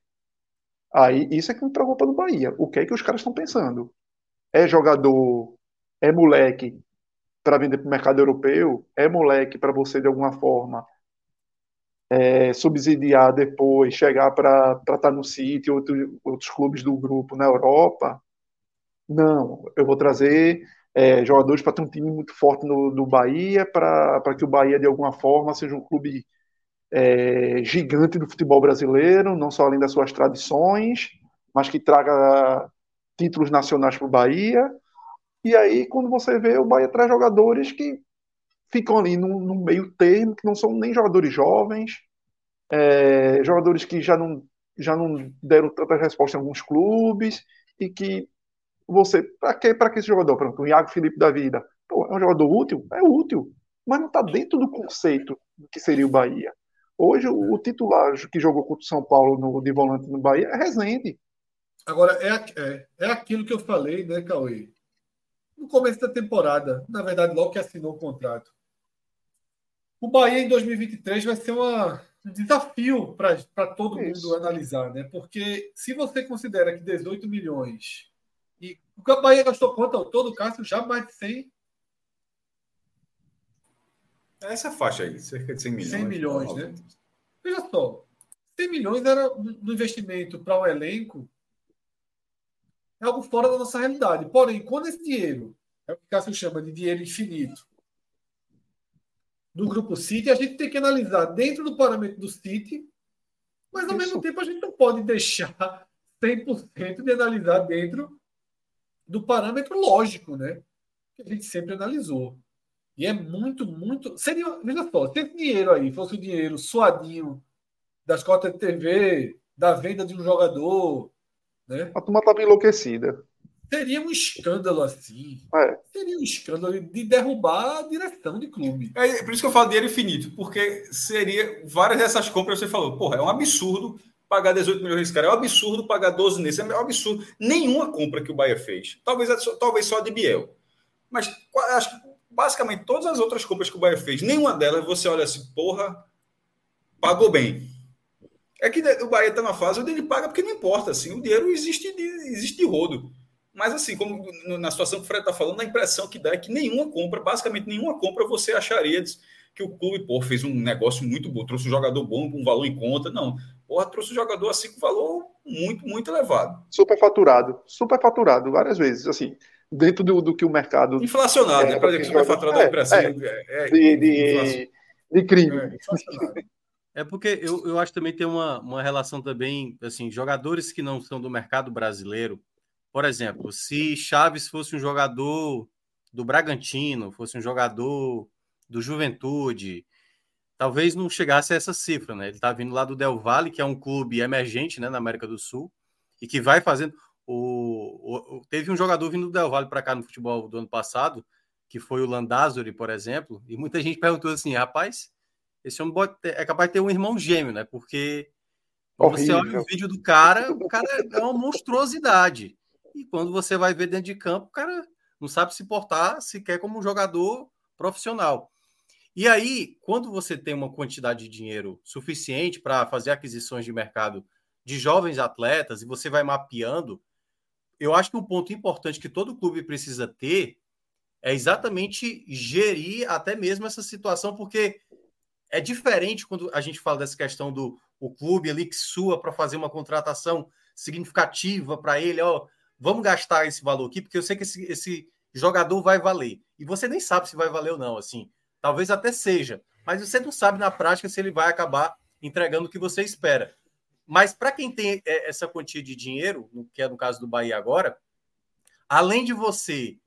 Aí isso é que me preocupa no Bahia. O que é que os caras estão pensando? É jogador, é moleque para vender para o mercado europeu, é moleque para você de alguma forma é, subsidiar depois, chegar para estar no City, outro, outros clubes do grupo na Europa. Não, eu vou trazer é, jogadores para ter um time muito forte no, no Bahia, para que o Bahia, de alguma forma, seja um clube é, gigante do futebol brasileiro, não só além das suas tradições, mas que traga títulos nacionais para o Bahia. E aí, quando você vê, o Bahia traz jogadores que ficam ali no, no meio termo, que não são nem jogadores jovens, é, jogadores que já não, já não deram tanta resposta em alguns clubes, e que você, para que, que esse jogador? Exemplo, o Iago Felipe da Vida, pô, é um jogador útil? É útil, mas não está dentro do conceito do que seria o Bahia. Hoje, o, o titular que jogou contra o São Paulo no, de volante no Bahia é Rezende. Agora, é, é, é aquilo que eu falei, né, Cauê? No começo da temporada, na verdade, logo que assinou o contrato. O Bahia em 2023 vai ser uma, um desafio para todo Isso. mundo analisar, né? Porque se você considera que 18 milhões e o Bahia gastou quanto ao todo, Cássio? Já mais de 100 é essa faixa aí, cerca de 100 milhões. 100 milhões, né? Veja só, 100 milhões era no investimento para o um elenco é algo fora da nossa realidade. Porém, quando esse dinheiro, é o que Cássio chama de dinheiro infinito, do grupo City, a gente tem que analisar dentro do parâmetro do City, mas ao Isso. mesmo tempo a gente não pode deixar 100% de analisar dentro do parâmetro lógico, né? Que a gente sempre analisou. E é muito, muito. Seria, veja só, se esse dinheiro aí fosse o dinheiro suadinho das cotas de TV, da venda de um jogador. Né? A turma estava enlouquecida. Seria um escândalo assim. É. Seria um escândalo de derrubar a direção de clube. É por isso que eu falo dinheiro infinito, porque seria várias dessas compras você falou, porra, é um absurdo pagar 18 milhões cara, é um absurdo pagar 12 nesse, é um absurdo. Nenhuma compra que o Bahia fez, talvez, talvez só a de Biel. Mas acho que basicamente todas as outras compras que o Bahia fez, nenhuma delas você olha assim, porra, pagou bem. É que o Bahia está na fase onde ele paga porque não importa, assim, o dinheiro existe de, existe de rodo. Mas assim, como na situação que o Fred está falando, a impressão que dá é que nenhuma compra, basicamente nenhuma compra, você acharia que o clube, pô, fez um negócio muito bom, trouxe um jogador bom com um valor em conta. Não, porra, trouxe um jogador assim com valor muito, muito elevado. Super faturado, super faturado, várias vezes, assim dentro do, do que o mercado. Inflacionado, é, né? Para dizer que superfaturado é, é. É, é, de, de, de, crime. É, porque eu, eu acho que também tem uma, uma relação também, assim, jogadores que não são do mercado brasileiro. Por exemplo, se Chaves fosse um jogador do Bragantino, fosse um jogador do Juventude, talvez não chegasse a essa cifra, né? Ele está vindo lá do Del Valle, que é um clube emergente, né, na América do Sul, e que vai fazendo. O, o, teve um jogador vindo do Del Valle para cá no futebol do ano passado, que foi o Landázuri, por exemplo, e muita gente perguntou assim: rapaz, esse homem é capaz de ter um irmão gêmeo, né? Porque quando você olha o vídeo do cara, o cara é uma monstruosidade. E quando você vai ver dentro de campo, o cara não sabe se portar sequer como um jogador profissional. E aí, quando você tem uma quantidade de dinheiro suficiente para fazer aquisições de mercado de jovens atletas e você vai mapeando, eu acho que um ponto importante que todo clube precisa ter é exatamente gerir até mesmo essa situação, porque é diferente quando a gente fala dessa questão do o clube ali que sua para fazer uma contratação significativa para ele, ó, vamos gastar esse valor aqui, porque eu sei que esse, esse jogador vai valer. E você nem sabe se vai valer ou não, assim. Talvez até seja, mas você não sabe na prática se ele vai acabar entregando o que você espera. Mas para quem tem é, essa quantia de dinheiro, que é no caso do Bahia agora, além de você,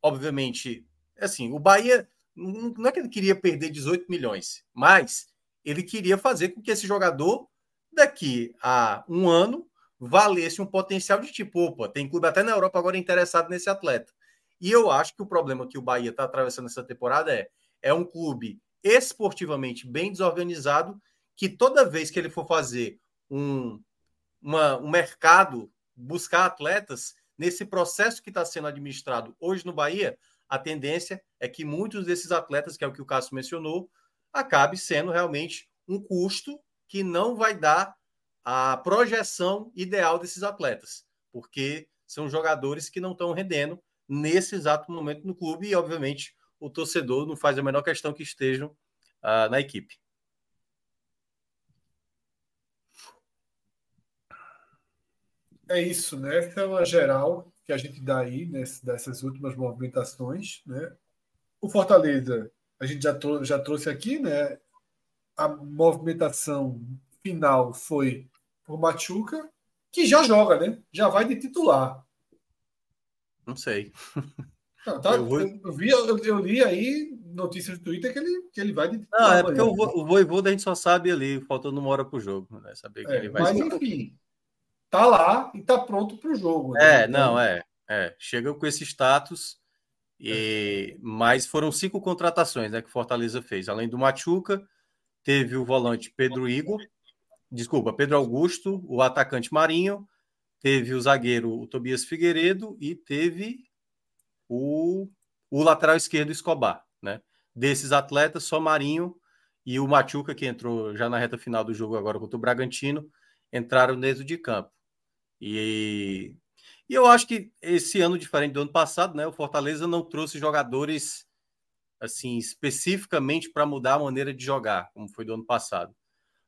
obviamente, assim, o Bahia não é que ele queria perder 18 milhões, mas ele queria fazer com que esse jogador, daqui a um ano, valesse um potencial de tipo, opa, tem clube até na Europa agora interessado nesse atleta. E eu acho que o problema que o Bahia está atravessando essa temporada é, é um clube esportivamente bem desorganizado, que toda vez que ele for fazer um, uma, um mercado, buscar atletas, nesse processo que está sendo administrado hoje no Bahia, a tendência é que muitos desses atletas, que é o que o Cássio mencionou, acabe sendo realmente um custo que não vai dar a projeção ideal desses atletas, porque são jogadores que não estão rendendo nesse exato momento no clube e, obviamente, o torcedor não faz a menor questão que estejam uh, na equipe. É isso, né? Essa é uma geral que a gente dá aí nesse, dessas últimas movimentações, né? O Fortaleza, a gente já, trou já trouxe aqui, né? A movimentação final foi por Machuca, que já joga, né? Já vai de titular. Não sei. Não, tá, eu, eu, vi, eu, eu, li aí notícias do Twitter que ele, que ele vai de. Não, é porque o, o Voivoda a gente só sabe ali, faltando uma hora pro jogo, né? Saber que é, ele vai Mas enfim, tá lá e tá pronto pro jogo. Né? É, então... não, é, é. Chega com esse status. E... É. Mas foram cinco contratações né, que Fortaleza fez. Além do Machuca, teve o volante Pedro Igor, desculpa, Pedro Augusto, o atacante Marinho, teve o zagueiro o Tobias Figueiredo e teve o, o lateral esquerdo Escobar, né? Desses atletas, só Marinho e o Machuca, que entrou já na reta final do jogo agora contra o Bragantino, entraram dentro de campo. E, e eu acho que esse ano, diferente do ano passado, né? O Fortaleza não trouxe jogadores assim especificamente para mudar a maneira de jogar, como foi do ano passado.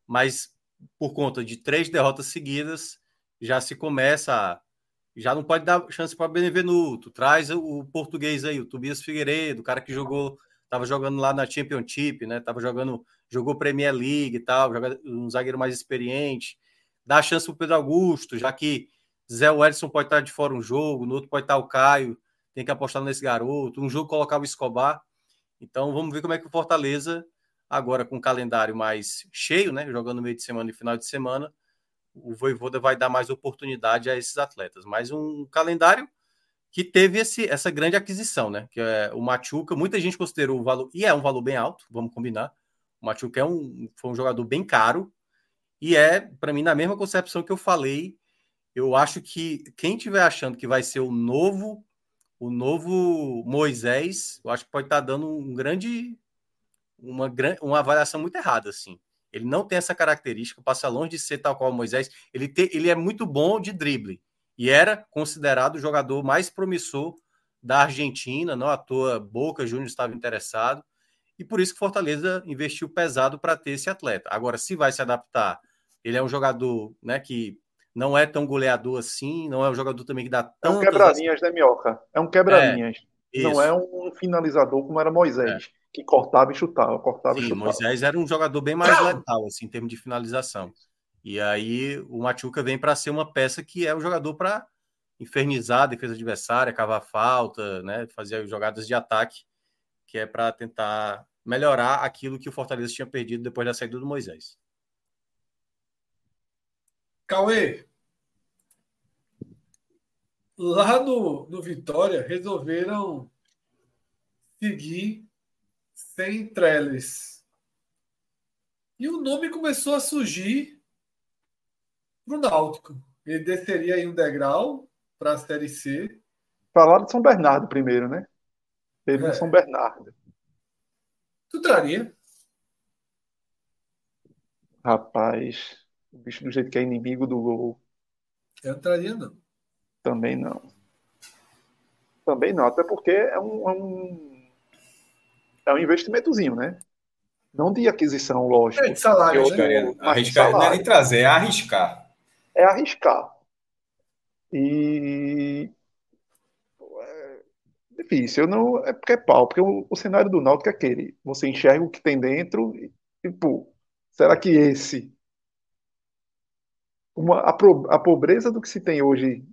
Mas por conta de três derrotas seguidas, já se começa já não pode dar chance para Benevenuto. Traz o, português aí, o Tobias Figueiredo, o cara que jogou, estava jogando lá na Championship, né? Tava jogando, jogou Premier League e tal, um zagueiro mais experiente. Dá chance para o Pedro Augusto, já que Zé Wellison pode estar de fora um jogo, no outro pode estar o Caio, tem que apostar nesse garoto. Um jogo colocava o Escobar. Então vamos ver como é que o Fortaleza, agora com o calendário mais cheio, né? Jogando meio de semana e final de semana, o Voivoda vai dar mais oportunidade a esses atletas. Mas um calendário que teve esse, essa grande aquisição, né? Que é o Machuca, muita gente considerou o valor, e é um valor bem alto, vamos combinar. O Machuca é um, foi um jogador bem caro, e é, para mim, na mesma concepção que eu falei, eu acho que quem estiver achando que vai ser o novo, o novo Moisés, eu acho que pode estar tá dando um grande, uma, uma avaliação muito errada, assim. Ele não tem essa característica, passa longe de ser tal qual Moisés. Ele, te, ele é muito bom de drible e era considerado o jogador mais promissor da Argentina, não à toa Boca Juniors estava interessado e por isso que Fortaleza investiu pesado para ter esse atleta. Agora, se vai se adaptar, ele é um jogador né, que não é tão goleador assim, não é um jogador também que dá tantas... É um quebra-linhas, né, Minhoca? É um quebra-linhas. É, não é um finalizador como era Moisés. É que cortava e chutava, cortava Sim, e chutava. Moisés era um jogador bem mais letal, assim, em termos de finalização. E aí o Machuca vem para ser uma peça que é um jogador para infernizar a defesa adversária, cavar falta, né, fazer jogadas de ataque, que é para tentar melhorar aquilo que o Fortaleza tinha perdido depois da saída do Moisés. Cauê, lá no, no Vitória resolveram seguir sem Trellis. E o nome começou a surgir para o Náutico. Ele desceria aí um degrau para a Série C. Falaram de São Bernardo primeiro, né? Teve é. São Bernardo. Tu traria? Rapaz, o bicho do jeito que é inimigo do gol. Eu não traria, não. Também não. Também não, até porque é um, é um é um investimentozinho, né? Não de aquisição, lógico. É de salário, né? Arriscar, salário. não é nem trazer, é arriscar. É arriscar. E é difícil. Eu não é porque é pau, porque o, o, cenário do Náutico é aquele. Você enxerga o que tem dentro e, tipo, será que esse uma, a, a pobreza do que se tem hoje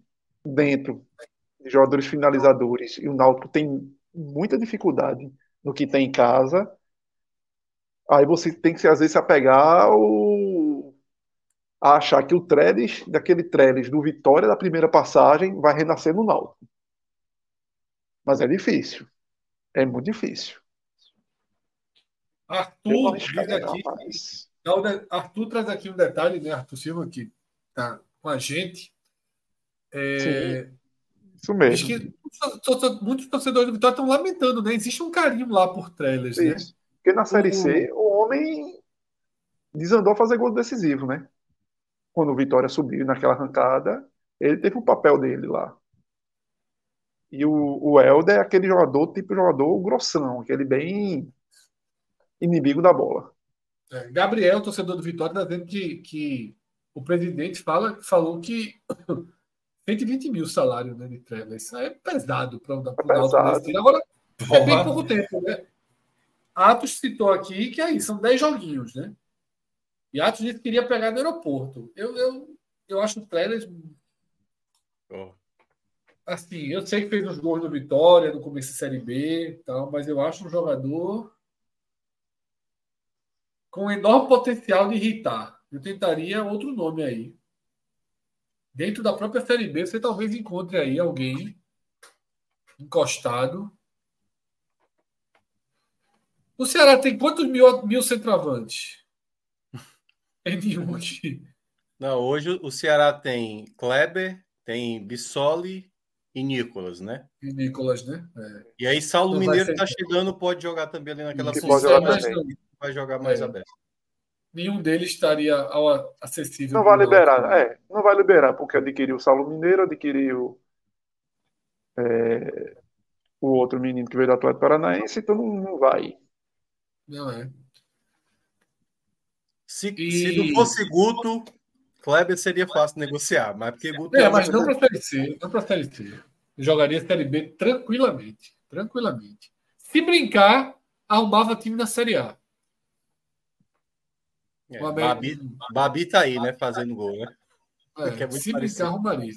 dentro de jogadores finalizadores e o Náutico tem muita dificuldade no que tem em casa. Aí você tem que, às vezes, se apegar ao... a achar que o Trellis, daquele Trellis do Vitória da primeira passagem, vai renascer no Náutico. Mas é difícil. É muito difícil. Arthur diz aqui. Arthur traz aqui um detalhe, né? Arthur Silva, que está com a gente. É, isso mesmo. Acho que muitos torcedores do Vitória estão lamentando, né? Existe um carinho lá por trailers, né? Isso. Porque na Série C, o homem desandou a fazer gol decisivo, né? Quando o Vitória subiu naquela arrancada, ele teve o papel dele lá. E o, o Helder é aquele jogador, tipo jogador grossão, aquele bem inimigo da bola. É, Gabriel, torcedor do Vitória, está dizendo que, que o presidente fala, falou que 120 mil salário né, de Trevor. Isso é pesado para o é Agora, é bem pouco tempo, né? Atos citou aqui que aí são 10 joguinhos, né? E Atos disse que queria pegar no aeroporto. Eu, eu, eu acho o Trellis. Oh. assim, eu sei que fez uns gols no Vitória, no começo da Série B tal, mas eu acho um jogador com enorme potencial de irritar. Eu tentaria outro nome aí. Dentro da própria Série B, você talvez encontre aí alguém encostado. O Ceará tem quantos mil, mil centroavantes? É nenhum aqui. Não, hoje o Ceará tem Kleber, tem Bissoli e Nicolas, né? E Nicolas, né? É. E aí Saulo então Mineiro está chegando, pode jogar também ali naquela função. Vai jogar mais é. aberto. Nenhum deles estaria ao acessível. Não vai liberar, é, não vai liberar, porque adquiriu o Saulo Mineiro, adquiriu é, o outro menino que veio do Atlético Paranaense, então não, não vai. Não é. Se, e... se não fosse Guto, Kleber seria fácil negociar, mas porque Guto. É, mas não para a Série não para a Série C. Jogaria a Série B tranquilamente. Tranquilamente. Se brincar, arrumava time na Série A. É, Babi, Babi tá aí, né? Fazendo gol, né? É, é se brincar, arrumaria.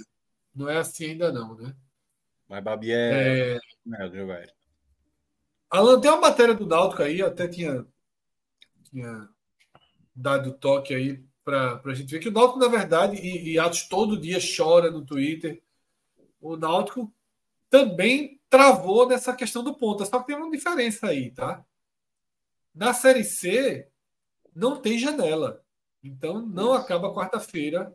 Não é assim ainda, não, né? Mas Babi é. é... Não, é Alan, tem uma matéria do Náutico aí, eu até tinha, tinha dado toque aí para a gente ver que o Náutico, na verdade, e, e Atos todo dia chora no Twitter, o Náutico também travou nessa questão do ponta, só que tem uma diferença aí, tá? Na Série C, não tem janela. Então, não acaba quarta-feira.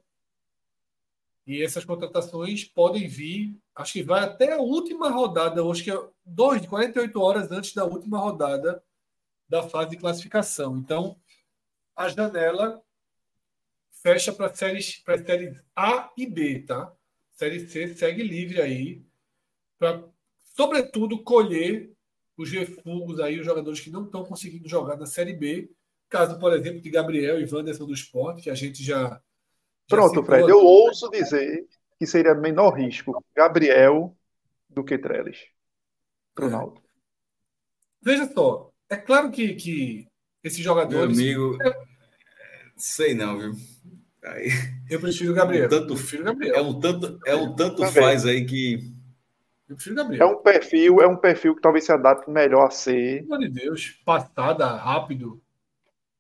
E essas contratações podem vir, acho que vai até a última rodada, hoje que é 2 de 48 horas antes da última rodada da fase de classificação. Então, a janela fecha para séries, para séries A e B, tá? Série C segue livre aí para, sobretudo, colher os refugos aí, os jogadores que não estão conseguindo jogar na Série B. Caso, por exemplo, de Gabriel e Wanderson do Esporte, que a gente já. já Pronto, Fred, eu ouso dizer que seria menor risco Gabriel do que Trellis. Ronaldo. Veja só, é claro que, que esses jogadores. Meu amigo, é... sei não, viu? Aí... Eu prefiro o Gabriel. Um tanto, eu prefiro Gabriel. É um tanto, é um tanto faz aí que. Eu prefiro Gabriel. É um perfil, é um perfil que talvez se adapte melhor a ser. Pelo amor de Deus, passada, rápido.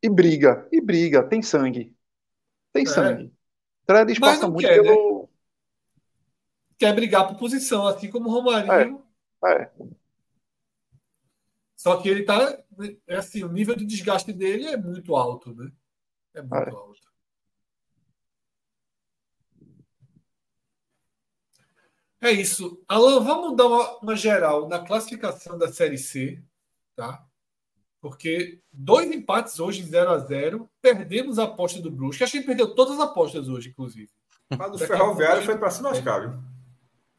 E briga, e briga, tem sangue. Tem é. sangue. Tredes passa muito quer, pelo. Né? Quer brigar por posição, assim como o Romarinho. É. é. Só que ele tá. É assim, o nível de desgaste dele é muito alto, né? É muito é. alto. É isso. Alan, vamos dar uma, uma, geral na classificação da Série C, tá? Porque dois empates hoje em 0 a 0 Perdemos a aposta do Brusque. Acho que a gente perdeu todas as apostas hoje, inclusive. Mas do Ferroviário foi para se lascar,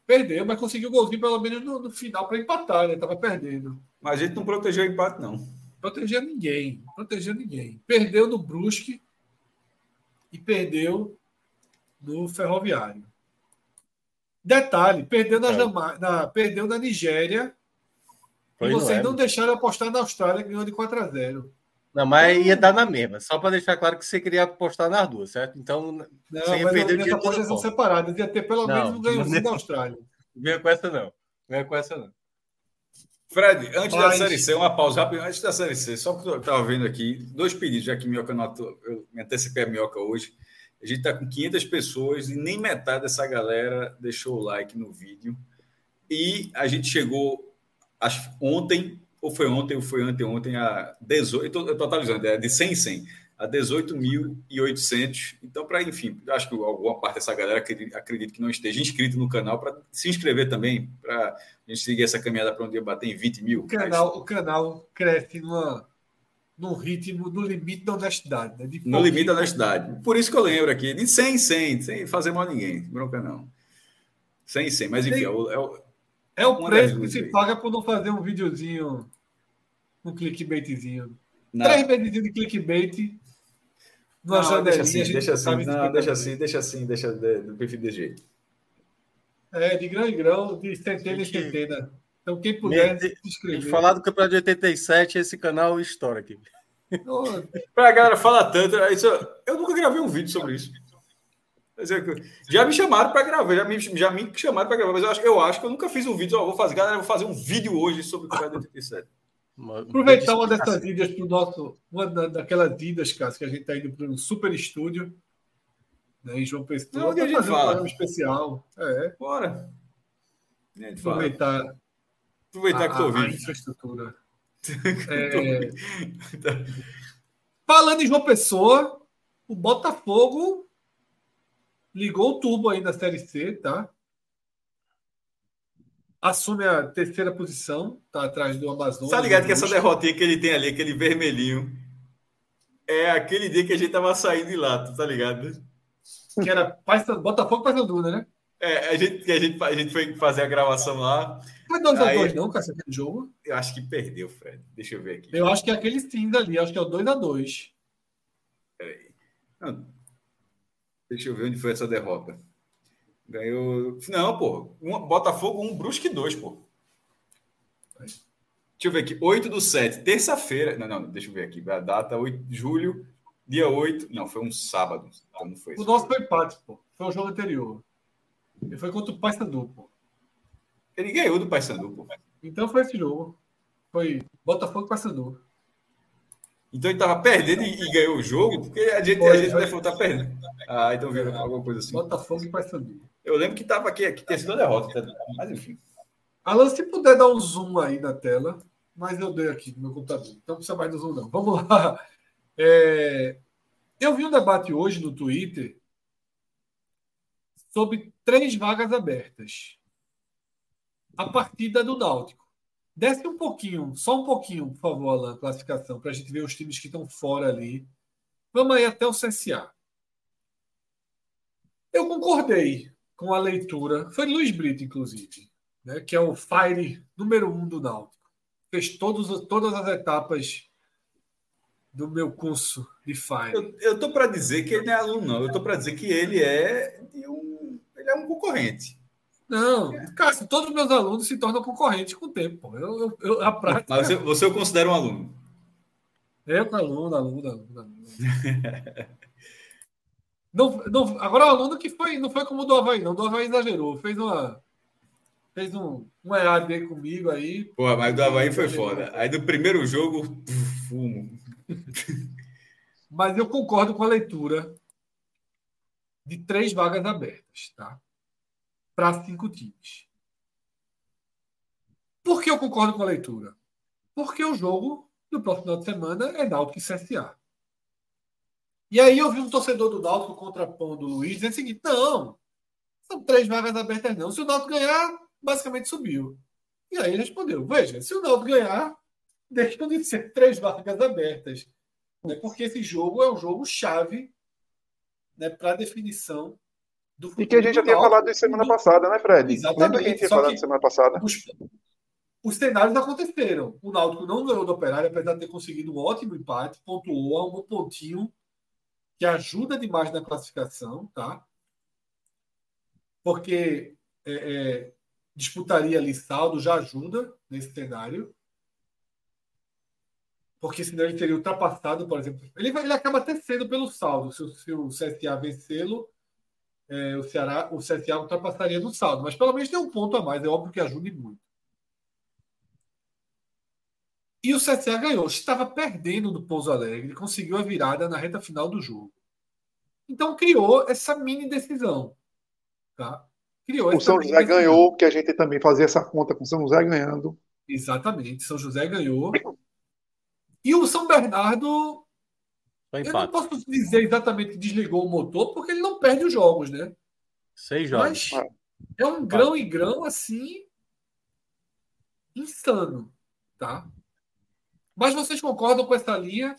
Perdeu, mas conseguiu o golzinho pelo menos no, no final para empatar, né? Tava perdendo. Mas a gente não protegeu o empate, não. Protegeu ninguém. Protegeu ninguém. Perdeu no Brusque e perdeu no Ferroviário. Detalhe, perdeu na, é. na, perdeu na Nigéria. Foi e vocês não, é, deixaram apostar na Austrália, que ganhou de 4 a 0 Não, mas ia dar na mesma. Só para deixar claro que você queria apostar nas duas, certo? Então, não, você ia perder o dinheiro. apostas são separadas. Ia ter pelo menos um ganhozinho da Austrália. Não venha com essa, não. Venha com essa, não. Fred, antes mas... da Série C, uma pausa rápida. Antes da Série C, só que eu estava vendo aqui, dois pedidos, já que Minhoca não eu me antecipei a Minhoca hoje. A gente está com 500 pessoas e nem metade dessa galera deixou o like no vídeo. E a gente chegou acho, ontem, ou foi ontem, ou foi anteontem, a 18, eu estou atualizando, é de 100 em 100, a 18.800. Então, para, enfim, acho que alguma parte dessa galera acredito que não esteja inscrito no canal, para se inscrever também, para a gente seguir essa caminhada para um dia bater em 20 mil. O canal, Mas... o canal cresce numa no ritmo, no limite da honestidade. Né? no limite da honestidade. Por isso que eu lembro aqui, de 100 100, sem fazer mal a ninguém, bronca não. 100 100, mas enfim, é o, é o, é o preço que se paga por não fazer um videozinho, um clickbaitzinho. Não. Três vezes de clickbait não, Deixa assim, deixa assim, não, deixa assim, deixa assim, deixa do perfil desse jeito. É, de grão em grão, de centena em centena. Então, quem puder se inscrever. Falar do campeonato de 87, esse canal estoura aqui. Para a galera falar tanto, isso, eu nunca gravei um vídeo sobre isso. Já me chamaram para gravar, já me, já me chamaram para gravar, mas eu acho, eu acho que eu nunca fiz um vídeo. Ó, vou fazer, galera, vou fazer um vídeo hoje sobre o Campeonato 87. Aproveitar uma dessas idas para o nosso. Uma daquelas idas, Cássio, que a gente está indo para um super estúdio né, em João Pessoa. Não, a gente fala. Um especial. É. Bora. Aproveitar. Aproveitar a, que estou ouvindo. A infraestrutura. é... Falando em João Pessoa, o Botafogo ligou o turbo aí na Série C, tá? Assume a terceira posição, tá atrás do Amazonas. Tá ligado que essa derrotinha que ele tem ali, aquele vermelhinho, é aquele dia que a gente tava saindo de lá, tá ligado? Que era Botafogo Paysandu, né? É, a gente, a, gente, a gente foi fazer a gravação lá. É 2x2, não, cara, aquele jogo? Eu acho que perdeu, Fred. Deixa eu ver aqui. Eu acho que é aquele cinza ali, acho que é o 2x2. Peraí. Não, deixa eu ver onde foi essa derrota. Ganhou. Não, pô. Um, Botafogo 1, um, Brusque 2, pô. Deixa eu ver aqui. 8 do 7, terça-feira. Não, não, deixa eu ver aqui. A data 8 de julho, dia 8. Não, foi um sábado. Então não foi o nosso foi empate, pô. Foi o jogo anterior. Ele foi contra o Paysandu, pô. Ele ganhou do Paysandu, pô. Então foi esse jogo. Foi Botafogo e Paysandu. Então ele tava perdendo e, e, ganhou o jogo, porque a gente, a gente vai tá perdendo. Ah, então viu alguma coisa assim. Botafogo e Paysandu. Eu lembro que tava aqui, aqui tem sido derrota, tá? mas enfim. Alan, se puder dar um zoom aí na tela, mas eu dei aqui no meu computador, então não precisa mais do zoom, não. Vamos lá. É... Eu vi um debate hoje no Twitter sobre três vagas abertas. A partida do Náutico. Desce um pouquinho, só um pouquinho, por favor, Alan, classificação, para a gente ver os times que estão fora ali. Vamos aí até o CSA. Eu concordei com a leitura, foi Luiz Brito, inclusive, né, que é o Fire número um do Náutico. Fez todos, todas as etapas do meu curso de Fire. Eu, estou para dizer que ele não é aluno, não. Eu estou para dizer que ele é um, ele é um concorrente. Não, Cássio, todos os meus alunos se tornam concorrentes com o tempo. Eu, eu, a prática... Mas você, você eu considera um aluno? Eu, aluno, aluno, aluno. aluno. não, não, agora o aluno que foi, não foi como o do Havaí, não. O do Havaí exagerou. Fez uma. Fez um, um EAD comigo aí. Pô, mas do Havaí foi foda. Aí do primeiro jogo, fumo. mas eu concordo com a leitura de três vagas abertas, tá? Para cinco times. Por que eu concordo com a leitura? Porque o jogo do próximo final de semana é Náutico e CSA. E aí eu vi um torcedor do Náutico contrapondo o Luiz dizendo o seguinte: não, são três vagas abertas, não. Se o Náutico ganhar, basicamente subiu. E aí ele respondeu: veja, se o Náutico ganhar, deixam de ser três vagas abertas. Né? Porque esse jogo é um jogo chave né, para a definição e que a gente já tinha falado isso semana passada, né, Fred? Exatamente. Lembra que a gente tinha falado semana passada? Os, os cenários aconteceram. O Náutico não ganhou do Operário, apesar de ter conseguido um ótimo empate, pontuou a um pontinho que ajuda demais na classificação, tá? Porque é, é, disputaria ali saldo, já ajuda nesse cenário. Porque senão ele teria ultrapassado, por exemplo. Ele, ele acaba até sendo pelo saldo. Se, se o CSA vencê-lo, é, o Ceará, o CSA ultrapassaria no saldo, mas pelo menos tem um ponto a mais, é óbvio que ajude muito. E o CSA ganhou, estava perdendo no Pouso Alegre, conseguiu a virada na reta final do jogo. Então criou essa mini decisão. Tá? Criou o São José decisão. ganhou, que a gente também fazia essa conta com o São José ganhando. Exatamente, São José ganhou. E o São Bernardo eu não posso dizer exatamente que desligou o motor, porque ele não perde os jogos, né? Seis jogos. Mas é um grão e grão assim insano, tá? Mas vocês concordam com essa linha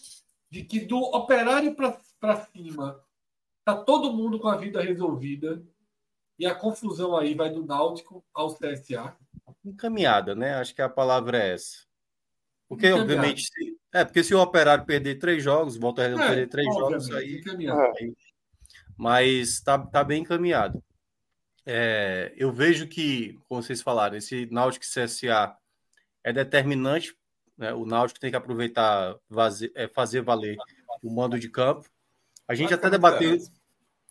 de que do operário para cima tá todo mundo com a vida resolvida e a confusão aí vai do Náutico ao CSA? Encaminhada, né? Acho que a palavra é essa. Porque, obviamente, se, é, porque se o Operário perder três jogos, volta a é, perder três jogos, aí. aí mas está tá bem encaminhado. É, eu vejo que, como vocês falaram, esse Náutico CSA é determinante. Né? O Náutico tem que aproveitar, fazer, é, fazer valer o mando de campo. A gente até debateu.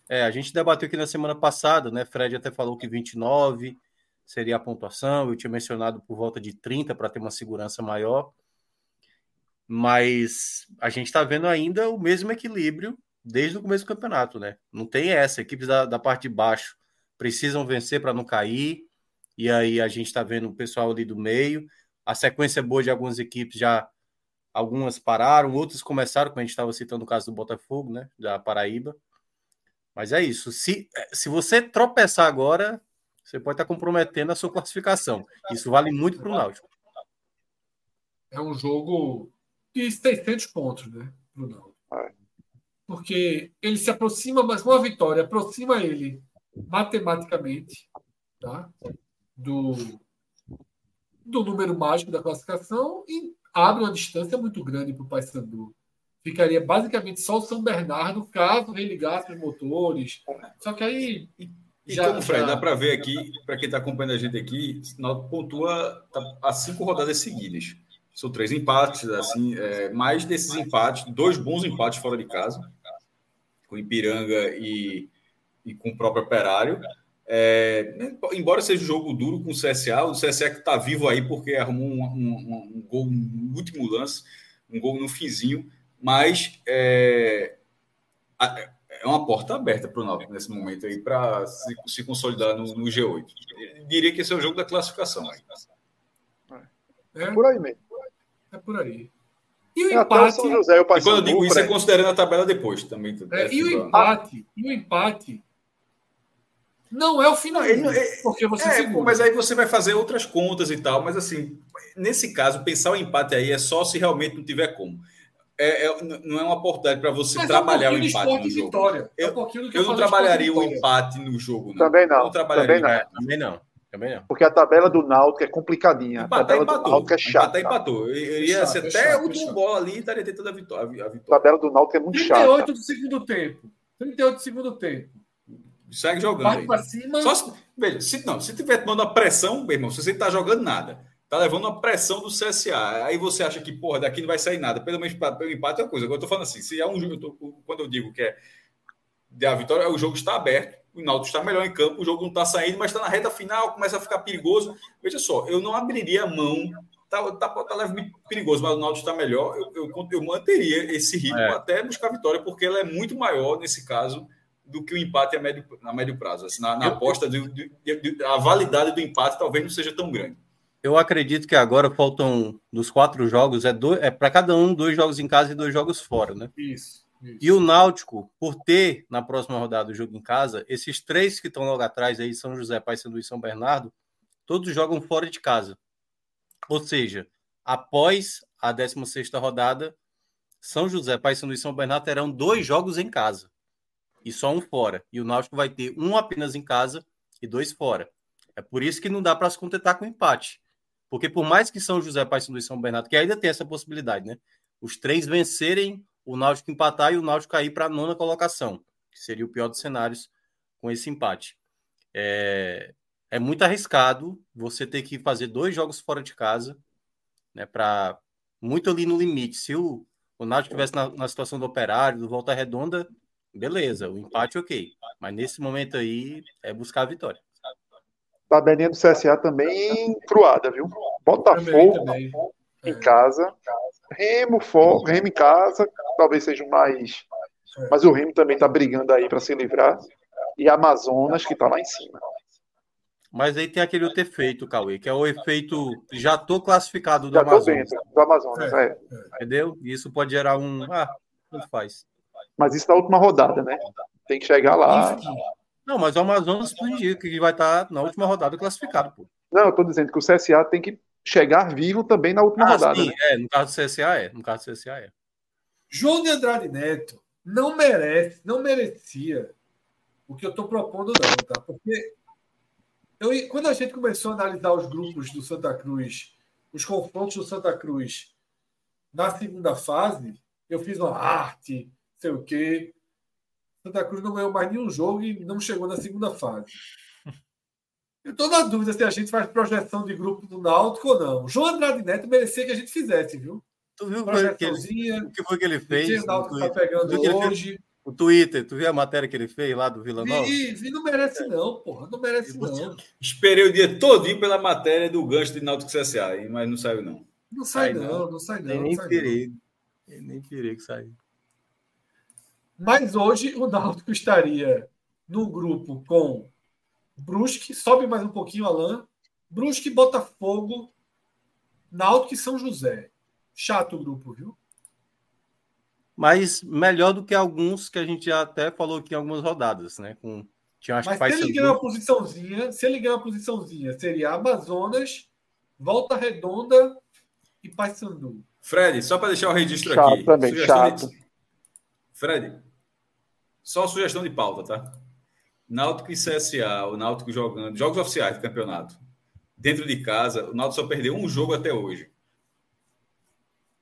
É, a gente debateu aqui na semana passada, né? Fred até falou que 29 seria a pontuação, eu tinha mencionado por volta de 30 para ter uma segurança maior. Mas a gente está vendo ainda o mesmo equilíbrio desde o começo do campeonato, né? Não tem essa. Equipes da, da parte de baixo precisam vencer para não cair. E aí a gente está vendo o pessoal ali do meio. A sequência boa de algumas equipes já. Algumas pararam, outras começaram, como a gente estava citando o caso do Botafogo, né? Da Paraíba. Mas é isso. Se, se você tropeçar agora, você pode estar tá comprometendo a sua classificação. Isso vale muito para o Náutico. É um jogo de 600 pontos, né? Para o Náutico. Porque ele se aproxima, mas uma vitória aproxima ele matematicamente tá? do, do número mágico da classificação e abre uma distância muito grande para o Paysandu. Ficaria basicamente só o São Bernardo caso religasse os motores. Só que aí. E já, como, Fred, já... dá para ver aqui, para quem está acompanhando a gente aqui, pontua tá, a cinco rodadas seguidas. São três empates, assim, é, mais desses empates, dois bons empates fora de casa, com Ipiranga e, e com o próprio Operário. É, embora seja um jogo duro com o CSA, o CSA que está vivo aí porque arrumou um, um, um, gol no último lance, um gol no finzinho, mas é, é uma porta aberta para o Náutico nesse momento aí para se, se, consolidar no, no, G8. Eu diria que esse é o jogo da classificação. Aí. É por aí mesmo. É por aí. E o é, empate. São José, e quando eu digo isso, é considerando a tabela depois também. É, e o empate, e o empate não é o final. É, porque você é, Mas aí você vai fazer outras contas e tal. Mas assim, nesse caso, pensar o empate aí é só se realmente não tiver como. É, é não é uma oportunidade para você mas trabalhar um o empate no jogo. Vitória. Eu, um eu, eu não trabalharia o empate no jogo. Não. Também não. não também não. também não. Também não. Porque a tabela do Náutico é complicadinha. Empatar, a tabela empatou. do Náutico é chata. Empatar, empatou. Eu iria chato, ser até chato, a última bola ali e estaria tentando a vitória, a vitória. A tabela do Náutico é muito 38 chata. 38 do segundo tempo. 38 do segundo tempo. Segue jogando. Vai cima. Só se, veja, se, não, se tiver tomando a pressão, meu irmão, se você está jogando nada, tá levando uma pressão do CSA, aí você acha que, porra, daqui não vai sair nada, pelo menos pelo empate é uma coisa. Agora eu tô falando assim, se é um jogo, eu tô, quando eu digo que é a vitória, o jogo está aberto, o Náutico está melhor em campo, o jogo não está saindo, mas está na reta final, começa a ficar perigoso. Veja só, eu não abriria a mão, tá, tá, tá levemente perigoso, mas o Náutico está melhor, eu, eu, eu, manteria esse ritmo é. até buscar a vitória, porque ela é muito maior nesse caso do que o empate a médio, a médio prazo. Assim, na, na aposta, de, a validade do empate talvez não seja tão grande. Eu acredito que agora faltam dos quatro jogos, é, é para cada um dois jogos em casa e dois jogos fora, né? Isso. Isso. E o Náutico, por ter na próxima rodada o jogo em casa, esses três que estão logo atrás aí, São José, Paysandu e São Bernardo, todos jogam fora de casa. Ou seja, após a 16 rodada, São José, Paysandu e São Bernardo terão dois jogos em casa e só um fora. E o Náutico vai ter um apenas em casa e dois fora. É por isso que não dá para se contentar com empate. Porque por mais que São José, Paysandu e São Bernardo, que ainda tem essa possibilidade, né? Os três vencerem o Náutico empatar e o Náutico cair para a nona colocação, que seria o pior dos cenários com esse empate. É, é muito arriscado você ter que fazer dois jogos fora de casa, né, para muito ali no limite. Se o, o Náutico estivesse na, na, situação do operário, do Volta Redonda, beleza, o empate ok. Mas nesse momento aí é buscar a vitória. Tabelinha do CSA também cruada, viu? Botafogo também, também. em casa. Remo, for, Remo em casa, talvez seja o mais. Mas o Remo também está brigando aí para se livrar. E Amazonas, que está lá em cima. Mas aí tem aquele outro efeito, Cauê, que é o efeito já tô classificado do já Amazonas. Dentro, do Amazonas, é. é. Entendeu? Isso pode gerar um. Ah, não faz. Mas isso na última rodada, né? Tem que chegar lá. Não, mas o Amazonas que vai estar tá na última rodada classificado, pô. Não, eu tô dizendo que o CSA tem que chegar vivo também na última ah, rodada. Sim, né? é, no caso do CSA é. No caso do CSA é. João de Andrade Neto não merece, não merecia o que eu estou propondo, não, tá? Porque eu, quando a gente começou a analisar os grupos do Santa Cruz, os confrontos do Santa Cruz na segunda fase, eu fiz uma arte, sei o quê. Santa Cruz não ganhou mais nenhum jogo e não chegou na segunda fase. Eu estou na dúvida se a gente faz projeção de grupo do Náutico ou não. João Andrade Neto merecia que a gente fizesse, viu? Tu viu o que, ele, que foi que ele fez? O Náutico está pegando hoje. O Twitter, tu viu a matéria que ele fez lá do Vila Nova? Vi, vi, não merece não, porra. Não merece não. Esperei o dia todinho pela matéria do gancho de Náutico CSA, mas não saiu não. Não sai, sai não, não, sai não. Nem perigo. Nem perigo sair. Mas hoje o Náutico estaria no grupo com Brusque, sobe mais um pouquinho, Alain. Brusque, Botafogo, Náutico e São José. Chato o grupo, viu? mas melhor do que alguns que a gente já até falou aqui em algumas rodadas, né? Com, tinha, acho mas que se ele ganhar uma posiçãozinha, se ele ganhar uma posiçãozinha, seria Amazonas, Volta Redonda e Paysandu. Fred, só para deixar o registro chato aqui. Também, chato. De... Fred, só sugestão de pauta, tá? Náutico e CSA, o Náutico jogando, jogos oficiais do campeonato. Dentro de casa, o Náutico só perdeu um jogo até hoje.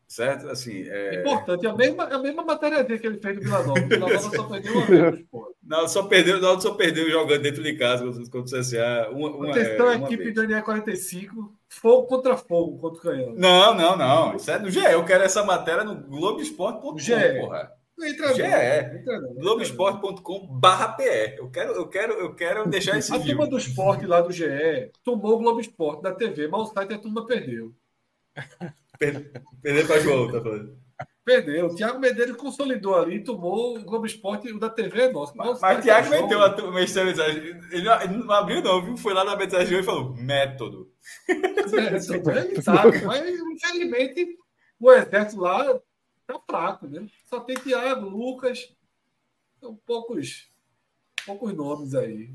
Certo? Assim, é... Importante, é a mesma, é a mesma matéria que ele fez do Vila Nova. O Vila Nova só perdeu uma vez, Não, só perdeu, não, só perdeu jogando dentro de casa contra o CSA. Uma, uma, Atenção, é, a equipe vez. do NE 45, fogo contra fogo contra o Canhão. Não, não, não. Isso é no GE. Eu quero essa matéria no Globoesporte.com, porra. Entra GE. Globoesporte.com barra PE. Eu quero, eu quero, eu quero deixar esse A turma do esporte lá do GE tomou o Globo Esporte da TV, mas o site a turma perdeu. Perdeu para João, tá falando. Perdeu. O Thiago Medeiros consolidou ali, tomou o Globo Esporte, o da TV é nosso. Mas, mas o Thiago meteu uma, uma mensagem. Ele não, ele não abriu, não, viu? Foi lá na mensagem e falou: método. método ele sabe, mas infelizmente o exército lá tá fraco, né? Só tem Thiago, Lucas, são poucos, poucos nomes aí.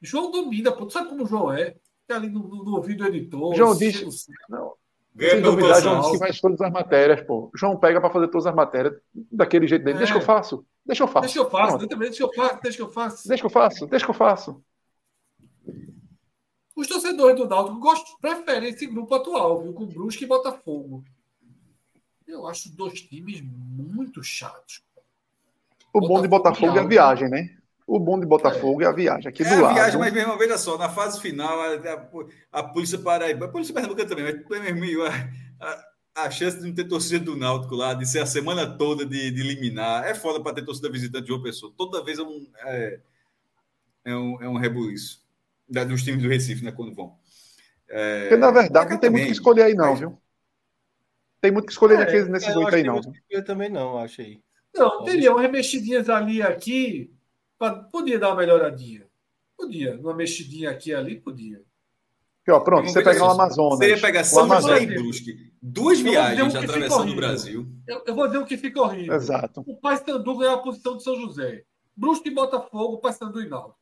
João domina, pô. Tu sabe como o João é? Fica ali no, no, no ouvido do editor. João disse. Não, sem dúvida, João disse que faz todas as matérias, pô. João pega para fazer todas as matérias daquele jeito dele. É. Deixa que eu faço. Deixa eu faço. Deixa eu faço. Deixa eu faço. Deixa eu faço. Deixa que eu faço. Deixa que eu faço. Os torcedores do Náutico gostam, preferem esse grupo atual, viu? Com Brusque e Botafogo. Eu acho dois times muito chatos. O bom de Botafogo é a viagem, né? O bom de Botafogo é, é a viagem aqui é do lado. É a viagem, mas mesmo, veja só, na fase final, a, a, a Polícia Paraíba, a Polícia Pernambucana também, mas mesmo, a, a, a, chance de não ter torcida do Náutico lá, de ser a semana toda de, de eliminar, é foda para ter torcida visitante de uma pessoa. Toda vez é um, é, é um, é um rebuliço dos times do Recife, né, quando vão. É, Porque, na verdade, não tem muito que escolher aí, não, viu? Tem muito que escolher é, nesses oito aí, não. Eu também não, achei. Não, teria umas mexidinhas ali aqui Podia dar uma melhoradinha. Podia. Uma mexidinha aqui ali, podia. Aqui, ó, pronto, você pegar o Amazonas. Você ia pegar São José e Brusque. Duas viagens atravessando o Brasil. Eu, eu, vou dizer o que fica horrível. Exato. O Paysandu ganhou a posição de São José. Brusque e Botafogo, o Paysandu e Náutico.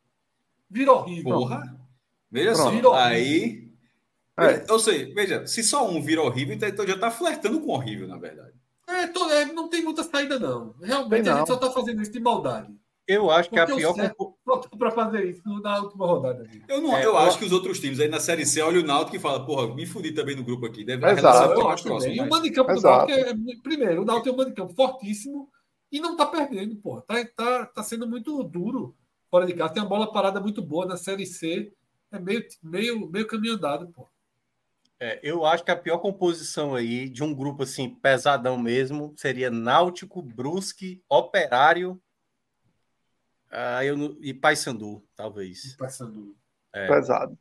Vira horrível. Porra. Veja pronto. só. Aí... É. Ou seja, veja, se só um vira horrível, então já está flertando com horrível, na verdade. É, tô, é, não tem muita saída, não. Realmente não. a gente só está fazendo isso de maldade. Eu acho que a pior. Para fazer isso na última rodada. Eu, não, é, eu, eu acho que os outros times aí na Série C olham o Náutico e falam, porra, me fudi também no grupo aqui. Deve Exato. Eu acho próximo, E o mando de campo do Náutico é. Primeiro, o Náutico tem um mando de campo fortíssimo e não tá perdendo, porra. Tá, tá, tá sendo muito duro fora de casa. Tem uma bola parada muito boa na Série C. É meio, meio, meio caminho andado, porra. É, eu acho que a pior composição aí de um grupo assim pesadão mesmo seria Náutico, Brusque, Operário ah, eu, e Paysandu, talvez. Paysandu. É. Pesado.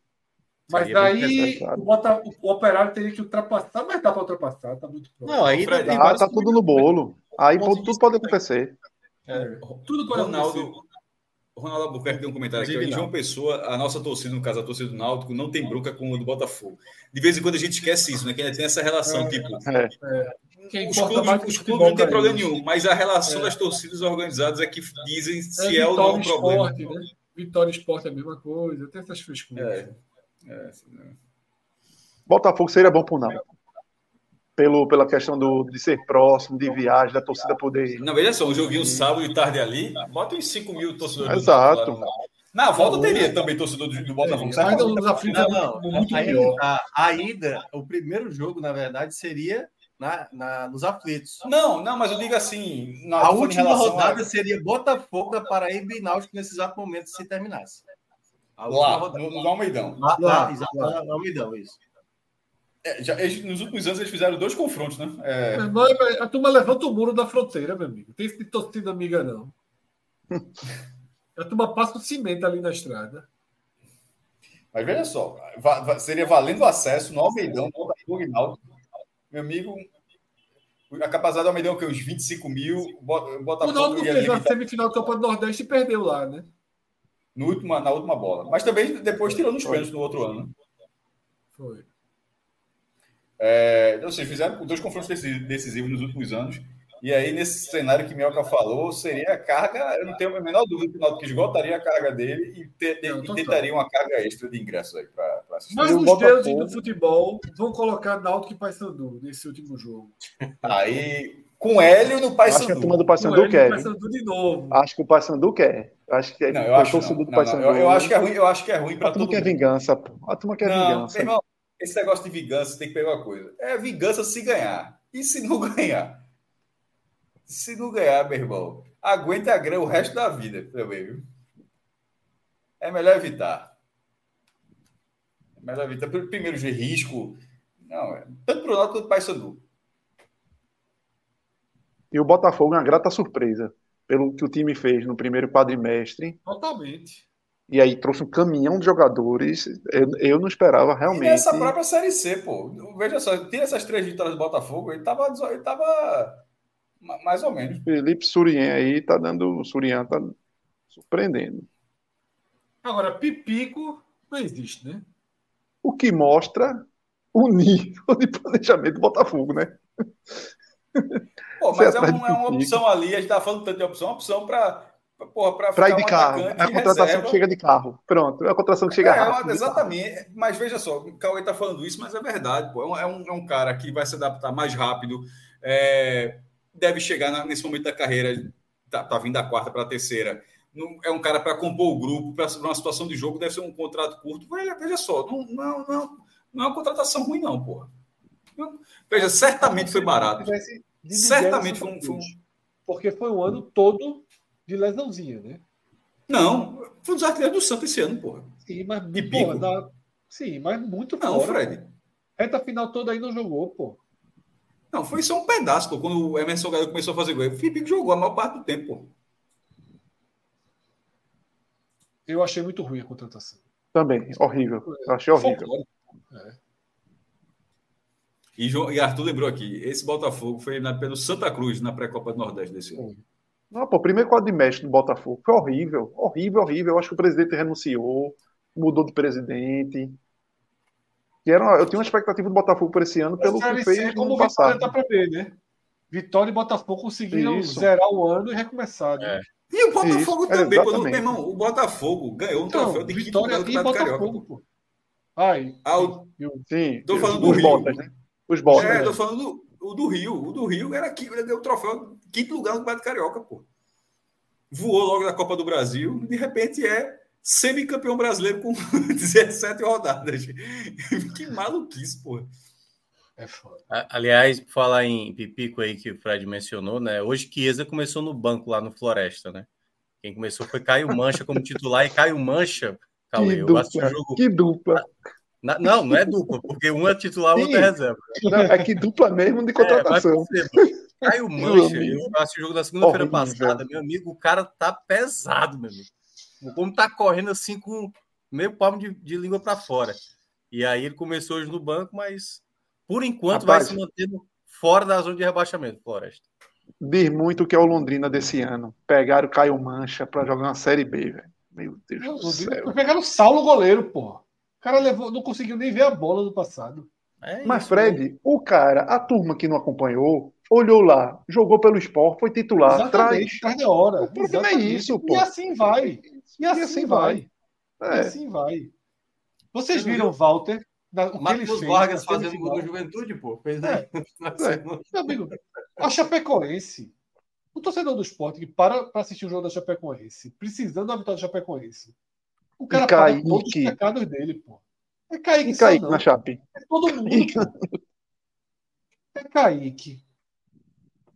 Mas daí o, Bota, o, operário teria que ultrapassar, mas dá para ultrapassar, tá muito próximo. Não, aí dá, tá tudo no bolo. Aí tudo pode acontecer. É, tudo pode Ronaldo, acontecer. Ronaldo Albuquerque tem um comentário aqui. Em João Pessoa, a nossa torcida, no caso a torcida do Náutico, não tem bronca com o do Botafogo. De vez em quando a gente esquece isso, né? Que ainda tem essa relação, é, tipo. É. é. Os clubes, os clubes não tem problema nenhum, mas a relação é. das torcidas organizadas é que dizem se é, é ou não um problema. Esporte, né? Vitória Esporte é a mesma coisa, tem essas frescuras. É. É, Botafogo seria bom para o Náutico. Pelo, pela questão do, de ser próximo, de viagem, da torcida poder. Não, veja só, um joguinho sábado e tarde ali, bota uns 5 mil torcedores. Exato. Na volta teria também torcedor do, do Botafogo. É, ainda aflitos não, não, muito a, a, ida, o primeiro jogo, na verdade, seria na, na, nos aflitos. Não, não, mas eu digo assim. a última rodada a... seria Botafogo da Paraíba e Náutico nesse exato momento se terminasse. A lá, rodada. no, no Almeidão. Lá, lá, exato, lá. no Almeidão, isso. É, já, eles, nos últimos anos eles fizeram dois confrontos, né? É... a turma levanta o muro da fronteira, meu amigo. Tem esse torcida amiga, não. A turma passa o cimento ali na estrada. Mas veja só, seria valendo o acesso no Almeidão, no Botafogo Meu amigo, a capacidade do Almeidão que uns 25 mil. O Botafogo o Náutico fez a semifinal do Copa do Nordeste e perdeu lá, né? No última, na última bola. Mas também depois tirou nos pênaltis no outro ano. Foi. É, então, assim, fizeram dois confrontos decisivos nos últimos anos. E aí, nesse cenário que Mioca falou, seria a carga. Eu não tenho a menor dúvida que o Náutico esgotaria a carga dele e, te, não, e tentaria uma carga extra de ingresso aí para assistir. Mas os deuses do futebol vão colocar Náutico e Paysandu nesse último jogo. Aí, com Hélio no Paysandu. Acho que a turma do Paysandu quer. Paysandu de novo. Acho que o Paysandu quer. Acho que é não, eu acho, não, não, não, eu, eu, acho que é ruim, eu acho que é ruim para todo mundo. A turma quer vingança, pô. A turma quer vingança. Irmão, esse negócio de vingança tem que pegar uma coisa. É vingança se ganhar. E se não ganhar? Se não ganhar, meu irmão, aguenta a grana o resto da vida também, viu? É melhor evitar. É melhor evitar. Primeiro, de risco. Não, é, tanto para o Náutico quanto para o Paysandu. E o Botafogo é uma grata surpresa pelo que o time fez no primeiro quadrimestre. Totalmente. E aí trouxe um caminhão de jogadores. Eu, eu não esperava realmente. E nessa própria Série C, pô. Veja só, tira essas três vitórias do Botafogo, ele tava, ele tava mais ou menos. Felipe Surien aí tá dando. O Surien tá surpreendendo. Agora, Pipico não existe, né? O que mostra o nível de planejamento do Botafogo, né? Pô, mas é, um, é, uma opção ali, a gente tá falando tanto de opção, uma opção para para ir de um carro. É a contratação reserva. que chega de carro. Pronto, é a contratação que chega é, rápido. Exatamente. Mas veja só, o Cauê está falando isso, mas é verdade. Pô. É, um, é um cara que vai se adaptar mais rápido. É, deve chegar na, nesse momento da carreira, tá, tá vindo da quarta para a terceira. Não, é um cara para compor o grupo, para uma situação de jogo, deve ser um contrato curto. Veja, veja só, não, não, não, não é uma contratação ruim, não, porra. Veja, certamente foi barato. Certamente foi um, foi um. Porque foi um ano todo de lesãozinha, né? Não, foi um dos artilheiros do Santos esse ano, porra. Sim, mas, de porra, da... Sim, mas muito Não, fora, Fred. Reta final toda aí não jogou, pô. Não, foi só um pedaço, pô. Quando o Emerson Galho começou a fazer gol. O Felipe jogou a maior parte do tempo, pô. Eu achei muito ruim a contratação. Também, horrível. Eu achei horrível. É. E, João, e Arthur lembrou aqui, esse Botafogo foi eliminado pelo Santa Cruz na pré-copa do Nordeste desse ano. Não, pô, primeiro quadrimestre do Botafogo foi horrível, horrível, horrível. Eu acho que o presidente renunciou, mudou de presidente. E era uma, eu tinha uma expectativa do Botafogo por esse ano pelo que fez como no passado. Tá ver, né? Vitória e Botafogo conseguiram Isso. zerar o ano e recomeçar. Né? É. E o Botafogo Isso, também, quando, meu irmão, o Botafogo ganhou um então, troféu de Vitória e Botafogo, pô. Ai, ah, o... Sim, tô falando do Rio. Botas, né? Os botas. É, né? tô falando do, o do Rio. O do Rio era aqui, ele deu o troféu quinto lugar no Campeonato Carioca, pô. Voou logo da Copa do Brasil, de repente é semicampeão brasileiro com 17 rodadas. que maluquice, pô. É foda. Aliás, falar em Pipico aí que o Fred mencionou, né? Hoje Chiesa começou no banco lá no Floresta, né? Quem começou foi Caio Mancha como titular e Caio Mancha, Cauê, eu dupla, jogo. Que dupla. Na, não, não é dupla, porque um é titular, o outro é reserva. Não, é que dupla mesmo de contratação. É, Caio Mancha, eu assisti o jogo da segunda-feira passada, meu amigo, o cara tá pesado, meu amigo. O como tá correndo assim com meio palmo de, de língua para fora. E aí ele começou hoje no banco, mas por enquanto Rapaz, vai se mantendo fora da zona de rebaixamento, Floresta. Diz muito que é o Londrina desse ano. Pegaram o Caio Mancha para jogar uma Série B, velho. Meu Deus do céu. Pegaram o Saulo goleiro, porra cara levou, não conseguiu nem ver a bola do passado. É Mas, Fred, né? o cara, a turma que não acompanhou, olhou lá, jogou pelo esporte, foi titular, Exatamente, traz. de hora. O problema é isso, pô. E assim vai. E assim, e assim vai. vai. É. E assim vai. Vocês viram o Walter? o Marcos Vargas fazendo gol do Juventude, pô. Fez é. é. Meu amigo, a Chapecoense, o torcedor do esporte que para para assistir o jogo da Chapecoense, precisando da vitória da Chapecoense, o cara paga todos os pecados dele, pô. É Kaique, e Kaique na Chape. É todo mundo. É Kaique.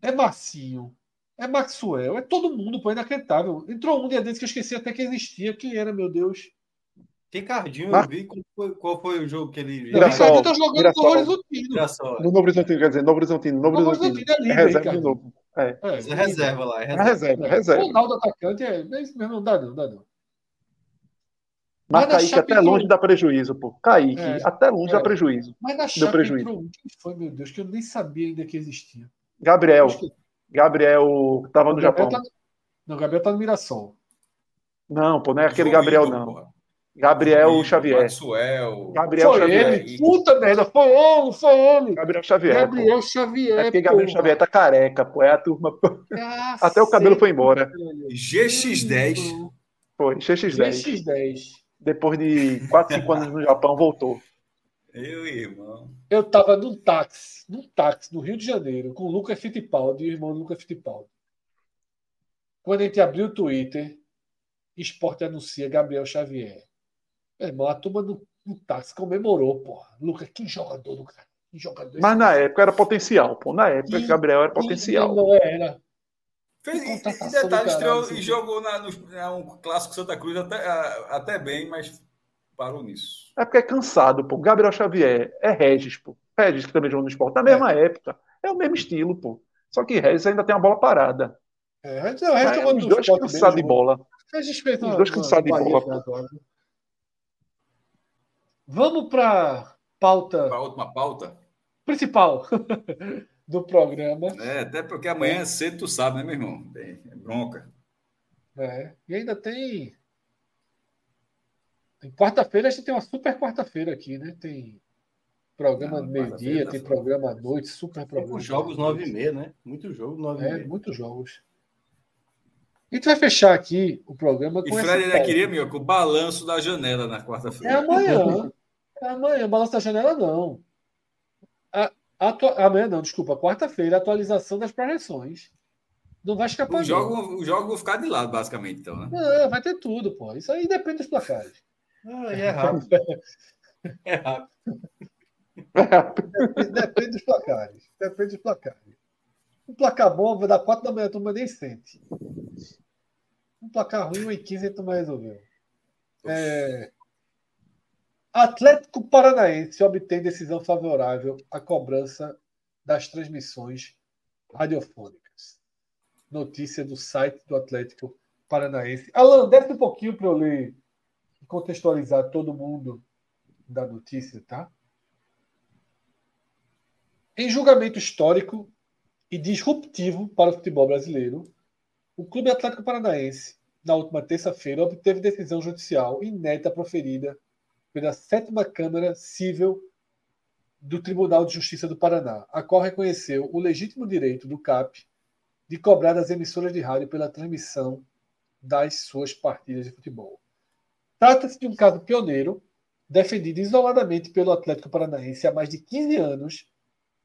É Marcinho. É Maxwell. É todo mundo, pô. É inacreditável. Entrou um dia desses que eu esqueci até que existia. Quem era, meu Deus? Ricardinho, Mar... eu vi qual foi, qual foi, o jogo que ele. Ricardinho tá jogando no Novo Horizontino. No Novo Horizontino, quer dizer, Novo Horizontino. Novo Horizontino. É, é reserva de novo. É. é, é reserva lá. É reserva. É reserva, é reserva. O Ronaldo atacante é mesmo, não dá não, dá não. Mas, Mas Kaique até longe dá prejuízo, pô. Kaique, é, até longe é. dá prejuízo. Mas na Chape prejuízo. entrou um. Quem foi, meu Deus, que eu nem sabia ainda que existia. Gabriel. Que... Gabriel estava no Japão. Tá... Não, Gabriel tá no Mirassol. Não, pô, não é aquele Gabriel, não. Porra. Gabriel Xavier. Maxwell. Gabriel foi Xavier. Ele. Puta merda, foi ele, foi ele. Gabriel Xavier. Gabriel pô. Xavier. É porque Gabriel. Xavier tá careca, pô. É a turma. Até o cabelo foi embora. GX10. Foi, GX10. GX10. Depois de 4, 5 anos no Japão, voltou. Eu, irmão. Eu tava num táxi, num táxi, no Rio de Janeiro, com o Lucas Fittipaldi e o irmão do Lucas Fittipaldi. Quando a gente abriu o Twitter, Esporte anuncia Gabriel Xavier. Meu irmão, a turma no, no táxi comemorou, porra. Lucas, que jogador do cara. Que jogador Mas na época era potencial, pô. Na época, e, Gabriel era potencial. Não era. Fez, e detalhe, estreou e jogou na, no, é um clássico Santa Cruz até, até bem, mas parou nisso. É porque é cansado, pô. Gabriel Xavier é Regis, pô. Regis que também jogou no esporte. Na mesma é. época. É o mesmo estilo, pô. Só que Regis ainda tem a bola parada. É, Regis, é, Regis é, os dois cansados de bola. Regis fez os dois cansados de bola. Vamos para pauta. Para a última pauta? Principal do programa. É, até porque amanhã é. cedo tu sabe, né, meu irmão? É bronca. É, e ainda tem. Tem quarta-feira, a gente tem uma super quarta-feira aqui, né? Tem programa meio-dia, tem programa à noite, super programa. Muitos jogos nove e meia, né? Muitos jogos nove é, e meia. muitos jogos. A gente vai fechar aqui o programa com E Fred ainda queria, meu, com o balanço da janela na quarta-feira. É amanhã. Amanhã, balanço da janela não. A, Amanhã não, desculpa, quarta-feira, atualização das projeções. Não vai escapar. O jogo, o jogo vou ficar de lado, basicamente, então, né? Não, vai ter tudo, pô. Isso aí depende dos placares. Ah, é rápido. é rápido. Depende, depende dos placares. Depende dos placares. Um placar bom vai dar 4 da manhã, a turma nem sente. Um placar ruim, 1 e 15 a turma resolveu. É... Atlético Paranaense obtém decisão favorável à cobrança das transmissões radiofônicas. Notícia do site do Atlético Paranaense. Alan, desce um pouquinho para eu ler e contextualizar todo mundo da notícia, tá? Em julgamento histórico e disruptivo para o futebol brasileiro, o Clube Atlético Paranaense, na última terça-feira, obteve decisão judicial inédita proferida pela sétima Câmara Civil do Tribunal de Justiça do Paraná, a qual reconheceu o legítimo direito do CAP de cobrar das emissoras de rádio pela transmissão das suas partidas de futebol. Trata-se de um caso pioneiro, defendido isoladamente pelo Atlético Paranaense há mais de 15 anos,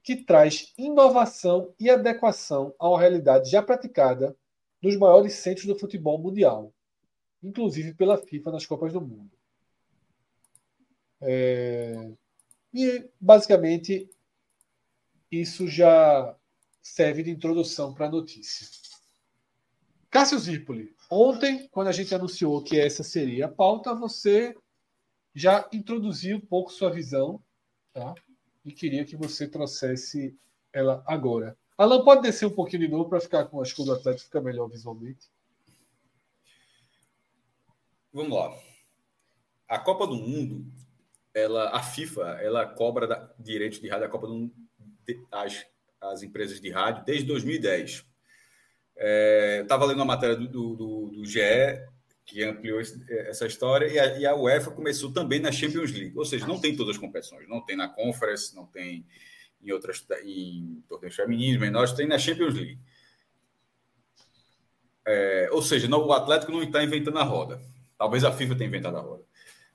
que traz inovação e adequação uma realidade já praticada nos maiores centros do futebol mundial, inclusive pela FIFA nas Copas do Mundo. É... E, basicamente, isso já serve de introdução para a notícia. Cássio Zirpoli, ontem, quando a gente anunciou que essa seria a pauta, você já introduziu um pouco sua visão, tá? E queria que você trouxesse ela agora. Alan, pode descer um pouquinho de novo para ficar com a escudo atlético, fica melhor visualmente. Vamos lá. A Copa do Mundo ela, a FIFA, ela cobra da, direitos de rádio da Copa do Mundo as, as empresas de rádio desde 2010. É, Estava lendo uma matéria do, do, do, GE que ampliou esse, essa história e a, e a, UEFA começou também na Champions League, ou seja, não tem todas as competições, não tem na Conference, não tem em outras em torneios femininos, menores, tem na Champions League. É, ou seja, não, o Atlético não está inventando a roda. Talvez a FIFA tenha inventado a roda.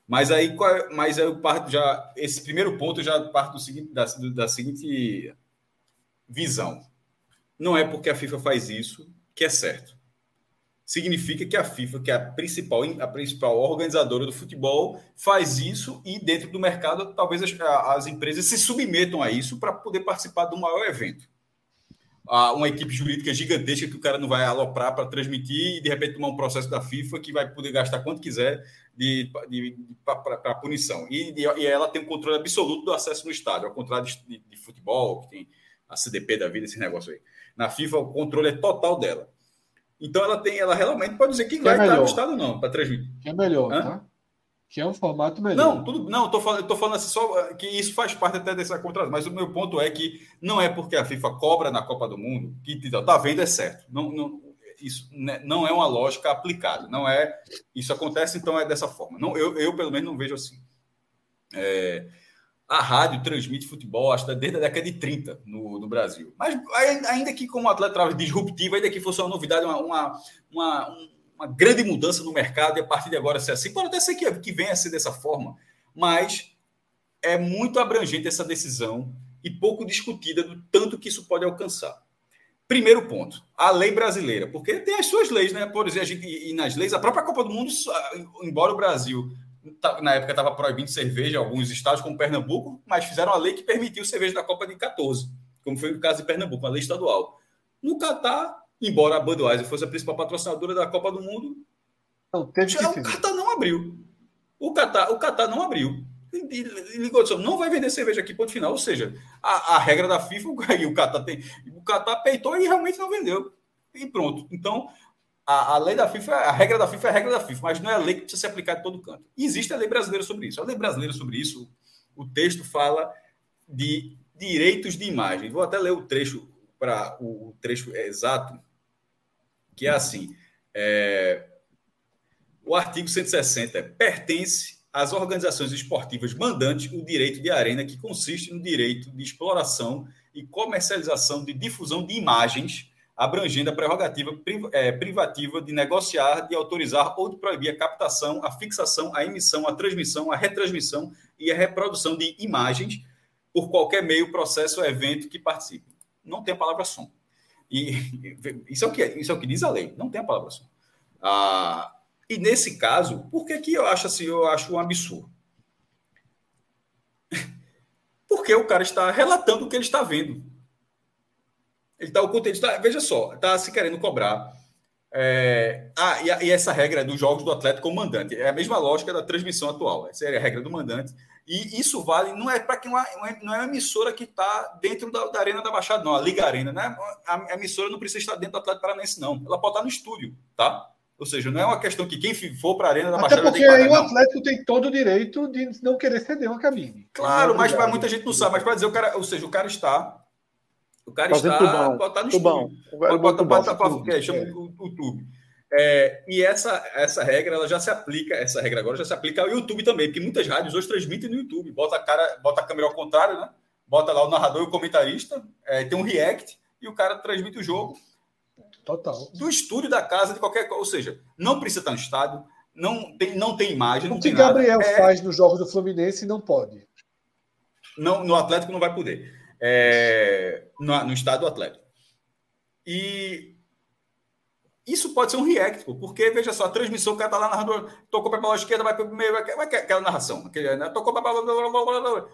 Mas aí, é, mas eu parto já. Esse primeiro ponto já parte do seguinte, da, da seguinte visão. Não é porque a FIFA faz isso que é certo. Significa que a FIFA, que é a principal, a principal organizadora do futebol, faz isso e dentro do mercado talvez as, as empresas se submetam a isso para poder participar do maior evento uma equipe jurídica gigantesca que o cara não vai aloprar para transmitir e de repente tomar um processo da FIFA que vai poder gastar quanto quiser de, de, de para punição. E, e, ela tem um controle absoluto do acesso no estádio, ao contrário de, de, futebol, que tem a CDP da vida, esse negócio aí. Na FIFA, o controle é total dela. Então ela tem, ela realmente pode dizer que, que vai é estar no estado não para transmitir. Que é melhor, Hã? tá? Que é um formato melhor. Não, tudo, não, tô falando, tô falando assim só que isso faz parte até dessa contrato, mas o meu ponto é que não é porque a FIFA cobra na Copa do Mundo que tá vendo é certo. Não, não, isso né, não é uma lógica aplicada, não é. Isso acontece então é dessa forma. Não, eu, eu pelo menos não vejo assim. É, a rádio transmite futebol, acho desde a década de 30 no, no Brasil. Mas ainda que como atleta disruptivo, ainda que fosse uma novidade, uma, uma, uma, uma, grande mudança no mercado e a partir de agora ser assim, pode até ser que, que venha a ser dessa forma, mas é muito abrangente essa decisão e pouco discutida do tanto que isso pode alcançar. Primeiro ponto, a lei brasileira, porque tem as suas leis, né? Por exemplo, a gente, e nas leis, a própria Copa do Mundo, embora o Brasil Tá, na época estava proibindo cerveja em alguns estados, como Pernambuco, mas fizeram a lei que permitiu cerveja da Copa de 14, como foi no caso de Pernambuco, uma lei estadual. No Catar, embora a Budweiser fosse a principal patrocinadora da Copa do Mundo, não, já, o Catar não abriu. O Catar, o Catar não abriu. Ligou, não vai vender cerveja aqui, ponto final. Ou seja, a, a regra da FIFA, e o Catar tem. O Catar peitou e realmente não vendeu. E pronto. Então, a, a, lei da FIFA, a regra da FIFA é a regra da FIFA, mas não é a lei que precisa ser aplicada em todo canto. E existe a lei brasileira sobre isso. A lei brasileira sobre isso, o texto fala de direitos de imagem. Vou até ler o trecho para o, o, trecho exato, que é assim: é, o artigo 160 pertence às organizações esportivas mandantes o direito de arena, que consiste no direito de exploração e comercialização de difusão de imagens abrangendo a prerrogativa é, privativa de negociar, de autorizar ou de proibir a captação, a fixação, a emissão, a transmissão, a retransmissão e a reprodução de imagens por qualquer meio, processo ou evento que participe. Não tem a palavra som. E isso é o que, isso é o que diz a lei, não tem a palavra som. Ah, e nesse caso, por que, que eu acho assim, eu acho um absurdo? Porque o cara está relatando o que ele está vendo. Ele está o conteúdo, tá, veja só, está se querendo cobrar. É, ah, e, e, essa regra é dos jogos do Atlético como mandante. É a mesma lógica da transmissão atual. Essa é a regra do mandante. E isso vale, não é para quem não é, não é uma emissora que está dentro da, da, Arena da Baixada, não, a Liga Arena, né? A, a, emissora não precisa estar dentro do Atlético Paranaense, não. Ela pode estar no estúdio, tá? Ou seja, não é uma questão que quem for para a Arena da Até Baixada. Até porque aí o Atlético tem todo o direito de não querer ceder uma cabine. Claro, mas para muita gente não sabe. Mas para dizer, o cara, ou seja, o cara está o cara Fazendo está, tubão. pode estar no tubão. Pode botar, bota, bota, é, chama o, o. É, e essa, essa regra ela já se aplica, essa regra agora já se aplica ao YouTube também, porque muitas rádios hoje transmitem no YouTube. Bota a, cara, bota a câmera ao contrário, né? Bota lá o narrador e o comentarista, é, tem um react e o cara transmite o jogo. Total. Do estúdio da casa, de qualquer coisa. Ou seja, não precisa estar no estádio, não tem, não tem imagem. O que Gabriel é... faz nos jogos do Fluminense não pode. Não, no Atlético não vai poder é, no, no estado do Atlético. E isso pode ser um react, porque, veja só, a transmissão, o cara tá lá narrando, tocou para a esquerda, vai para o meio, vai, vai aquela narração, aquele, né? tocou para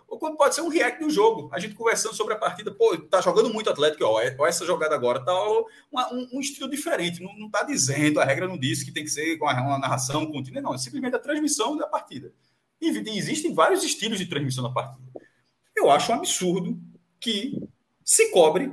ou quando pode ser um react do jogo, a gente conversando sobre a partida, pô, tá jogando muito Atlético, ó, ó essa jogada agora tá uma, um, um, estilo diferente, não, não tá dizendo, a regra não disse que tem que ser com uma narração contínua, não, é simplesmente a transmissão da partida. E, e existem vários estilos de transmissão da partida. Eu acho um absurdo que se cobre,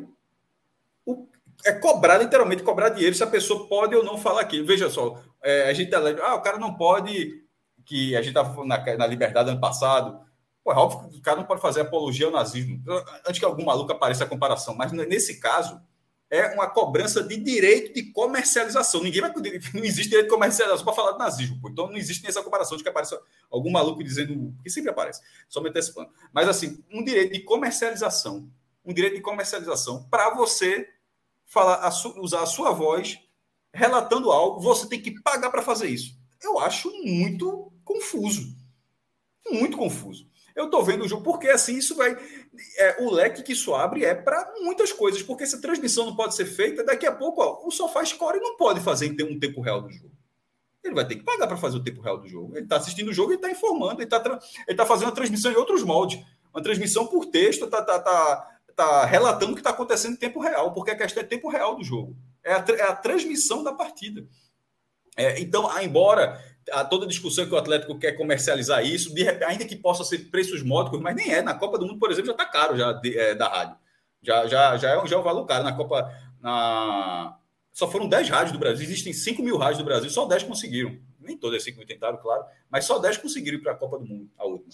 é cobrar, literalmente, cobrar dinheiro se a pessoa pode ou não falar aquilo. Veja só, é, a gente tá, ah, o cara não pode, que a gente estava na, na liberdade ano passado, Pô, é óbvio que o cara não pode fazer apologia ao nazismo, antes que algum maluco apareça a comparação, mas nesse caso é uma cobrança de direito de comercialização. Ninguém vai não existe direito de comercialização para falar de nazismo, pô. então não existe essa comparação de que apareça algum maluco dizendo que sempre aparece, somente esse plano. Mas assim, um direito de comercialização, um direito de comercialização para você falar, usar a sua voz relatando algo, você tem que pagar para fazer isso. Eu acho muito confuso, muito confuso. Eu estou vendo o jogo, porque assim isso vai. É, o leque que isso abre é para muitas coisas, porque essa transmissão não pode ser feita, daqui a pouco ó, o Sofá Score não pode fazer em ter um tempo real do jogo. Ele vai ter que pagar para fazer o tempo real do jogo. Ele está assistindo o jogo e está informando, ele está tá fazendo a transmissão em outros moldes. Uma transmissão por texto, está tá, tá, tá relatando o que está acontecendo em tempo real, porque a questão é tempo real do jogo. É a, é a transmissão da partida. É, então, embora a toda discussão que o Atlético quer comercializar isso, de, ainda que possa ser preços módicos, mas nem é. Na Copa do Mundo, por exemplo, já está caro já de, é, da rádio. Já, já, já, é, já é um valor caro. Na Copa. Na... Só foram 10 rádios do Brasil. Existem 5 mil rádios do Brasil, só 10 conseguiram. Nem todas as 5 mil tentaram, claro, mas só 10 conseguiram ir para a Copa do Mundo, a última.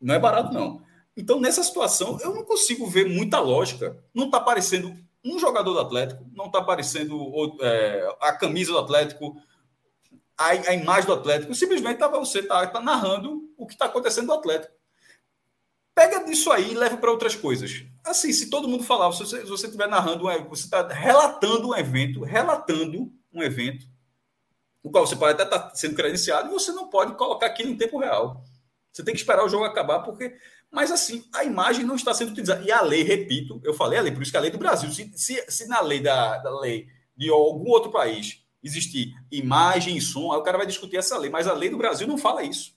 Não é barato, não. Então, nessa situação, eu não consigo ver muita lógica. Não está aparecendo um jogador do Atlético, não está aparecendo é, a camisa do Atlético, a, a, imagem do Atlético. Simplesmente tá, você está tá narrando o que está acontecendo do Atlético. Pega disso aí e leva para outras coisas. Assim, se todo mundo falar, se você, estiver narrando, você está relatando um evento, relatando um evento, o qual você pode até estar tá sendo credenciado, e você não pode colocar aquilo em tempo real. Você tem que esperar o jogo acabar, porque. Mas assim, a imagem não está sendo utilizada. E a lei, repito, eu falei a lei, por isso que a lei do Brasil, se, se, se na lei da, da lei de algum outro país existir imagem e som, aí o cara vai discutir essa lei, mas a lei do Brasil não fala isso.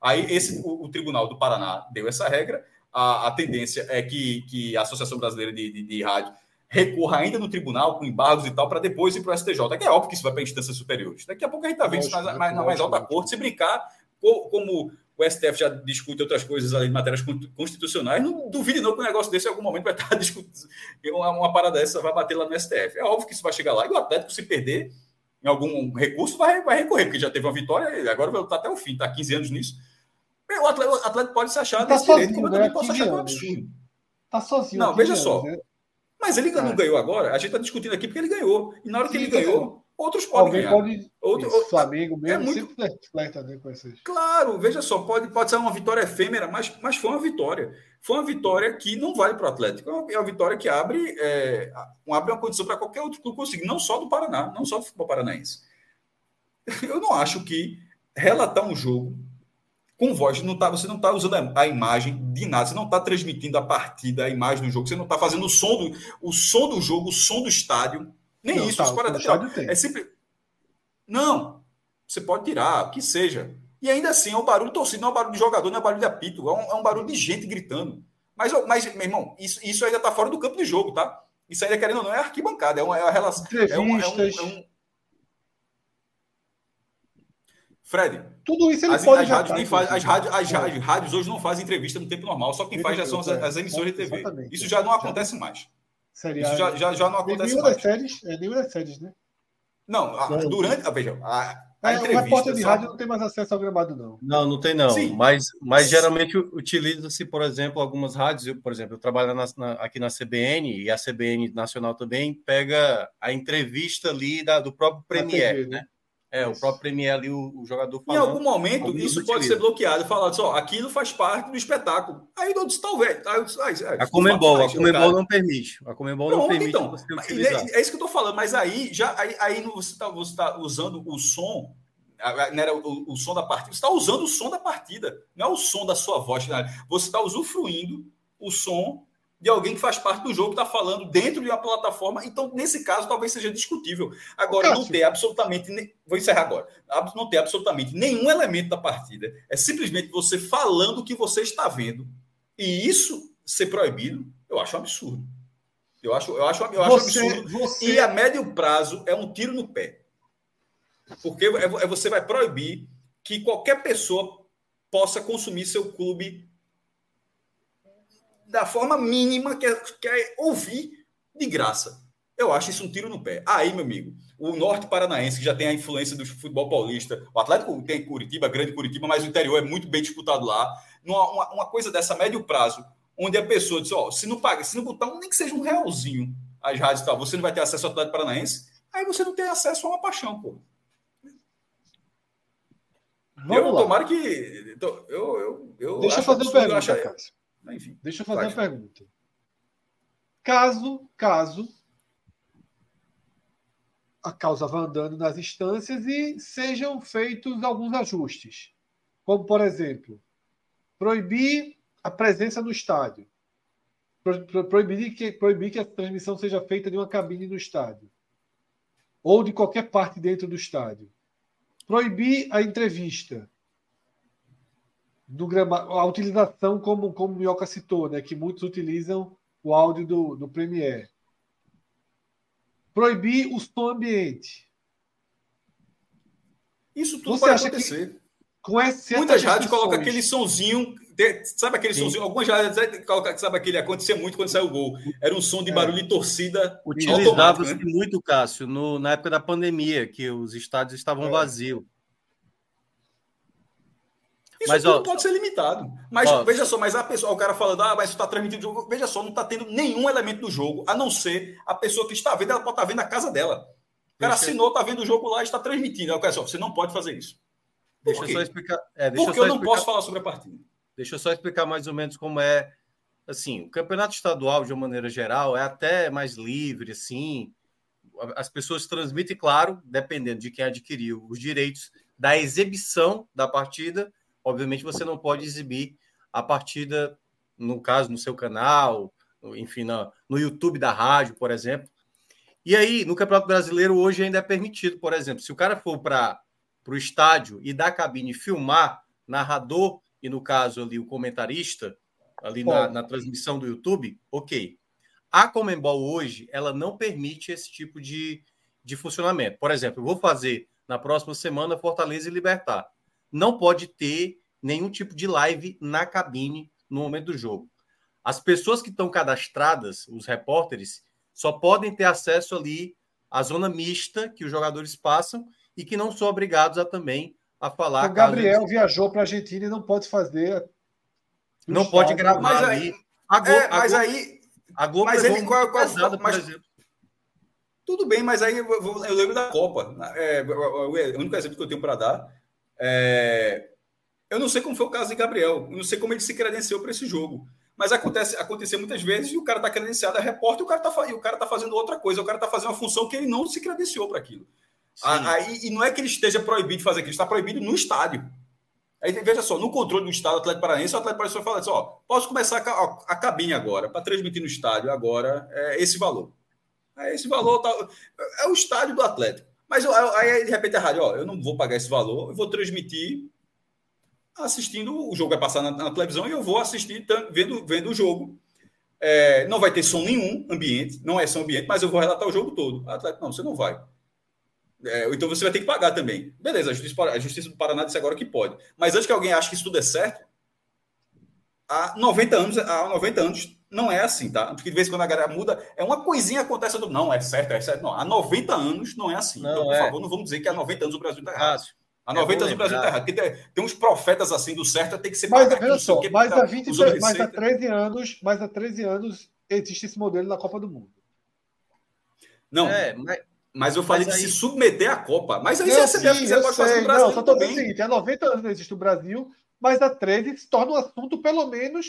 Aí esse, o, o Tribunal do Paraná deu essa regra, a, a tendência é que, que a Associação Brasileira de, de, de Rádio recorra ainda no tribunal com embargos e tal, para depois ir para o STJ. É que é óbvio que isso vai para instâncias superiores. Daqui a pouco a gente está vendo isso na mais, mais alta corte, se brincar, como o STF já discute outras coisas além de matérias constitucionais, não duvide não que um negócio desse em algum momento vai estar discutindo, uma, uma parada dessa vai bater lá no STF. É óbvio que isso vai chegar lá, e o Atlético, se perder em algum recurso, vai, vai recorrer, porque já teve uma vitória, e agora vai lutar até o fim, está 15 anos nisso. O Atlético, o Atlético pode se achar tá sozinho, direito, como né? também pode se achar um absurdo. Está sozinho. Não, veja só. Né? Mas ele não é. ganhou agora, a gente está discutindo aqui porque ele ganhou. E na hora Sim, que ele ganhou, Outros podem Alguém ganhar. Pode, Outro, isso, Flamengo mesmo, é muito... flerta né, com esses. Claro, veja só, pode, pode ser uma vitória efêmera, mas, mas foi uma vitória. Foi uma vitória que não vale para o Atlético. É uma, é uma, vitória que abre, é, abre uma condição para qualquer outro clube conseguir, não só do Paraná, não só do futebol paranaense. Eu não acho que relatar um jogo com voz, não tá, você não está usando a, a, imagem de nada, você não está transmitindo a partida, a imagem do jogo, você não está fazendo o som do, o som do jogo, o som do estádio nem não, isso, tá, os 40 É sempre. Não, você pode tirar, que seja. E ainda assim, é um barulho torcido, não é um barulho de jogador, não é um barulho de apito, é um, é um barulho de gente gritando. Mas, mas meu irmão, isso, isso ainda está fora do campo de jogo, tá? Isso ainda, querendo ou não, é arquibancada, é uma, é uma relação. É um, é, um, é um... Fred. Tudo isso ele as, pode as rádios, nem faz, as, rádios, as, é. rádios hoje não fazem entrevista no tempo normal, só quem faz já são as, as emissoras de TV. Isso já não acontece mais. Seriado. Isso já, já, já não acontece nenhuma mais. Das séries, é nenhuma das séries, né? Não, a, durante. A, veja, a, a é, entrevista. O repórter de só... rádio não tem mais acesso ao gramado, não. Não, não tem, não. Sim. Mas, mas geralmente utiliza-se, por exemplo, algumas rádios. Eu, por exemplo, eu trabalho na, na, aqui na CBN e a CBN Nacional também pega a entrevista ali da, do próprio Premier, né? É, o próprio Premier ali, o, o jogador falando. Em algum momento, isso pode ser bloqueado. Falando só, aquilo faz parte do espetáculo. Aí eu disse, talvez. Aí, a Comembol, a Comembol não permite. A Comembol não, não permite então, É, é, isso que eu estou falando, mas aí, já, aí, aí você está você tá usando o som, não era o, o som da partida, você está usando o som da partida, não é o som da sua voz. Você está usufruindo o som de alguém que faz parte do jogo, está falando dentro de uma plataforma. Então, nesse caso, talvez seja discutível. Agora, não ter absolutamente. Vou encerrar agora. Não ter absolutamente nenhum elemento da partida. É simplesmente você falando o que você está vendo. E isso ser proibido, eu acho um absurdo. Eu acho, eu acho, eu acho você, absurdo. Você... E a médio prazo é um tiro no pé. Porque é, é você vai proibir que qualquer pessoa possa consumir seu clube da forma mínima que é, que é ouvir de graça. Eu acho isso um tiro no pé. Aí, meu amigo, o norte paranaense, que já tem a influência do futebol paulista, o Atlético tem Curitiba, grande Curitiba, mas o interior é muito bem disputado lá. Uma, uma coisa dessa médio prazo, onde a pessoa diz: Ó, se não paga, se não botar nem que seja um realzinho as rádios e tal, você não vai ter acesso ao Atlético Paranaense, aí você não tem acesso a uma paixão, pô. Vamos eu lá. tomara que. Eu, eu, eu Deixa eu fazer uma pergunta, Cássio. Enfim, Deixa eu fazer uma pergunta. Caso, caso a causa vá andando nas instâncias e sejam feitos alguns ajustes, como por exemplo, proibir a presença no estádio, proibir que, proibir que a transmissão seja feita de uma cabine no estádio ou de qualquer parte dentro do estádio, proibir a entrevista, do grama, a utilização, como, como o Mioca citou, né, que muitos utilizam o áudio do, do Premiere. Proibir o som ambiente. Isso tudo Você pode acha acontecer. Que, Com esse, Muitas rádios colocam aquele sonzinho, sabe aquele Sim. sonzinho? Algumas rádios colocam, sabe aquele, acontecia muito quando saiu o gol. Era um som de é. barulho de torcida. Utilizava-se né? muito, Cássio, no, na época da pandemia, que os estádios estavam é. vazios. Isso mas, ó, pode ser limitado. Mas ó, veja só, mas a pessoa, o cara falando, ah, mas está transmitindo o jogo. Veja só, não está tendo nenhum elemento do jogo, a não ser a pessoa que está vendo, ela pode estar tá vendo a casa dela. O cara assinou, está vendo o jogo lá e está transmitindo. Aí o cara só, você não pode fazer isso. Deixa eu só explicar. É, Porque eu, eu não explicar, posso falar sobre a partida. Deixa eu só explicar mais ou menos como é. Assim, o campeonato estadual, de uma maneira geral, é até mais livre, assim. As pessoas transmitem, claro, dependendo de quem adquiriu os direitos da exibição da partida. Obviamente, você não pode exibir a partida, no caso, no seu canal, enfim, no, no YouTube da rádio, por exemplo. E aí, no Campeonato Brasileiro, hoje ainda é permitido, por exemplo, se o cara for para o estádio e da cabine filmar narrador e, no caso, ali o comentarista, ali na, na, transmissão do YouTube, ok. A Comembol hoje, ela não permite esse tipo de, de funcionamento. Por exemplo, eu vou fazer na próxima semana Fortaleza e Libertar. Não pode ter nenhum tipo de live na cabine no momento do jogo. As pessoas que estão cadastradas, os repórteres, só podem ter acesso ali à zona mista que os jogadores passam e que não são obrigados a também a falar. O Gabriel eles... viajou para a Argentina e não pode fazer. Não pode gravar mas aí, ali. A Globo, é, mas aí. A Globo mas ele qual, qual, pesado, mas, exemplo. Tudo bem, mas aí eu, eu lembro da Copa. É, o único exemplo que eu tenho para dar. É, eu não sei como foi o caso de Gabriel. Eu não sei como ele se credenciou para esse jogo. Mas acontece acontecer muitas vezes e o cara está credenciado a repórter e o cara está tá fazendo outra coisa. O cara está fazendo uma função que ele não se credenciou para aquilo. Aí, e não é que ele esteja proibido de fazer aquilo, está proibido no estádio. Aí veja só, no controle do Estado Atlético Paranaense, o Atlético Paranaense fala assim: ó, posso começar a, a cabine agora, para transmitir no estádio agora é esse valor. É esse valor tá, é o estádio do Atlético. Mas aí, de repente, a rádio, ó, eu não vou pagar esse valor, eu vou transmitir assistindo, o jogo vai passar na, na televisão e eu vou assistir vendo, vendo o jogo. É, não vai ter som nenhum ambiente, não é som ambiente, mas eu vou relatar o jogo todo. Atlético, não, você não vai. É, então você vai ter que pagar também. Beleza, a Justiça, a Justiça do Paraná disse agora que pode. Mas antes que alguém ache que isso tudo é certo, há 90 anos, há 90 anos não é assim, tá? Porque de vez em quando a galera muda, é uma coisinha acontece, do não, é certo, é certo. Não, há 90 anos não é assim. Não, então, por é. favor, não vamos dizer que há 90 anos o Brasil está errado. Há 90 é anos o Brasil está errado. Porque tem, tem, uns profetas assim do certo, tem que ser Mas veja só, mas há, 20, mas há 13 anos, mas há 13 anos existe esse modelo na Copa do Mundo. Não, é, mas mas eu falei mas de aí... se submeter à Copa. Mas aí, eu a CBF quiser, pode fazer no Brasil. Não, só estou dizendo o seguinte: há 90 anos não existe o Brasil, mas há 13 se torna um assunto, pelo menos.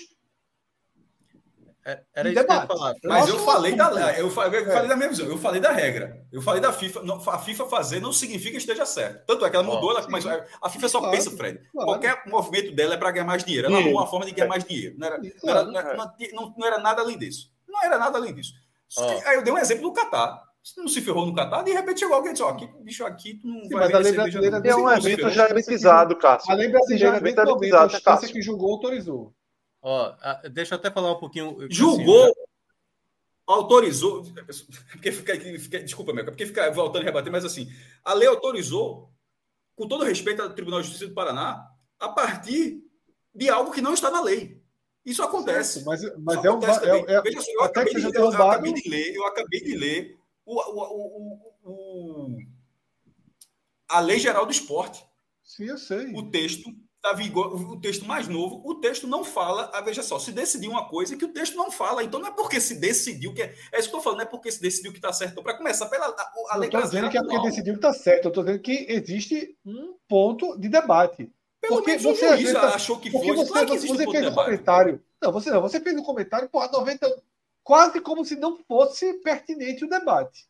É, era isso debate. que eu ia falar. Mas eu, falei da, eu falei, eu falei é. da minha visão, eu falei da regra. Eu falei da FIFA. A FIFA fazer não significa que esteja certo. Tanto é que ela mudou, ela, mas a FIFA só claro, pensa, Fred. Claro. Qualquer movimento dela é para ganhar mais dinheiro. Ela arrumou uma forma de ganhar mais dinheiro. Não era, não, era, não, não, era nada além disso. Não era nada além disso. Oh. Aí eu dei um exemplo do Catar. Você não se ferrou no Catar, de repente chegou alguém e disse: Ó, aqui, bicho, aqui tu não Sim, vai mas a lei brasileira é um evento já avisado, Cássio. A lei brasileira é avisado, Cássio. que julgou autorizou. Ó, deixa eu até falar um pouquinho. Julgou, assim, autorizou. Porque fica, fica, desculpa, meu, porque fica voltando a rebater, mas assim, a lei autorizou, com todo respeito ao Tribunal de Justiça do Paraná, a partir de algo que não está na lei. Isso acontece. Certo, mas, mas é um. É, é, Veja só, eu acabei, de, eu, acabei de ler, eu acabei de ler o, o, o, a Lei Geral do Esporte. Sim, eu sei. O texto da vigor, o texto mais novo, o texto não fala, ah, veja só, se decidiu uma coisa que o texto não fala, então não é porque se decidiu que é, é isso que eu estou falando, não é porque se decidiu que está certo. Então, para começar, pela a, a estou dizendo que é porque decidiu que está certo, eu estou dizendo que existe um ponto de debate. Pelo porque menos você o juiz achou que foi. Você, claro que você, você fez um comentário. Não, você não, você fez um comentário, porra, 90, quase como se não fosse pertinente o debate.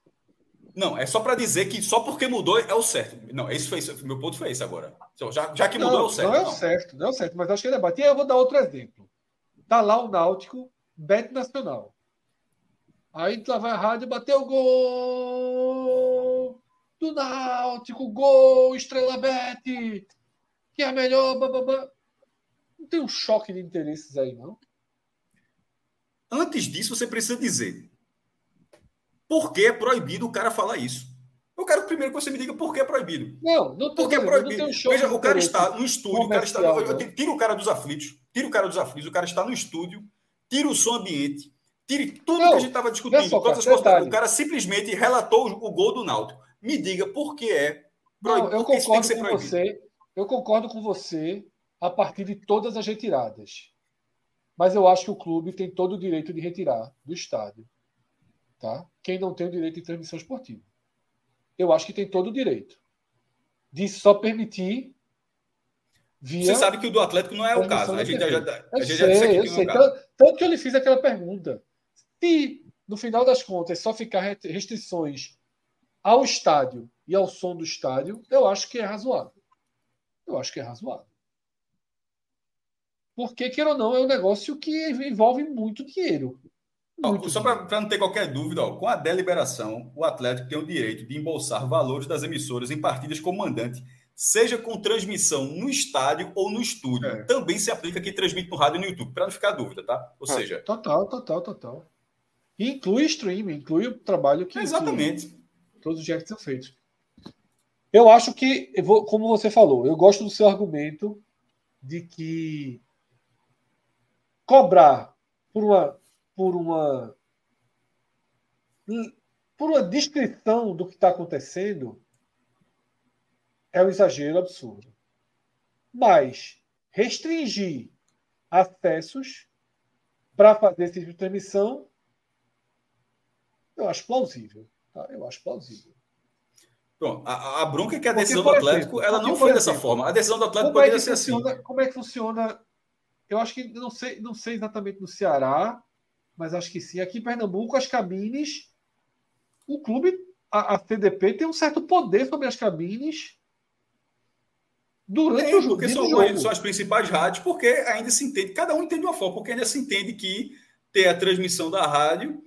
Não, é só para dizer que só porque mudou é o certo. Não, esse foi meu ponto foi esse agora. Já, já que mudou não, é o certo. Não é o certo, não é o certo, mas acho que é debate. E aí eu vou dar outro exemplo. Tá lá o Náutico, Bet Nacional. Aí lá vai a rádio, bateu o gol do Náutico, gol, Estrela Bet, que é melhor, bababá. Não tem um choque de interesses aí, não? Antes disso, você precisa dizer por que é proibido o cara falar isso? Eu quero primeiro que você me diga por que é proibido. Não, não Por que é proibido? Veja, o cara está no estúdio, o cara está, né? tira o cara dos aflitos, tira o cara dos aflitos, o cara está no estúdio, tira o som ambiente, tire tudo não, que a gente estava discutindo, só, as coisas. O cara simplesmente relatou o gol do Náutico. Me diga por que é proibido. Não, eu concordo com proibido. você. Eu concordo com você a partir de todas as retiradas. Mas eu acho que o clube tem todo o direito de retirar do estádio. Tá? Quem não tem o direito de transmissão esportiva. Eu acho que tem todo o direito de só permitir via. Você sabe que o do Atlético não é o caso. A gente já, a gente já disse aqui que não é o caso. Tanto que eu lhe fiz aquela pergunta. Se, no final das contas, só ficar restrições ao estádio e ao som do estádio, eu acho que é razoável. Eu acho que é razoável. Porque, queira ou não, é um negócio que envolve muito dinheiro. Muito Só para não ter qualquer dúvida, ó, com a deliberação, o Atlético tem o direito de embolsar valores das emissoras em partidas como mandante, seja com transmissão no estádio ou no estúdio. É. Também se aplica quem transmite no rádio e no YouTube, para não ficar dúvida, tá? Ou é. seja. Total, total, total. E inclui streaming, inclui o trabalho que. Exatamente. Todos os dias que são feitos. Eu acho que, como você falou, eu gosto do seu argumento de que cobrar por uma por uma por uma descrição do que está acontecendo é um exagero absurdo. Mas restringir acessos para fazer esse tipo de transmissão, eu acho plausível. Tá? Eu acho plausível. Bom, a, a bronca é que a decisão do Atlético exemplo, ela não foi dessa forma. A decisão do Atlético poderia é ser assim. funciona, assim. Como é que funciona? Eu acho que não sei, não sei exatamente no Ceará, mas acho que sim. Aqui em Pernambuco, as cabines, o clube, a, a CDP tem um certo poder sobre as cabines durante é, o jogo. Porque são, são, as principais rádios, porque ainda se entende, cada um entende uma forma, porque ainda se entende que ter a transmissão da rádio.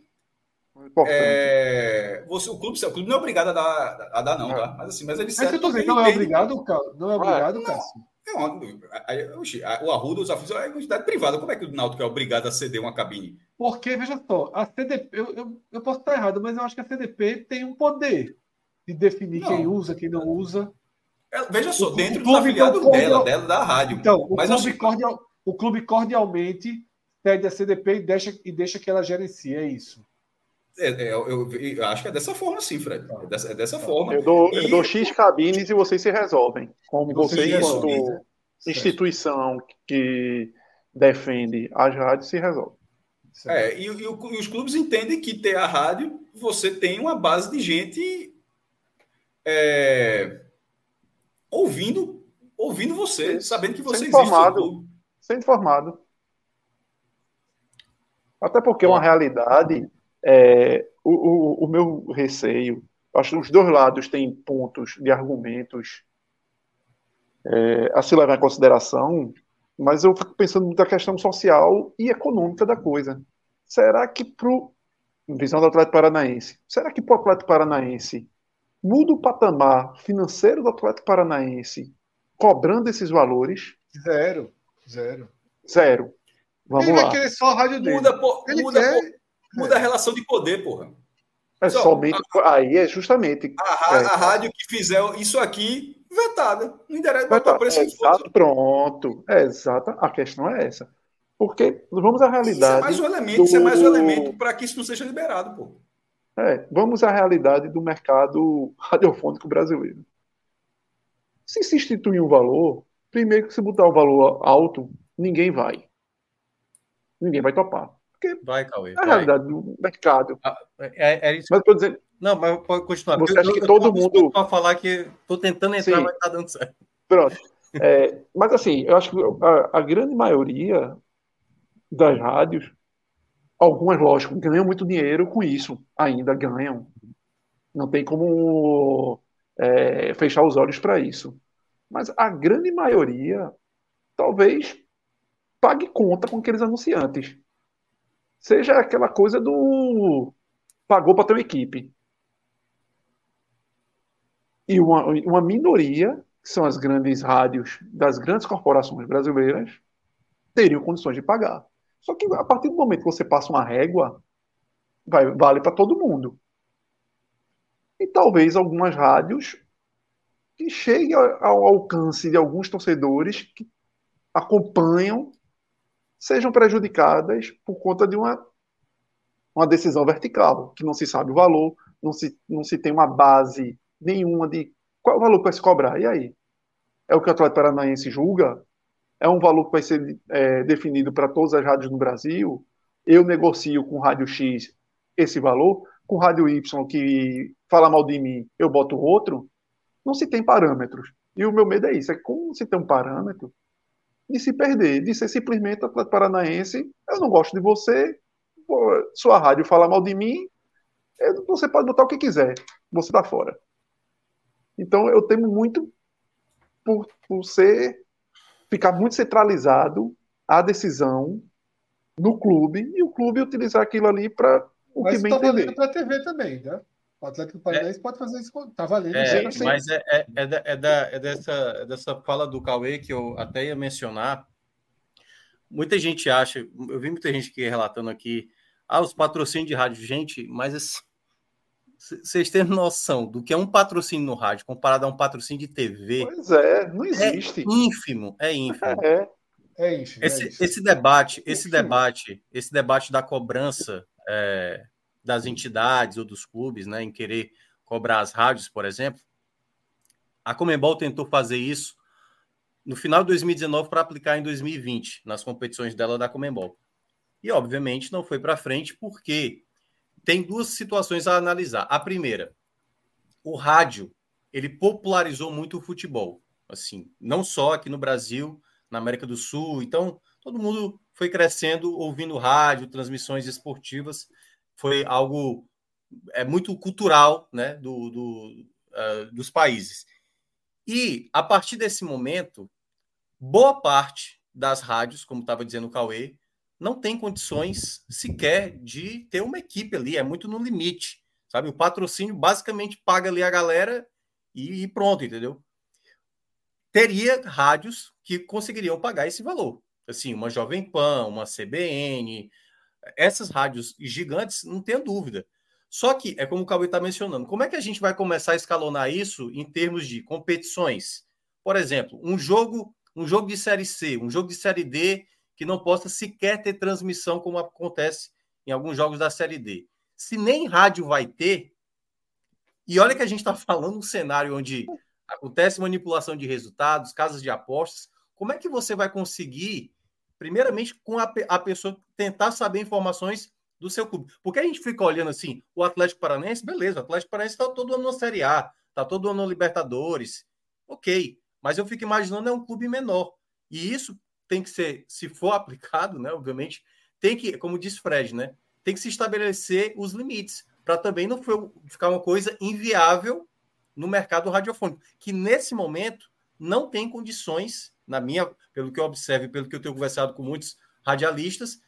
É, você, o, clube, o clube não é obrigado a dar, a dar não, é. tá? Mas assim, mas ele é que eu tô dizendo, não é obrigado, não é obrigado, Cássio. É o Arruda, os aflitos, é entidade privada. Como é que o Náutico é obrigado a ceder uma cabine? Porque, veja só, a CDP, eu, eu, eu posso estar errado, mas eu acho que a CDP tem um poder de definir não. quem usa, quem não usa. É, veja só, o, dentro o do afiliado então, dela, dela, da rádio. Então, o, mas clube, cordial, o clube cordialmente pede a CDP e deixa, e deixa que ela gerencie, é isso. É, é, eu, eu, acho que é dessa forma, sim, Fred. É dessa, é dessa forma. Eu dou, e... eu dou X cabines e vocês se resolvem. Como vocês, enquanto instituição que defende as rádios, se resolve. É, e, e, e, os clubes entendem que ter a rádio, você tem uma base de gente é, ouvindo ouvindo você, sabendo que você Sendo existe. Informado, sendo informado. Até porque é uma realidade é, o, o, o, meu receio, acho que os dois lados têm pontos de argumentos é, a se levar em consideração, mas eu fico pensando muito na questão social e econômica da coisa. Será que para visão do Atlético Paranaense, será que para o Atlético Paranaense muda o patamar financeiro do Atlético Paranaense cobrando esses valores? Zero, zero. Zero. Vamos Ele lá. vai querer só a rádio dele. Muda, por, muda, quer... Muda a relação de poder, porra. É Só, somente. A, aí é justamente. A, a, é, a, rádio que fizer isso aqui, vetada. Não interessa vetada. preço é, exato, Pronto. É exata. A questão é essa. Porque vamos à realidade. Isso é mais um elemento, do... isso é mais um elemento para que isso não seja liberado, pô. É, vamos à realidade do mercado radiofônico brasileiro. Se se instituir um valor, primeiro que se botar um valor alto, ninguém vai. Ninguém vai topar. Porque vai, Cauê. É a realidade do mercado. Ah, é, é isso. Mas estou dizendo. Não, mas pode continuar. Você acha que todo mundo. Para falar que estou tentando entrar, Sim. mas está dando certo. Pronto. É, mas assim, eu acho que a, a, grande maioria das rádios, algumas, lógico, ganham muito dinheiro com isso, ainda ganham. Não tem como é, fechar os olhos para isso. Mas a grande maioria, talvez, pague conta com aqueles anunciantes seja aquela coisa do pagou para ter uma equipe. E uma, uma minoria, que são as grandes rádios das grandes corporações brasileiras, teriam condições de pagar. Só que a partir do momento que você passa uma régua, vai, vale para todo mundo. e talvez algumas rádios que cheguem ao alcance de alguns torcedores que acompanham sejam prejudicadas por conta de uma, uma decisão vertical, que não se sabe o valor, não se, não se tem uma base nenhuma de qual o valor que vai se cobrar. E aí? É o que o Atlético Paranaense julga? É um valor que vai ser é, definido para todas as rádios no Brasil? Eu negocio com Rádio X esse valor, com Rádio Y que fala mal de mim, eu boto outro? Não se tem parâmetros. E o meu medo é isso, é como se tem um parâmetro de se perder, de ser simplesmente Atlético Paranaense, eu não gosto de você, sua rádio fala mal de mim, você pode botar o que quiser, você está fora. Então eu temo muito por, por ser ficar muito centralizado a decisão no clube e o clube utilizar aquilo ali para o mas que bem tá valendo para a TV também, né? O Atlético Paranaense é, pode fazer isso, tá valendo. É, mas é, é, é, da, é, da, é dessa, é dessa fala do Cauê que eu até ia mencionar. Muita gente acha, eu vi muita gente que relatando aqui, ah, os patrocínios de rádio, gente, mas vocês têm noção do que é um patrocínio no rádio comparado a um patrocínio de TV? Pois é, não existe. É ínfimo, é ínfimo. É, é ínfimo. Esse, é esse debate, esse debate, esse debate da cobrança é, das entidades ou dos clubes, né, em querer cobrar as rádios, por exemplo, a Comembol tentou fazer isso no final de 2019 para aplicar em 2020 nas competições dela da Comembol. E obviamente não foi para frente porque tem duas situações a analisar. A primeira, o rádio, ele popularizou muito o futebol, assim, não só aqui no Brasil, na América do Sul. Então, todo mundo foi crescendo ouvindo rádio, transmissões esportivas, foi algo é muito cultural, né, do, do uh, dos países. E a partir desse momento, boa parte das rádios, como estava dizendo o Cauê, não tem condições sequer de ter uma equipe ali, é muito no limite, sabe? O patrocínio basicamente paga ali a galera e, e pronto, entendeu? Teria rádios que conseguiriam pagar esse valor assim, uma Jovem Pan, uma CBN, essas rádios gigantes, não tenho dúvida. Só que, é como o Cauê está mencionando, como é que a gente vai começar a escalonar isso em termos de competições? Por exemplo, um jogo, um jogo de Série C, um jogo de Série D que não possa sequer ter transmissão, como acontece em alguns jogos da Série D. Se nem rádio vai ter, e olha que a gente está falando um cenário onde acontece manipulação de resultados, casas de apostas, como é que você vai conseguir primeiramente com a, a pessoa tentar saber informações do seu clube. Porque a gente fica olhando assim, o Atlético Paranaense, beleza, o Atlético Paranaense está todo ano na Série A, está todo ano no Libertadores, ok. Mas eu fico imaginando é um clube menor. E isso tem que ser, se for aplicado, né, obviamente, tem que, como diz Fred, né, tem que se estabelecer os limites, para também não ficar uma coisa inviável no mercado radiofônico, que nesse momento não tem condições na minha, pelo que eu observo, pelo que eu tenho conversado com muitos radialistas,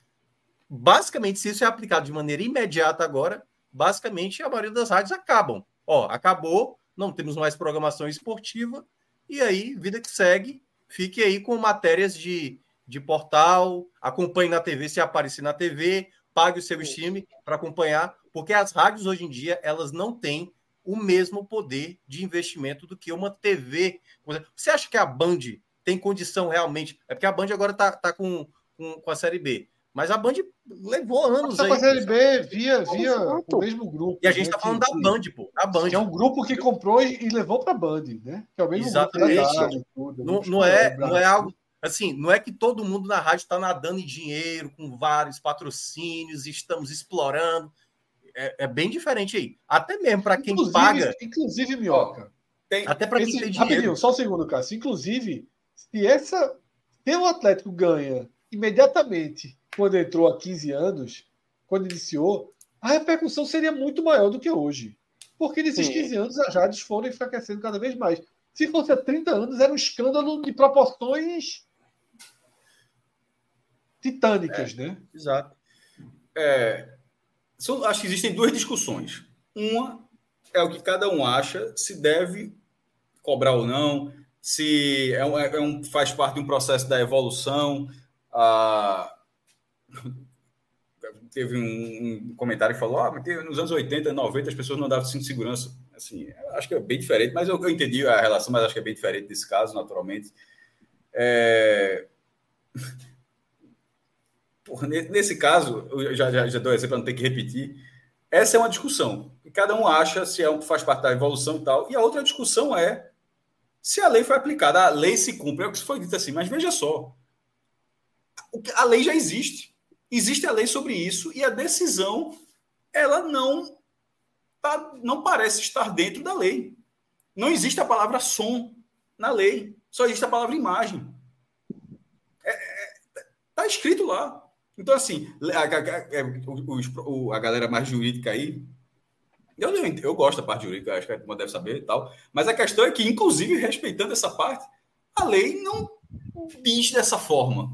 basicamente, se isso é aplicado de maneira imediata agora, basicamente a maioria das rádios acabam. Ó, acabou, não temos mais programação esportiva, e aí, vida que segue, fique aí com matérias de, de portal, acompanhe na TV se aparecer na TV, pague o seu stream para acompanhar, porque as rádios hoje em dia, elas não têm o mesmo poder de investimento do que uma TV. Você acha que a Band tem condição realmente. É porque a Band agora tá, tá com, com, com a Série B. Mas a Band levou anos tá aí. a Série B via, via o mesmo grupo. E a gente né, tá falando que, da Band, pô. Da Band. Que é um grupo que comprou e, levou para a Band, né? Que é o mesmo Exatamente. Rádio, tudo, não, não, é, não é algo. Assim, não é que todo mundo na rádio está nadando em dinheiro, com vários patrocínios, estamos explorando. É, é bem diferente aí. Até mesmo para quem inclusive, paga. Inclusive, Minhoca. Tem, até para quem tem dinheiro. Só um segundo, Cássio. Inclusive, se essa. Se o Atlético ganha imediatamente quando entrou há 15 anos, quando iniciou, a repercussão seria muito maior do que hoje. Porque nesses Sim. 15 anos as rádios foram enfraquecendo cada vez mais. Se fosse há 30 anos, era um escândalo de proporções titânicas, é, né? Exato. É, são, acho que existem duas discussões. Uma é o que cada um acha se deve cobrar ou não, se é um, é um, faz parte de um processo da evolução. Ah, teve um, um, comentário que falou: ah, nos anos 80, 90 as pessoas não davam cinto de segurança. Assim, acho que é bem diferente, mas eu, eu, entendi a relação, mas acho que é bem diferente desse caso, naturalmente. É... Porra, nesse caso, eu já, já, já dou exemplo não ter que repetir. Essa é uma discussão. Cada um acha se é um, faz parte da evolução e tal. E a outra discussão é se a lei foi aplicada. A lei se cumpre. É o que foi dito assim. Mas veja só. A lei já existe. Existe a lei sobre isso. E a decisão, ela não, tá, não parece estar dentro da lei. Não existe a palavra som na lei. Só existe a palavra imagem. Está é, é, tá escrito lá. Então, assim, a, a, a, a galera mais jurídica aí, eu, eu gosto da parte jurídica, acho que a turma deve saber e tal, mas a questão é que, inclusive, respeitando essa parte, a lei não diz dessa forma.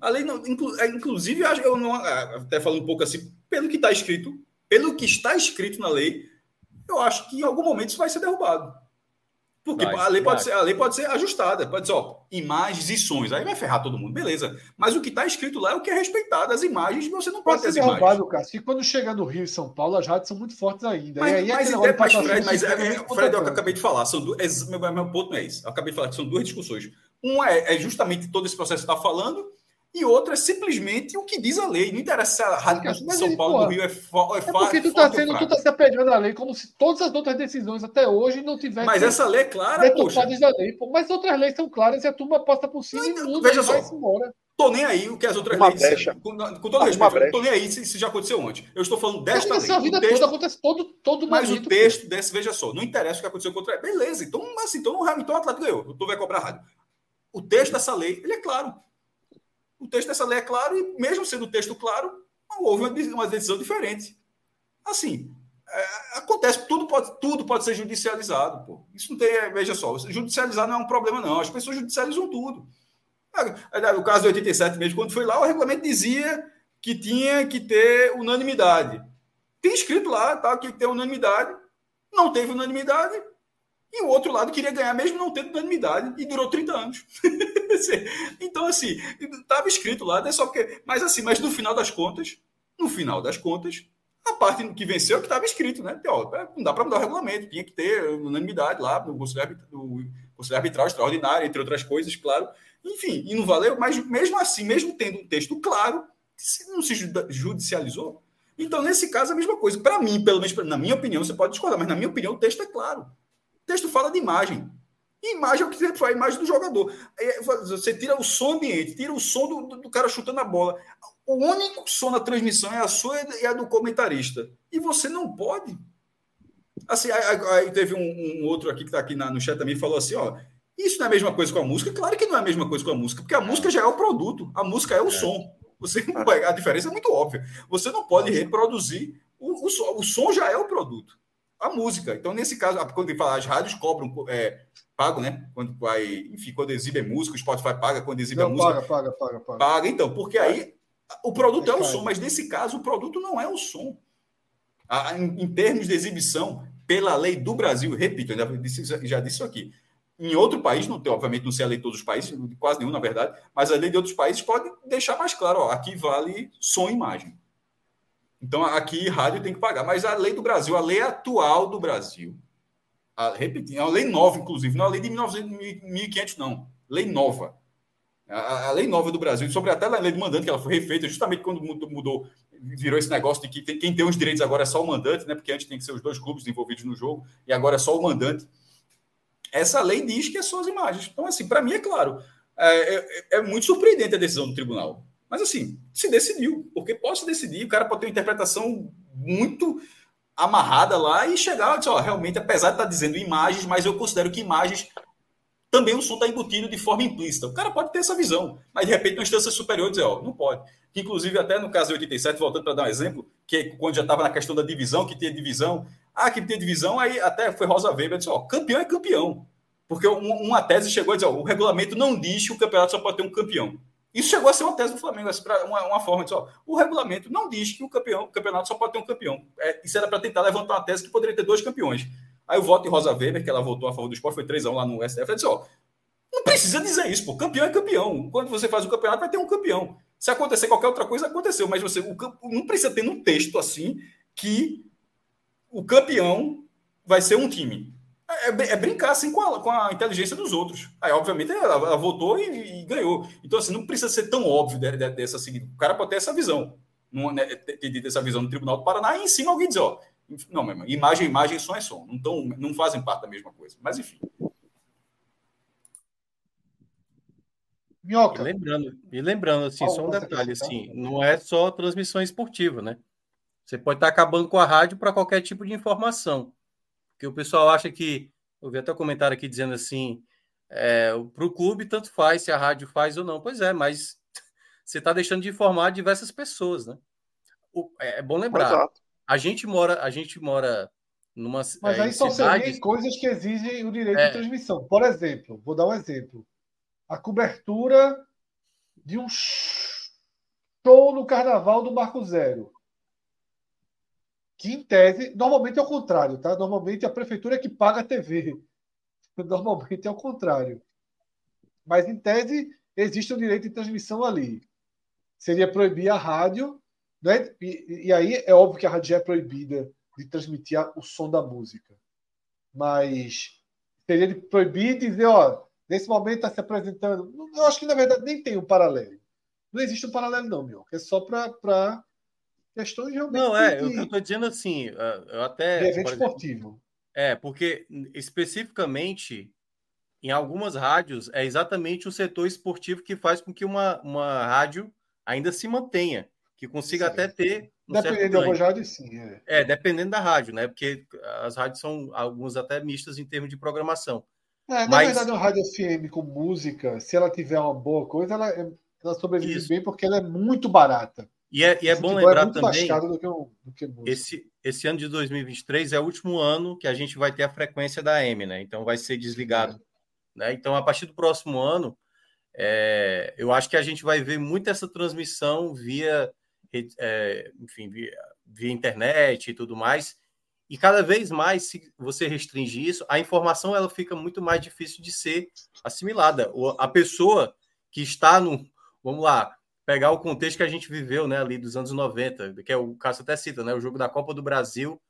A lei não, é, inclusive, eu não, até falando um pouco assim, pelo que está escrito, pelo que está escrito na lei, eu acho que em algum momento isso vai ser derrubado. Porque a, lei pode ser, a lei pode ser ajustada, pode ser, ó, imagens e sons, aí vai ferrar todo mundo, beleza. Mas o que está escrito lá é o que é respeitado. As imagens, você não pode, pode ter as imagens. Cássio, que quando chega no Rio e São Paulo, as rádios são muito fortes ainda. Mas, e aí, mas, é, mas, Fred, mas é, é, Fred, é o que eu acabei de falar. São duas, meu, meu ponto não é esse. Eu acabei de falar que são duas discussões. Uma é, é justamente todo esse processo que está falando, e outra é simplesmente o que diz a lei. Não interessa se a Rádio de São Paulo do Rio é, fo, é, é porque tu está sendo, tu tá se apegando à lei como se todas as outras decisões até hoje não tivessem. Mas essa lei é clara, poxa. Da lei, pô. Mas outras leis são claras e a turma passa por cima não, e muda veja só, embora. Tô nem aí o que as outras uma leis. Brecha. Com, com todo respeito, tô nem aí se, se já aconteceu ontem. Eu estou falando desta lei. A vida texto, toda acontece todo, todo Mas o texto pô. desse, veja só, não interessa o que aconteceu contra. Beleza, então, assim, então, então o Atlético ganhou. Tu vai cobrar a rádio. O texto dessa lei, ele é claro. O texto dessa lei é claro e, mesmo sendo o texto claro, houve uma decisão diferente. Assim, é, acontece, tudo pode, tudo pode ser judicializado. Pô. Isso não tem, veja só, judicializar não é um problema, não. As pessoas judicializam tudo. O caso de 87 mesmo, quando foi lá, o regulamento dizia que tinha que ter unanimidade. Tem escrito lá, tá, que tem unanimidade. Não teve unanimidade, e o outro lado queria ganhar mesmo não tendo unanimidade e durou 30 anos. então, assim, estava escrito lá, é só porque. Mas assim, mas no final das contas, no final das contas, a parte que venceu é que estava escrito, né? Ó, não dá para mudar o regulamento, tinha que ter unanimidade lá no Conselho, Conselho Arbitral Extraordinário, entre outras coisas, claro. Enfim, e não valeu, mas mesmo assim, mesmo tendo um texto claro, não se judicializou. Então, nesse caso, a mesma coisa. Para mim, pelo menos, na minha opinião, você pode discordar, mas na minha opinião, o texto é claro. O texto fala de imagem. imagem é o que você faz, a imagem do jogador. Você tira o som ambiente, tira o som do, do cara chutando a bola. O único som na transmissão é a sua e a do comentarista. E você não pode. Assim, aí, aí teve um, um, outro aqui que está aqui na, no chat também falou assim: ó, isso não é a mesma coisa com a música? Claro que não é a mesma coisa com a música, porque a música já é o produto, a música é o é. som. Você a diferença é muito óbvia. Você não pode reproduzir o, o, o som já é o produto a música. Então, nesse caso, quando ele fala, as rádios cobram, é, pagam, né? Quando vai, enfim, quando exibem música, o Spotify paga, quando exibe Não, a música. Paga, paga, paga, paga. Paga, então, porque aí o produto é, é o som, mas nesse caso o produto não é o som. A, em, em, termos de exibição, pela lei do Brasil, repito, eu já disse, já disse isso aqui. Em outro país, não tem, obviamente, não sei a lei de todos os países, quase nenhum, na verdade, mas a lei de outros países pode deixar mais claro, ó, aqui vale som e imagem. Então, aqui, rádio tem que pagar. Mas a lei do Brasil, a lei atual do Brasil, a, repetindo, é uma lei nova, inclusive, não é a lei de 1500, não. Lei nova. A, a, lei nova do Brasil, sobre até a lei do mandante, que ela foi refeita justamente quando mudou, virou esse negócio de que tem, quem tem os direitos agora é só o mandante, né? Porque antes tem que ser os dois clubes envolvidos no jogo, e agora é só o mandante. Essa lei diz que é só as imagens. Então, assim, para mim é claro. É, é, é muito surpreendente a decisão do tribunal. Mas assim, se decidiu, porque pode se decidir, o cara pode ter uma interpretação muito amarrada lá e chegar e dizer, ó, realmente, apesar de estar tá dizendo imagens, mas eu considero que imagens também o som está embutido de forma implícita. O cara pode ter essa visão, mas de repente, uma instância superior dizer, ó, não pode. Inclusive, até no caso de 87, voltando para dar um exemplo, que quando já estava na questão da divisão, que tinha divisão, ah, que tinha divisão, aí até foi Rosa Weber, disse, ó, campeão é campeão. Porque uma tese chegou a dizer, ó, o regulamento não diz que o campeonato só pode ter um campeão. Isso chegou a ser uma tese do Flamengo, assim, uma, uma forma de só. O regulamento não diz que o campeão, o campeonato só pode ter um campeão. É, isso era para tentar levantar uma tese que poderia ter dois campeões. Aí o voto de Rosa Weber, que ela votou a favor do esporte, foi 3 lá no STF, ela disse: ó, não precisa dizer isso, pô. Campeão é campeão. Quando você faz o campeonato, vai ter um campeão. Se acontecer qualquer outra coisa, aconteceu. Mas você o, não precisa ter um texto assim que o campeão vai ser um time. É, é, é brincar assim com a, com a, inteligência dos outros. Aí, obviamente, ela, ela votou e, e, ganhou. Então, assim, não precisa ser tão óbvio de, de, dessa seguinte. O cara pode ter essa visão. Não, né, ter, ter essa visão no Tribunal do Paraná e em cima alguém diz, ó, não, meu irmão, imagem, imagem, som é som. Não, tão, não fazem parte da mesma coisa. Mas, enfim. Minhoca. E lembrando, e lembrando assim, só um detalhe, assim, não é só transmissão esportiva, né? Você pode estar acabando com a rádio para qualquer tipo de informação. Porque o pessoal acha que. Eu vi até um comentário aqui dizendo assim: é, para o clube, tanto faz se a rádio faz ou não. Pois é, mas você está deixando de informar diversas pessoas, né? O, é, é, bom lembrar. Exato. A gente mora, a gente mora numa. Mas é, aí são cidades... coisas que exigem o direito é. de transmissão. Por exemplo, vou dar um exemplo. A cobertura de um show no carnaval do Marco Zero que em tese, normalmente é o contrário, tá? Normalmente a prefeitura é que paga a TV. Normalmente é o contrário. Mas em tese existe o direito de transmissão ali. Seria proibir a rádio, né? E, e aí é óbvio que a rádio é proibida de transmitir o som da música. Mas seria de proibir dizer, ó, nesse momento está se apresentando. Eu acho que na verdade nem tem um paralelo. Não existe um paralelo, não, meu. É só para Questões realmente. Não, é, de... eu estou dizendo assim, eu até. De evento exemplo, esportivo. É, porque especificamente em algumas rádios é exatamente o setor esportivo que faz com que uma, uma rádio ainda se mantenha, que consiga sim. até ter. Um dependendo da rádio, sim. É. é, dependendo da rádio, né? Porque as rádios são algumas até mistas em termos de programação. É, na Mas... verdade, uma rádio FM com música, se ela tiver uma boa coisa, ela, ela sobrevive Isso. bem porque ela é muito barata. E é, e é bom lembrar é também. Que do que esse, esse ano de 2023 é o último ano que a gente vai ter a frequência da AM, né? Então vai ser desligado. É. Né? Então, a partir do próximo ano, é, eu acho que a gente vai ver muito essa transmissão via, é, enfim, via, via internet e tudo mais. E cada vez mais, se você restringe isso, a informação ela fica muito mais difícil de ser assimilada. A pessoa que está no. Vamos lá, pegar o contexto que a gente viveu, né, ali dos anos 90, que é o caso até cita, né, o jogo da Copa do Brasil,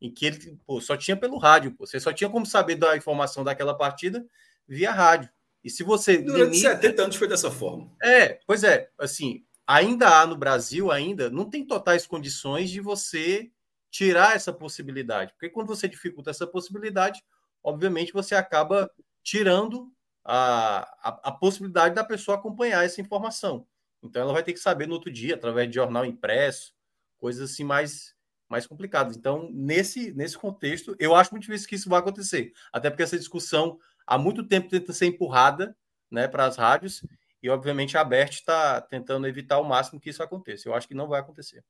em que ele pô, só tinha pelo rádio, pô. você só tinha como saber da informação daquela partida via rádio. E se você durante limita... 70 anos foi dessa forma. É, pois é, assim, ainda há no Brasil ainda não tem totais condições de você tirar essa possibilidade, porque quando você dificulta essa possibilidade, obviamente você acaba tirando a, a, a possibilidade da pessoa acompanhar essa informação. Então ela vai ter que saber no outro dia, através de jornal impresso, coisas assim mais, mais complicadas. Então, nesse, nesse contexto, eu acho muito difícil que isso vá acontecer. Até porque essa discussão há muito tempo tenta ser empurrada né, para as rádios, e obviamente a Bert está tentando evitar ao máximo que isso aconteça. Eu acho que não vai acontecer.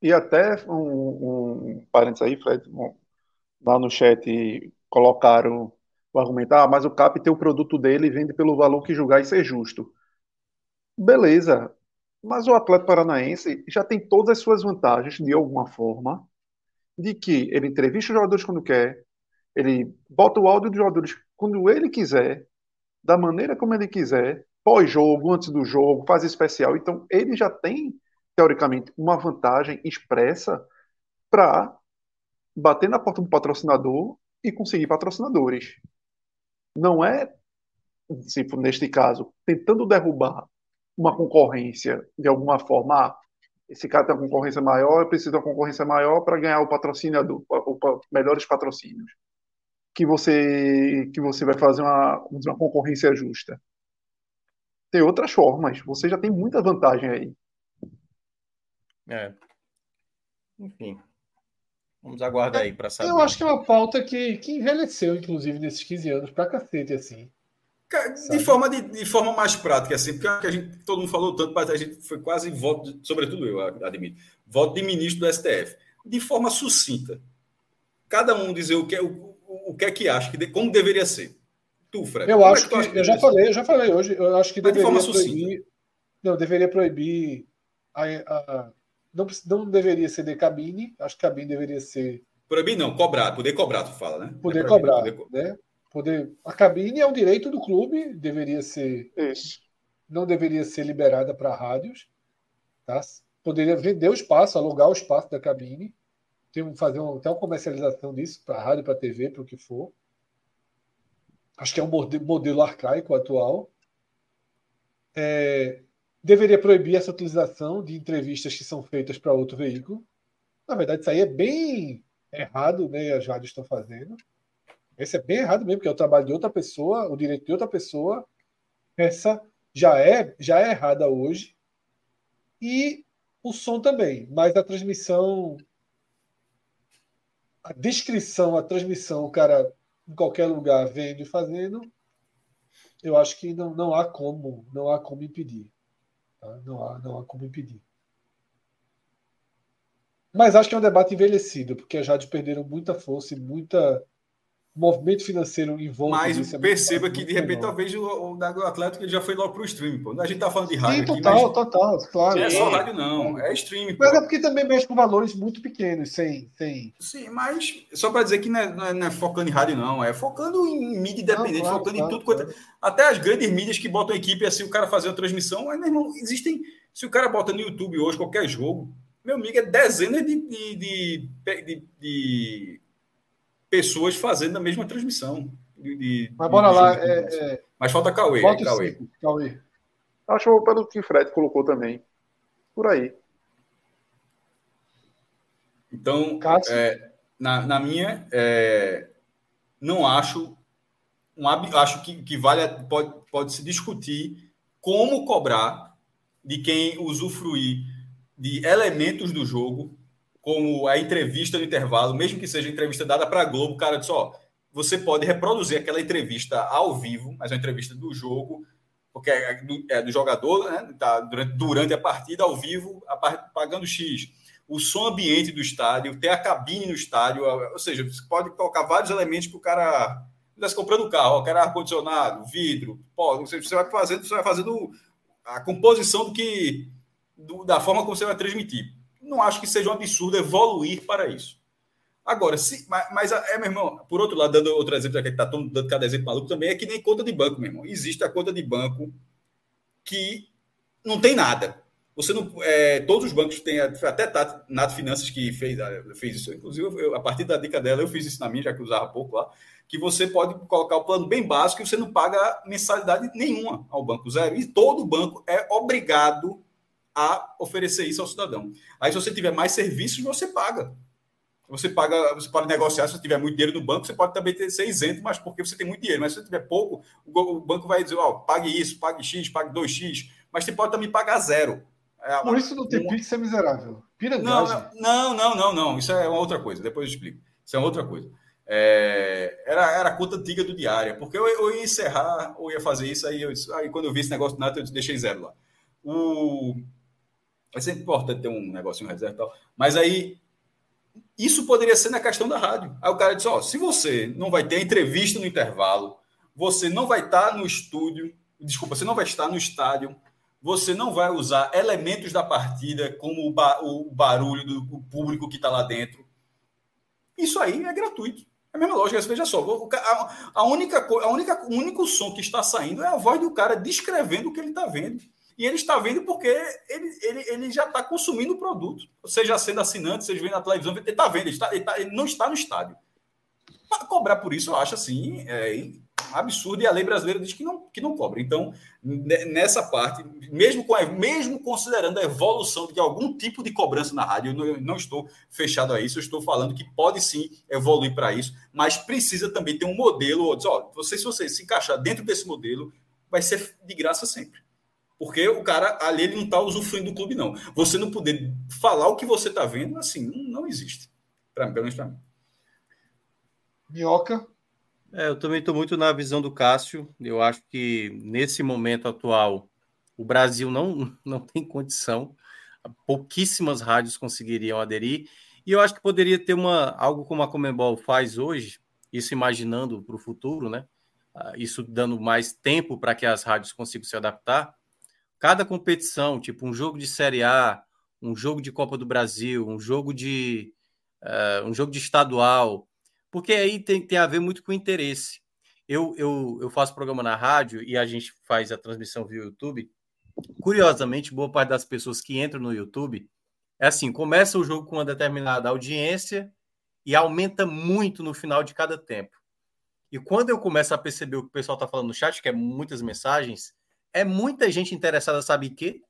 E até um, um parênteses aí, Fred, lá no chat colocaram o argumento, ah, mas o CAP tem o produto dele e vende pelo valor que julgar e ser justo. Beleza, mas o Atlético Paranaense já tem todas as suas vantagens, de alguma forma, de que ele entrevista os jogadores quando quer, ele bota o áudio dos jogadores quando ele quiser, da maneira como ele quiser, pós-jogo, antes do jogo, faz especial. Então, ele já tem, teoricamente, uma vantagem expressa para bater na porta do patrocinador e conseguir patrocinadores. Não é, se neste caso, tentando derrubar uma concorrência de alguma forma. Ah, esse cara tem uma concorrência maior, eu preciso de uma concorrência maior para ganhar o patrocínio, o, melhores patrocínios. Que você, que você vai fazer uma, uma concorrência justa. Tem outras formas. Você já tem muita vantagem aí. É. Enfim. Vamos aguardar aí para saber. Eu acho que é uma pauta que, que envelheceu, inclusive, nesses 15 anos, pra cacete, assim. De forma, de, de, forma mais prática, assim, porque a gente, todo mundo falou tanto, mas a gente foi quase voto, sobretudo eu, admito, voto de ministro do STF. De forma sucinta. Cada um dizer o que, é, o, o que é que acha, que como deveria ser. Tu, Fred. Eu acho é que, que eu já falei, eu já falei hoje, eu acho que deveria de proibir. Não, deveria proibir. A, a, não, não deveria ser de cabine, acho que cabine deveria ser. Proibir não, cobrar, poder cobrar, tu fala, né? Poder é cobrar, poder... né? Poder. A cabine é um direito do clube, deveria ser. Isso. não deveria ser liberada para rádios. Tá? Poderia vender o espaço, alugar o espaço da cabine, tem, fazer uma, até uma comercialização disso para rádio, para TV, para o que for. Acho que é um modelo arcaico atual. É, deveria proibir essa utilização de entrevistas que são feitas para outro veículo. Na verdade, isso aí é bem errado, né? As rádios estão fazendo. Esse é bem errado mesmo, porque é o trabalho de outra pessoa, o direito de outra pessoa. Essa já é já é errada hoje. E o som também, mas a transmissão a descrição, a transmissão, o cara em qualquer lugar vendo e fazendo, eu acho que não, não há como, não há como impedir. Tá? Não, há, não há como impedir. Mas acho que é um debate envelhecido, porque as rádios perderam muita força e muita movimento financeiro em volta Mas. É perceba que, de repente, talvez o, o, o Atlético já foi logo para o streaming. Pô. A gente está falando de rádio. Sim, total, aqui, total, claro. Não é só rádio, não. É streaming. Mas é porque também mexe com valores muito pequenos, sem. sem... Sim, mas só para dizer que não é, não, é, não é, focando em rádio, não. É focando em mídia independente, claro, focando claro, em tudo. Claro. Quanto... Até as grandes mídias que botam equipe assim, o cara fazer uma transmissão. Mas, meu irmão, existem. Se o cara bota no YouTube hoje qualquer jogo, meu amigo, é dezenas de, de, de, de, de pessoas fazendo a mesma transmissão. De, de, Mas bora lá. É, é... Mas falta Cauê. Falta Cauê. Cauê. Acho pelo que o Fred colocou também. Por aí. Então, é, na, na minha, é, não acho. Um, acho que, que vale, pode, pode se discutir como cobrar de quem usufruir de elementos do jogo como a entrevista no intervalo, mesmo que seja entrevista dada para a Globo, o cara disse, ó, você pode reproduzir aquela entrevista ao vivo, mas é uma entrevista do jogo, porque é do, é do jogador, né? Tá durante, durante a partida, ao vivo, a, pagando X. O som ambiente do estádio, ter a cabine no estádio, ou seja, você pode colocar vários elementos para o cara estivesse comprando o carro, ó, quero ar-condicionado, vidro, pode, você, você vai fazendo, você vai fazendo a composição do que do, da forma como você vai transmitir não acho que seja um absurdo evoluir para isso. Agora, se, mas, mas, é, meu irmão, por outro lado, dando outro exemplo, que está dando cada exemplo maluco também, é que nem conta de banco, meu irmão. Existe a conta de banco que não tem nada. Você não, é, todos os bancos têm, até Tato, Nato Finanças que fez, fez isso, inclusive eu, a partir da dica dela, eu fiz isso na minha, já que usava pouco lá, que você pode colocar o plano bem básico e você não paga mensalidade nenhuma ao banco, zero. E todo banco é obrigado a oferecer isso ao cidadão. Aí, se você tiver mais serviços, você paga. Você paga, você pode negociar, se você tiver muito dinheiro no banco, você pode também ter, ser isento, mas porque você tem muito dinheiro. Mas se você tiver pouco, o banco vai dizer, ó, oh, pague isso, pague X, pague 2X, mas você pode também pagar zero. É, Por isso não ter uma... Pix é miserável. Pirangagem. Não, não, não, não, Isso é uma outra coisa. Depois eu explico. Isso é outra coisa. É, era, era a conta antiga do diário, porque eu, eu, ia encerrar ou ia fazer isso, aí, eu, aí quando eu vi esse negócio do Nato, eu deixei zero lá. O, é sempre importante ter um negocinho reserva e tal. Mas aí, isso poderia ser na questão da rádio. Aí o cara disse: Ó, se você não vai ter entrevista no intervalo, você não vai estar no estúdio, desculpa, você não vai estar no estádio, você não vai usar elementos da partida, como o, ba o barulho do público que está lá dentro. Isso aí é gratuito. É a mesma lógica, veja só, a, a, única, a única, o único som que está saindo é a voz do cara descrevendo o que ele está vendo. E ele está vendo porque ele, ele, ele já está consumindo o produto. Seja sendo assinante, seja vendo na televisão, ele está vendo, ele, está, ele, ele, não está no estádio. Para cobrar por isso, eu acho assim, é absurdo, e a lei brasileira diz que não, que não cobra. Então, nessa parte, mesmo, com, mesmo considerando a evolução de algum tipo de cobrança na rádio, eu não, eu não estou fechado a isso, eu estou falando que pode sim evoluir para isso, mas precisa também ter um modelo, ó, você, se você se encaixar dentro desse modelo, vai ser de graça sempre. Porque o cara ali ele não está usufruindo do clube, não. Você não poder falar o que você está vendo, assim, não, não existe. Pra, pelo menos para mim. Minhoca. É, eu também estou muito na visão do Cássio. Eu acho que nesse momento atual o Brasil não, não tem condição. Pouquíssimas rádios conseguiriam aderir. E eu acho que poderia ter uma algo como a Comembol faz hoje, isso imaginando para o futuro, né? Ah, isso dando mais tempo para que as rádios consigam se adaptar cada competição, tipo um jogo de Série A, um jogo de Copa do Brasil, um jogo de uh, um jogo de estadual, porque aí tem, tem a ver muito com interesse. Eu, eu, eu faço programa na rádio e a gente faz a transmissão via YouTube curiosamente, boa parte das pessoas que entram no YouTube é assim: começa o jogo com uma determinada audiência e aumenta muito no final de cada tempo. E quando eu começo a perceber o que o pessoal está falando no chat, que é muitas mensagens, é muita gente interessada, sabe o quê?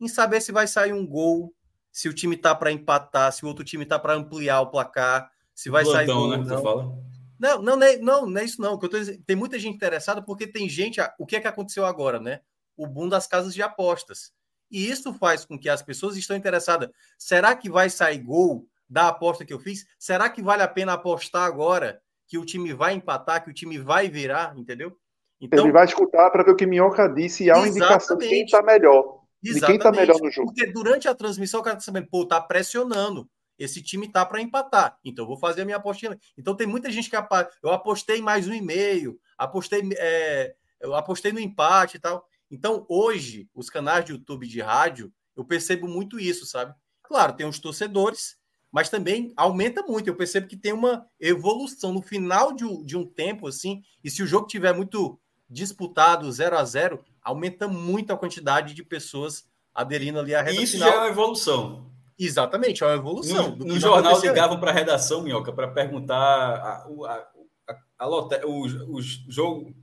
Em saber se vai sair um gol, se o time tá para empatar, se o outro time tá para ampliar o placar, se vai Plantão, sair gol. Né, não. Fala. Não, não, não, é, não, não é isso não. Que eu tô dizendo, tem muita gente interessada porque tem gente. O que é que aconteceu agora, né? O boom das casas de apostas. E isso faz com que as pessoas estão interessadas. Será que vai sair gol da aposta que eu fiz? Será que vale a pena apostar agora que o time vai empatar, que o time vai virar, entendeu? Então, Ele vai escutar para ver o que Minhoca disse e há uma indicação de quem está melhor. Exatamente, de quem está melhor no jogo. Porque durante a transmissão o cara está sabendo, pô, tá pressionando. Esse time tá para empatar. Então eu vou fazer a minha apostinha. Então tem muita gente que eu apostei mais um e meio, apostei, é, eu apostei no empate e tal. Então hoje os canais de YouTube de rádio eu percebo muito isso, sabe? Claro, tem os torcedores, mas também aumenta muito. Eu percebo que tem uma evolução no final de um, de um tempo assim. E se o jogo tiver muito disputado 0 a 0 aumenta muito a quantidade de pessoas aderindo ali à reta Isso final. já é uma evolução. Exatamente, é uma evolução. No, no jornal ligavam para a redação, Minhoca, para perguntar a, a, a, a lote, os, os jogos.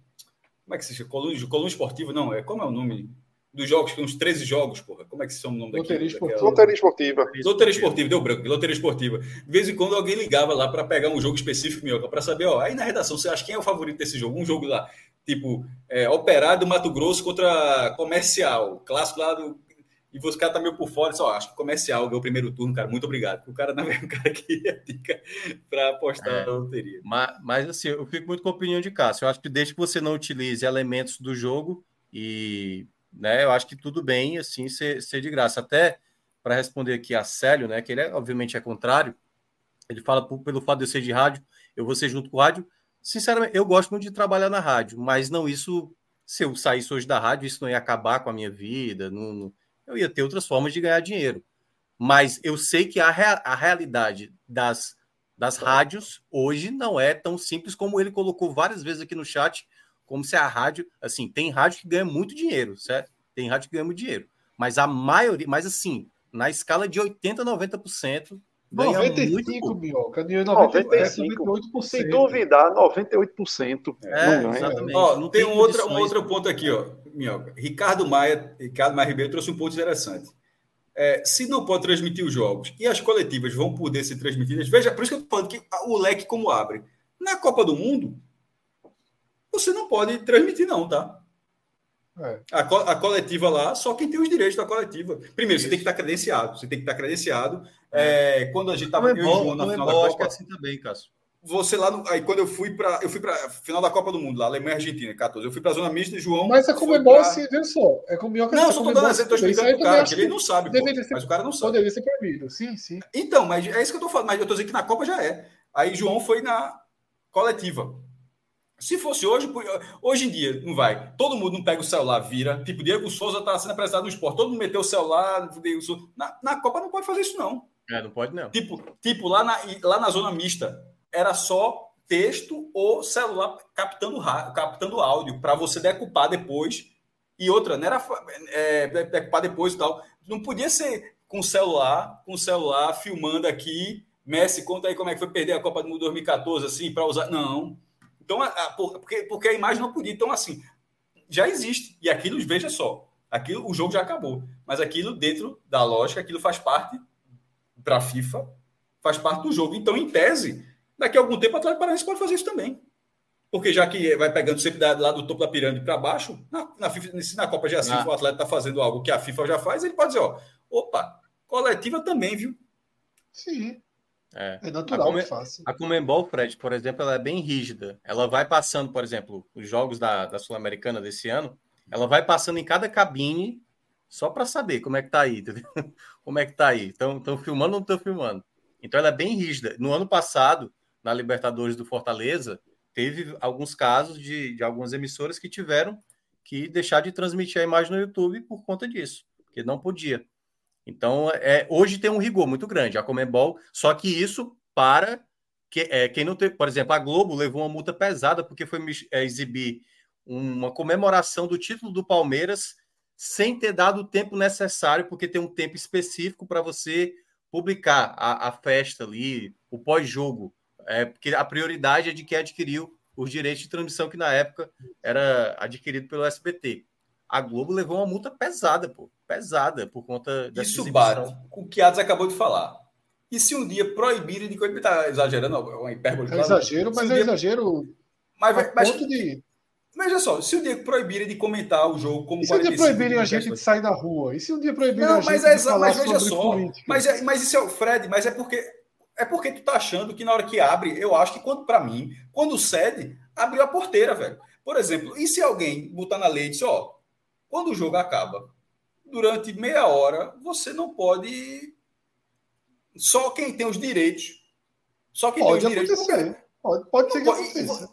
Como é que se chama? Coluna, coluna esportiva, não, é como é o nome? Dos jogos, uns 13 jogos, porra. Como é que são o nome Loteria Esportiva. Loteria Esportiva. Loteria Esportiva, deu branco, Loteria Esportiva. De vez em quando alguém ligava lá para pegar um jogo específico, Minhoca, para saber, ó, aí na redação, você acha quem é o favorito desse jogo? Um jogo lá, tipo, é, Operário do Mato Grosso contra Comercial, clássico lá do e você cara tá meio por fora, só acho que comercial ganhou o primeiro turno, cara. Muito obrigado. O cara não é um cara que ia dica para apostar é, na loteria. Mas, mas, assim, eu fico muito com a opinião de Cássio. Eu acho que desde que você não utilize elementos do jogo e, né, eu acho que tudo bem assim ser, ser de graça. Até para responder aqui a Célio, né, que ele é, obviamente é contrário. Ele fala pelo fato de eu ser de rádio, eu vou ser junto com o rádio. Sinceramente, eu gosto muito de trabalhar na rádio, mas não isso se eu saísse hoje da rádio, isso não ia acabar com a minha vida, não, não eu ia ter outras formas de ganhar dinheiro. Mas eu sei que a, rea a realidade das, das rádios hoje não é tão simples como ele colocou várias vezes aqui no chat, como se a rádio, assim, tem rádio que ganha muito dinheiro, certo? Tem rádio que ganha muito dinheiro. Mas a maioria, mas assim, na escala de 80, 90%, ganha 95, muito Bioca, 95, 98%. Sem duvidar, 98%. É, não exatamente. Ó, não tem, tem um outro, um outro ponto aqui, ó. Minhoca. Ricardo Maia, Ricardo Maia Ribeiro trouxe um ponto interessante. É, se não pode transmitir os jogos e as coletivas vão poder ser transmitidas, veja, por isso que eu estou falando que o leque como abre. Na Copa do Mundo, você não pode transmitir, não, tá? É. A, co a, coletiva lá, só quem tem os direitos da coletiva. Primeiro, isso. você tem que estar credenciado. Você tem que estar credenciado. É. É, quando a gente estava eu e João na final da Copa. É assim também, Cássio. Você lá no, aí quando eu fui para eu fui para final da Copa do Mundo lá Alemanha e Argentina 14 eu fui para a zona mista João mas é como é bom assim viu só? É como não eu só tô dando eu tô explicando pro cara que ele não sabe pô, ser, mas o cara não sabe. deveria ser proibido sim sim. Então mas é isso que eu tô falando mas eu tô dizendo que na Copa já é. Aí João foi na coletiva. Se fosse hoje hoje em dia não vai. Todo mundo não pega o celular vira. Tipo Diego Souza tá sendo apresentado no esporte. Todo mundo meteu o celular na, na Copa não pode fazer isso não é, não pode não tipo tipo lá na lá na zona mista era só texto ou celular captando, captando áudio para você decupar depois. E outra, não era é, decupar depois e tal. Não podia ser com celular, com celular filmando aqui. Messi, conta aí como é que foi perder a Copa do Mundo 2014, assim, para usar. Não. Então, a, a, porque, porque a imagem não podia. Então, assim, já existe. E aquilo, veja só, aquilo, o jogo já acabou. Mas aquilo, dentro da lógica, aquilo faz parte para a FIFA, faz parte do jogo. Então, em tese, Daqui a algum tempo, o Atlético Paranaense pode fazer isso também. Porque já que vai pegando sempre lá do topo da pirâmide para baixo, na, na, FIFA, se na Copa já assim, ah. o atleta está fazendo algo que a FIFA já faz, ele pode dizer, ó, opa, coletiva também, viu? Sim. É, é natural, a Come, fácil. A Comembol, Fred, por exemplo, ela é bem rígida. Ela vai passando, por exemplo, os jogos da, da Sul-Americana desse ano, ela vai passando em cada cabine só para saber como é que tá aí, entendeu? Como é que tá aí? Estão filmando ou não estão filmando? Então ela é bem rígida. No ano passado, na Libertadores do Fortaleza, teve alguns casos de, de algumas emissoras que tiveram que deixar de transmitir a imagem no YouTube por conta disso, porque não podia. Então, é, hoje tem um rigor muito grande, a Comembol, só que isso para que, é, quem não tem, por exemplo, a Globo levou uma multa pesada porque foi é, exibir uma comemoração do título do Palmeiras sem ter dado o tempo necessário, porque tem um tempo específico para você publicar a, a, festa ali, o pós-jogo. É, porque a prioridade é de quem adquiriu os direitos de transmissão, que na época era adquirido pelo SBT. A Globo levou uma multa pesada, pô, pesada, por conta dessa Isso bate com o que Adas acabou de falar. E se um dia proibirem de coisa, está exagerando, é uma hipérbole. É exagero, mas é exagero. Mas, mas, de... Veja só, se um dia proibirem de comentar o jogo como e se um dia proibirem a gente de sair na rua? E se um dia proibirem não, a gente mas é, de falar mas veja só, política? Mas, é, mas isso é o Fred, mas é porque é porque tu tá achando que na hora que abre, eu acho que quando para mim, quando cede, abriu a porteira, velho. Por exemplo, e se alguém botar na lei e diz, ó, quando o jogo acaba, durante meia hora, você não pode só quem tem os direitos. Só quem pode tem os direitos. Porque... Pode, pode ser que aconteça.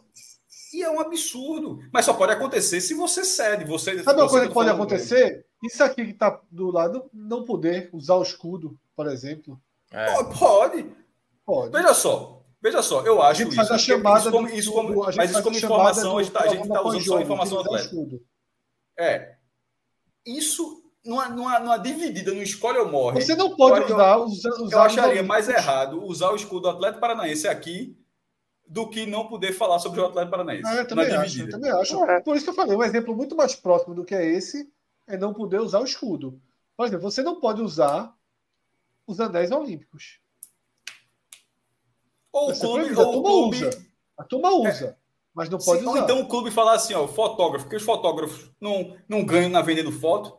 E é um absurdo. Mas só pode acontecer se você cede. Você, Sabe uma coisa que pode acontecer? Isso aqui que está do lado, não poder usar o escudo, por exemplo. É. Pode. Pode. Veja só. Veja só, eu acho isso. Faz a chamada isso como, isso como, mas isso como informação, a gente está tá usando só informação atleta. É. Isso numa, numa, numa dividida, no escolhe ou morre. Você não pode usar, eu, usar, usar eu acharia mais errado usar o escudo do Atlético Paranaense aqui do que não poder falar sobre o Atlético Paranaense. É, eu também acho, eu também acho. É. Por isso que eu falei, um exemplo muito mais próximo do que é esse é não poder usar o escudo. Por exemplo, você não pode usar os anéis olímpicos. Ou o clube, ou a turma clube... usa. A turma usa. É. Mas não pode Sim, usar. Ou então o clube falar assim, ó, fotógrafo, porque os fotógrafos não, não ganham na vendendo foto.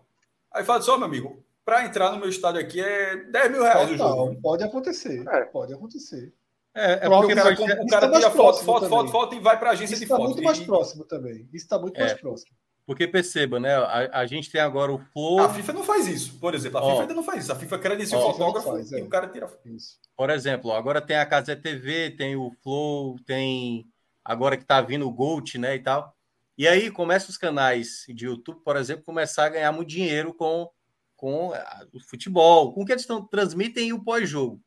Aí fala só, assim, meu amigo, para entrar no meu estádio aqui é 10 mil reais o jogo. Pode acontecer, é. pode acontecer. É, é porque o cara, o cara tá tira foto, foto, foto, foto e vai para a agência Isso de tá foto. Isso está muito mais próximo também. Isso está muito é. mais próximo. Porque perceba, né? A, a, gente tem agora o Flow. A FIFA não faz isso, por exemplo. A oh. FIFA ainda não faz isso. A FIFA credencia o fotógrafo faz, e é. o cara tira isso. Por exemplo, agora tem a Casa TV, tem o Flow, tem agora que tá vindo o Gold, né? E tal. E aí começa os canais de YouTube, por exemplo, começar a ganhar muito dinheiro com com o futebol, com o que eles estão, transmitem e o pós-jogo.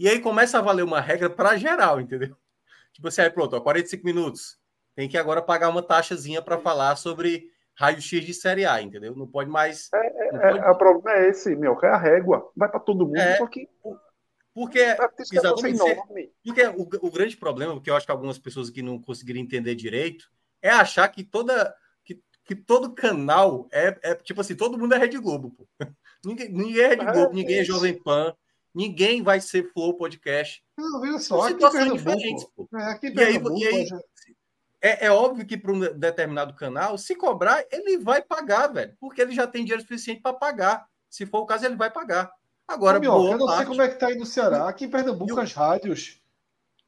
E aí começa a valer uma regra para geral, entendeu? Tipo assim, aí pronto, ó, 45 minutos. Tem que agora pagar uma taxazinha para falar sobre raio-x de Série A, entendeu? Não pode mais. É, é, pode... é, o problema é esse, meu, que é a régua. Vai para todo mundo, é, só que. Porque, exatamente, porque o, o, grande problema, que eu acho que algumas pessoas que não conseguiram entender direito, é achar que toda que todo canal é, é, tipo assim, todo mundo é Rede Globo, pô. Ninguém, ninguém é Rede ah, Globo, ninguém é Jovem Pan, ninguém vai ser Flow Podcast. Não, veja só, aqui situações diferentes, pô. É, aqui e aí, e aí é, é, óbvio que para um determinado canal, se cobrar, ele vai pagar, velho, porque ele já tem dinheiro suficiente para pagar. Se for o caso, ele vai pagar. Agora, Ô, boa eu não parte... sei como é que tá aí no Ceará. Aqui em Pernambuco, eu... as rádios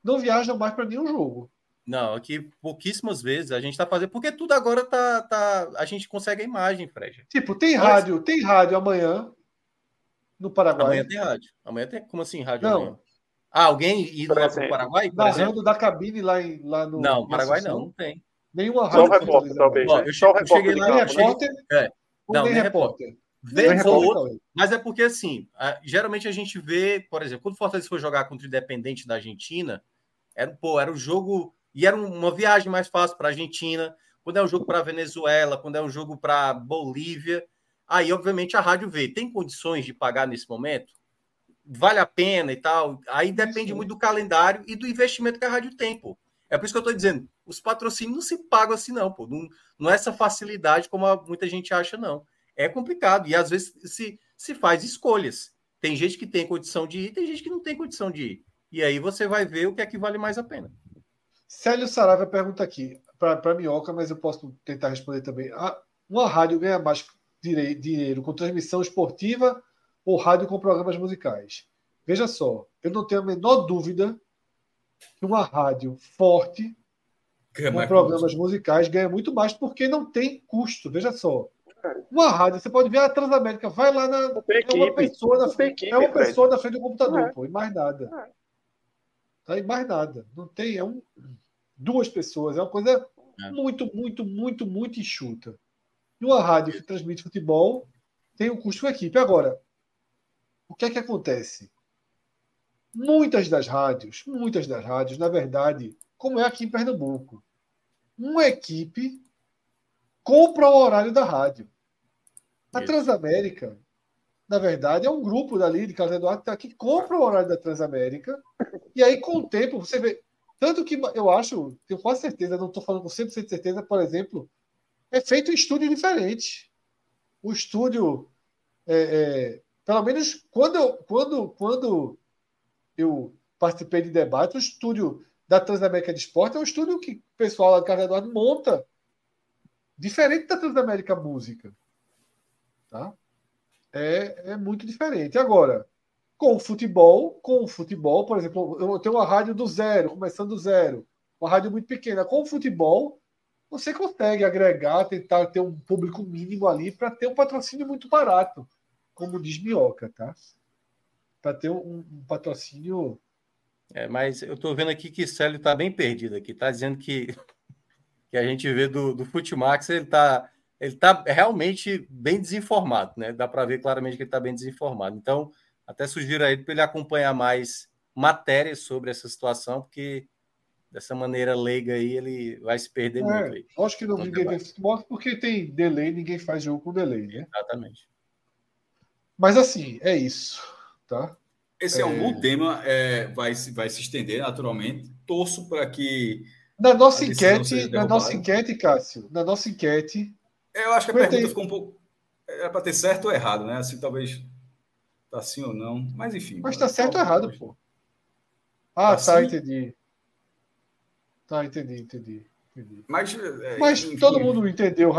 não viajam mais para nenhum jogo. Não, aqui pouquíssimas vezes a gente está fazendo, porque tudo agora tá, tá. A gente consegue a imagem, Fred. Tipo, tem Mas... rádio, tem rádio amanhã no Paraguai. Amanhã tem rádio. Amanhã tem. Como assim, rádio não. amanhã? Ah, alguém ir lá para o Paraguai? Narrando da cabine lá, em, lá no. Não, Paraguai não, não tem. Nenhuma rádio. Só repórter, talvez. Ó, eu, Só eu cheguei lá. Nem repórter. É. Não, nem repórter. Outro, mas é porque assim, a, geralmente a gente vê, por exemplo, quando o Fortaleza foi jogar contra o Independente da Argentina, era, pô, era o jogo e era uma viagem mais fácil para a Argentina. Quando é um jogo para Venezuela, quando é um jogo para Bolívia, aí obviamente a rádio vê, tem condições de pagar nesse momento? Vale a pena e tal? Aí depende muito do calendário e do investimento que a rádio tem, pô. É por isso que eu estou dizendo, os patrocínios não se pagam assim, não, pô. Não, não é essa facilidade como muita gente acha, não. É complicado. E às vezes se, se faz escolhas. Tem gente que tem condição de ir, tem gente que não tem condição de ir. E aí você vai ver o que é que vale mais a pena. Célio Saravia pergunta aqui, para Minhoca, mas eu posso tentar responder também. Ah, uma rádio ganha mais dinheiro com transmissão esportiva ou rádio com programas musicais? Veja só, eu não tenho a menor dúvida que uma rádio forte com programas musicais ganha muito mais porque não tem custo. Veja só. Uma rádio, você pode ver a Transamérica, vai lá na. É uma pessoa na frente, é uma pessoa na frente do computador, é. pô, e mais nada. É. Tá, e mais nada. Não tem. É um, duas pessoas. É uma coisa é. muito, muito, muito, muito enxuta. E uma rádio que transmite futebol tem um custo com a equipe. Agora, o que é que acontece? Muitas das rádios, muitas das rádios, na verdade, como é aqui em Pernambuco, uma equipe compra o horário da rádio. A Transamérica, na verdade, é um grupo dali de Carlos Eduardo que, que compra o horário da Transamérica. E aí, com o tempo, você vê. Tanto que eu acho, tenho quase certeza, não estou falando com 100% de certeza, por exemplo, é feito em estúdio diferente. O estúdio, é, é, pelo menos quando eu, quando, quando eu participei de debate, o estúdio da Transamérica de Esporte é um estúdio que o pessoal lá do Carlos Eduardo monta, diferente da Transamérica Música. Tá? É, é muito diferente. Agora, com o futebol, com o futebol, por exemplo, eu tenho uma rádio do zero, começando do zero, uma rádio muito pequena. Com o futebol, você consegue agregar, tentar ter um público mínimo ali para ter um patrocínio muito barato, como diz Minhoca, tá? Para ter um, um, patrocínio. É, mas eu estou vendo aqui que Célio está bem perdido aqui. Está dizendo que, que a gente vê do, do Futimax, ele está ele tá realmente bem desinformado, né? Dá para ver claramente que ele está bem desinformado. Então, até sugiro a ele para ele acompanhar mais matérias sobre essa situação, porque dessa maneira leiga aí ele vai se perder é, muito. Aí, acho que não ninguém vê futebol porque tem delay, ninguém faz jogo com delay, né? Exatamente. Mas assim, é isso, tá? Esse é, é um bom tema, é, vai, vai se estender naturalmente. Torço para que. Na nossa enquete, na nossa enquete, Cássio, na nossa enquete. Eu acho que a pergunta ficou um pouco. Era para ter certo ou errado, né? Assim, talvez Tá sim ou não. Mas enfim. Mas tá certo ou errado, pô. Ah, tá, tá entendi. Tá, entendi, entendi. entendi. Mas, é, Mas enfim. todo mundo entendeu,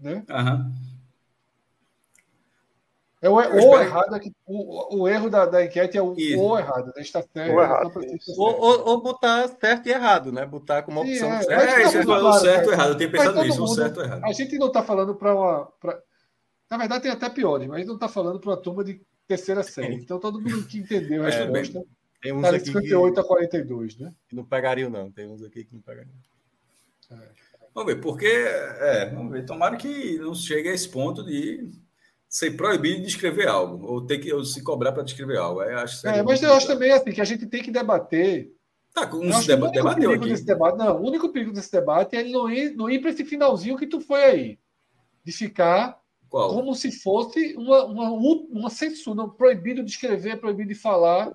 né? Aham. É o, o errado aqui, o, o erro da, da enquete é o, o errado, né? Está certo. O errado. Ou, ou, ou, botar certo e errado, né? Botar como opção Sim, é, certo. É, você falou certo ou errado. Eu tenho pensado nisso, o certo ou errado. A gente não está falando para uma. Pra... Na verdade, tem até piores, mas a gente não está falando para uma turma de terceira série. Então todo mundo que entendeu a é, resposta. Tem uns tá aqui 58 que... a 42, né? Que não pegariam, não. Tem uns aqui que não pegariam. É. Vamos ver, porque. É, vamos ver. Tomara que não chegue a esse ponto de ser proibido de escrever algo, ou ter que ou se cobrar para descrever algo. Eu acho é, mas eu acho também assim, que a gente tem que debater. Tá, com um deba debateu aqui. Desse debate, não, o único perigo desse debate é ele não ir, não ir para esse finalzinho que tu foi aí. De ficar qual? Como se fosse uma, uma, uma censura, proibido de escrever, proibido de falar.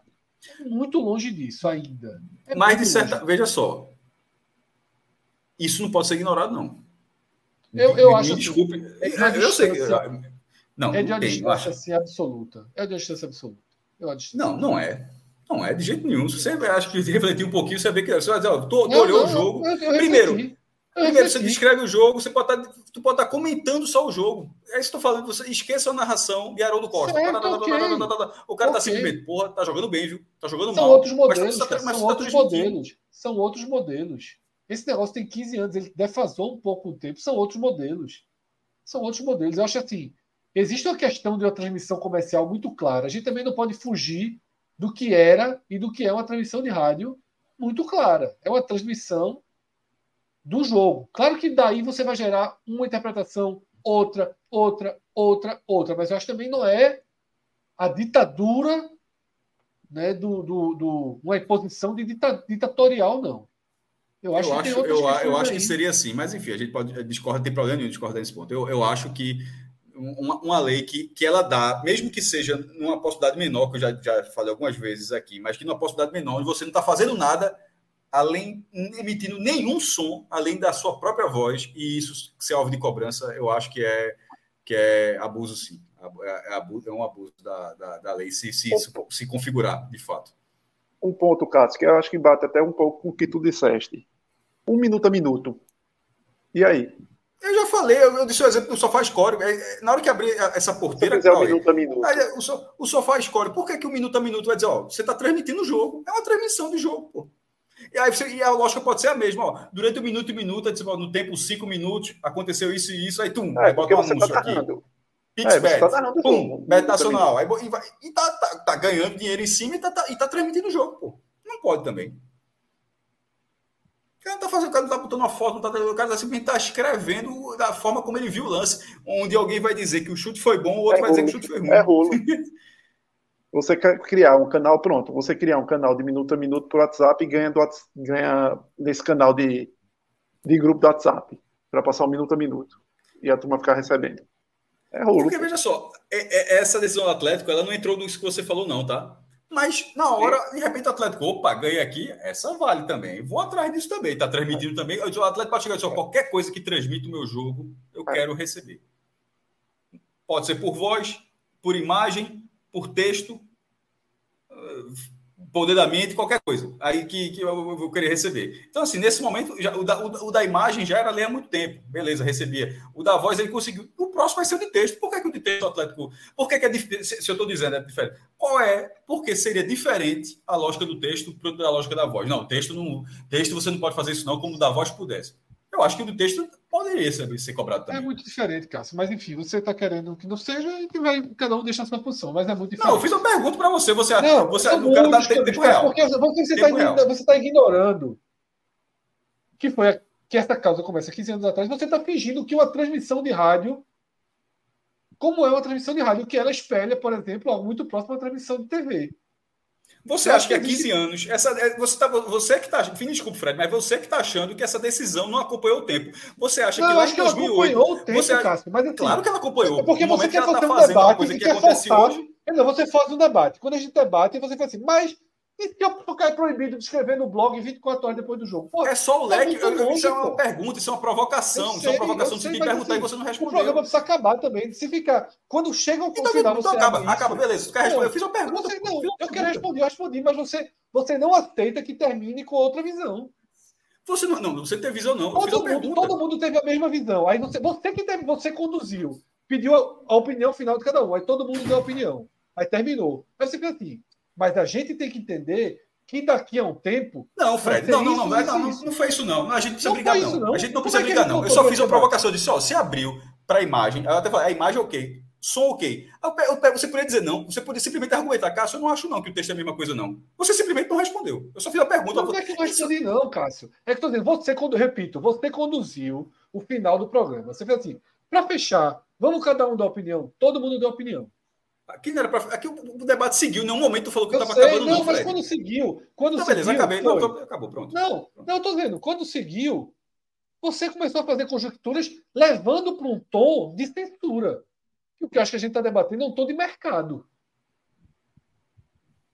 Muito longe disso ainda. É Mas, de certa. Longe. Veja só. Isso não pode ser ignorado, não. Eu, eu me, acho. Me desculpe. É de eu sei. Não, é de uma distância assim, absoluta. É de uma distância absoluta. não, não é. Não é de jeito nenhum. Se você acha que refletir um pouquinho, você vê que você vai dizer, ó, tu, tu olhou não, o jogo. Eu, eu primeiro, Primeiro, você descreve o jogo, você pode estar, tá, tu pode estar tá comentando só o jogo. É isso que eu estou falando. Você esqueça a narração de Haroldo Costa. Certo. O cara está okay. simplesmente, porra, tá jogando bem, viu? Tá jogando são mal. Outros modelos, tá, mas, são outros modelos. São outros modelos. Esse negócio tem 15 anos, ele defasou um pouco o tempo. São outros modelos. São outros modelos. Eu acho assim, existe uma questão de uma transmissão comercial muito clara. A gente também não pode fugir do que era e do que é uma transmissão de rádio muito clara. É uma transmissão do jogo. Claro que daí você vai gerar uma interpretação, outra, outra, outra, outra, mas eu acho que também não é a ditadura né, do, do, do uma imposição de dita, ditatorial, não. Eu acho, eu que, acho, eu, eu acho que seria assim, mas enfim, a gente pode discordar, tem problema nenhum discordar nesse ponto. Eu, eu acho que uma, uma lei que, que ela dá, mesmo que seja numa possibilidade menor, que eu já, já falei algumas vezes aqui, mas que numa possibilidade menor, onde você não está fazendo nada além emitindo nenhum som além da sua própria voz e isso ser alvo de cobrança eu acho que é que é abuso sim é, é, abuso, é um abuso da, da, da lei se, se, se, se configurar de fato um ponto Cássio que eu acho que bate até um pouco com o que tu disseste um minuto a minuto e aí eu já falei, eu, eu disse o exemplo do sofá escório. É, é, na hora que abrir essa porteira. Se minuto a minuto. Aí, o, so, o sofá escório, por que, que o minuto a minuto vai dizer, ó, você está transmitindo o jogo? É uma transmissão de jogo, pô. E, aí você, e a lógica pode ser a mesma. Ó. Durante um minuto e minuto, no tempo cinco minutos, aconteceu isso e isso, aí tum, é, aí bota um tá anúncio tá aqui. Pixbet, tá pum, Bet Nacional. Aí, e vai, e tá, tá, tá, ganhando dinheiro em cima e tá, tá, e tá transmitindo o jogo, pô. Não pode também. O cara não tá fazendo, o cara não tá botando uma foto, não tá, o cara tá simplesmente tá escrevendo da forma como ele viu o lance, onde alguém vai dizer que o chute foi bom, o outro é vai rolo. dizer que o chute foi ruim. É rolo. Você quer criar um canal, pronto, você criar um canal de minuto a minuto por WhatsApp e ganha, do, ganha nesse canal de, de grupo do WhatsApp para passar um minuto a minuto e a turma ficar recebendo. É rolo. Porque, veja só, é, é, essa decisão do Atlético, ela não entrou nisso que você falou, não, tá? Mas na hora, de repente, o Atlético, opa, ganhei aqui, essa vale também. Vou atrás disso também, tá transmitindo também. O Atlético pode chegar e dizer, qualquer coisa que transmita o meu jogo, eu é. quero receber. Pode ser por voz, por imagem, por texto, poder da mente, qualquer coisa, aí que, que eu vou querer receber. Então, assim, nesse momento, já, o, da, o, da imagem já era ler há muito tempo, beleza, recebia. O da voz ele conseguiu. O próximo vai ser o de texto. Por que, que o de texto Atlético. Por que, que é diferente? Se, eu estou dizendo é diferente. Qual é? Porque seria diferente a lógica do texto da lógica da voz. Não, texto não. Texto você não pode fazer isso, não, como o da voz pudesse. Eu acho que o do texto poderia ser, ser cobrado também. É muito diferente, Cássio. Mas enfim, você está querendo que não seja e vai cada um deixar a sua posição. Mas é muito diferente. Não, eu fiz uma pergunta para você. Você, não, você o cara dá tempo, tempo real. Porque você está tá ignorando que foi a, que essa causa começa 15 anos atrás. Você está fingindo que uma transmissão de rádio, como é uma transmissão de rádio, que ela espelha, por exemplo, algo muito próximo à transmissão de TV. Você acha que há 15 anos, essa, é, você, tá, você que está. Desculpa, Fred, mas você que está achando que essa decisão não acompanhou o tempo. Você acha não, que lá em 2008. Ela acompanhou o tempo, você, Cássio, mas assim, claro que ela acompanhou. Porque você quer fazer tá um debate, coisa que acontece forçar, hoje. Não, você faz um debate. Quando a gente debate, você fala assim, mas e se eu ficar proibido de escrever no blog 24 horas depois do jogo? Pô, é só o tá leque. Longe, isso é uma pô. pergunta, isso é uma provocação. Sei, isso é uma provocação de perguntar assim, e você não respondeu. O programa precisa acabar também. Se ficar. Quando chega ao então, final, então, acaba, isso, acaba, beleza. Não, eu fiz uma pergunta. Você, não, eu quero responder, eu respondi, mas você, você não aceita que termine com outra visão. Você não, não, você teve visão, não. Todo mundo, todo mundo teve a mesma visão. Aí você, você que teve, você conduziu, pediu a, a opinião final de cada um. Aí todo mundo deu a opinião. Aí terminou. Aí você fica assim. Mas a gente tem que entender que daqui a um tempo. Não, Fred, não, não, não, não, não, não, foi isso, não. A gente precisa brigar, não. não. A gente não precisa brigar, não. Eu só fiz uma provocação, eu disse, ó, você abriu para a imagem, eu até falei, a imagem ok, som ok. Você poderia dizer não, você poderia simplesmente argumentar, Cássio, eu não acho não que o texto é a mesma coisa, não. Você simplesmente não respondeu. Eu só fiz a pergunta. Não é que não respondi, não, Cássio. É que estou dizendo, você, quando, repito, você conduziu o final do programa. Você fez assim, para fechar, vamos cada um dar opinião, todo mundo deu opinião. Aqui não era pra... Aqui o, debate seguiu. Em nenhum momento tu falou que estava acabando, não. Não, mas quando seguiu. Quando seguiu, beleza, acabei. Não, tô... acabou, pronto. Não, pronto. não, eu tô vendo. Quando seguiu, você começou a fazer conjecturas levando para um tom de censura. O que eu acho que a gente está debatendo é um tom de mercado.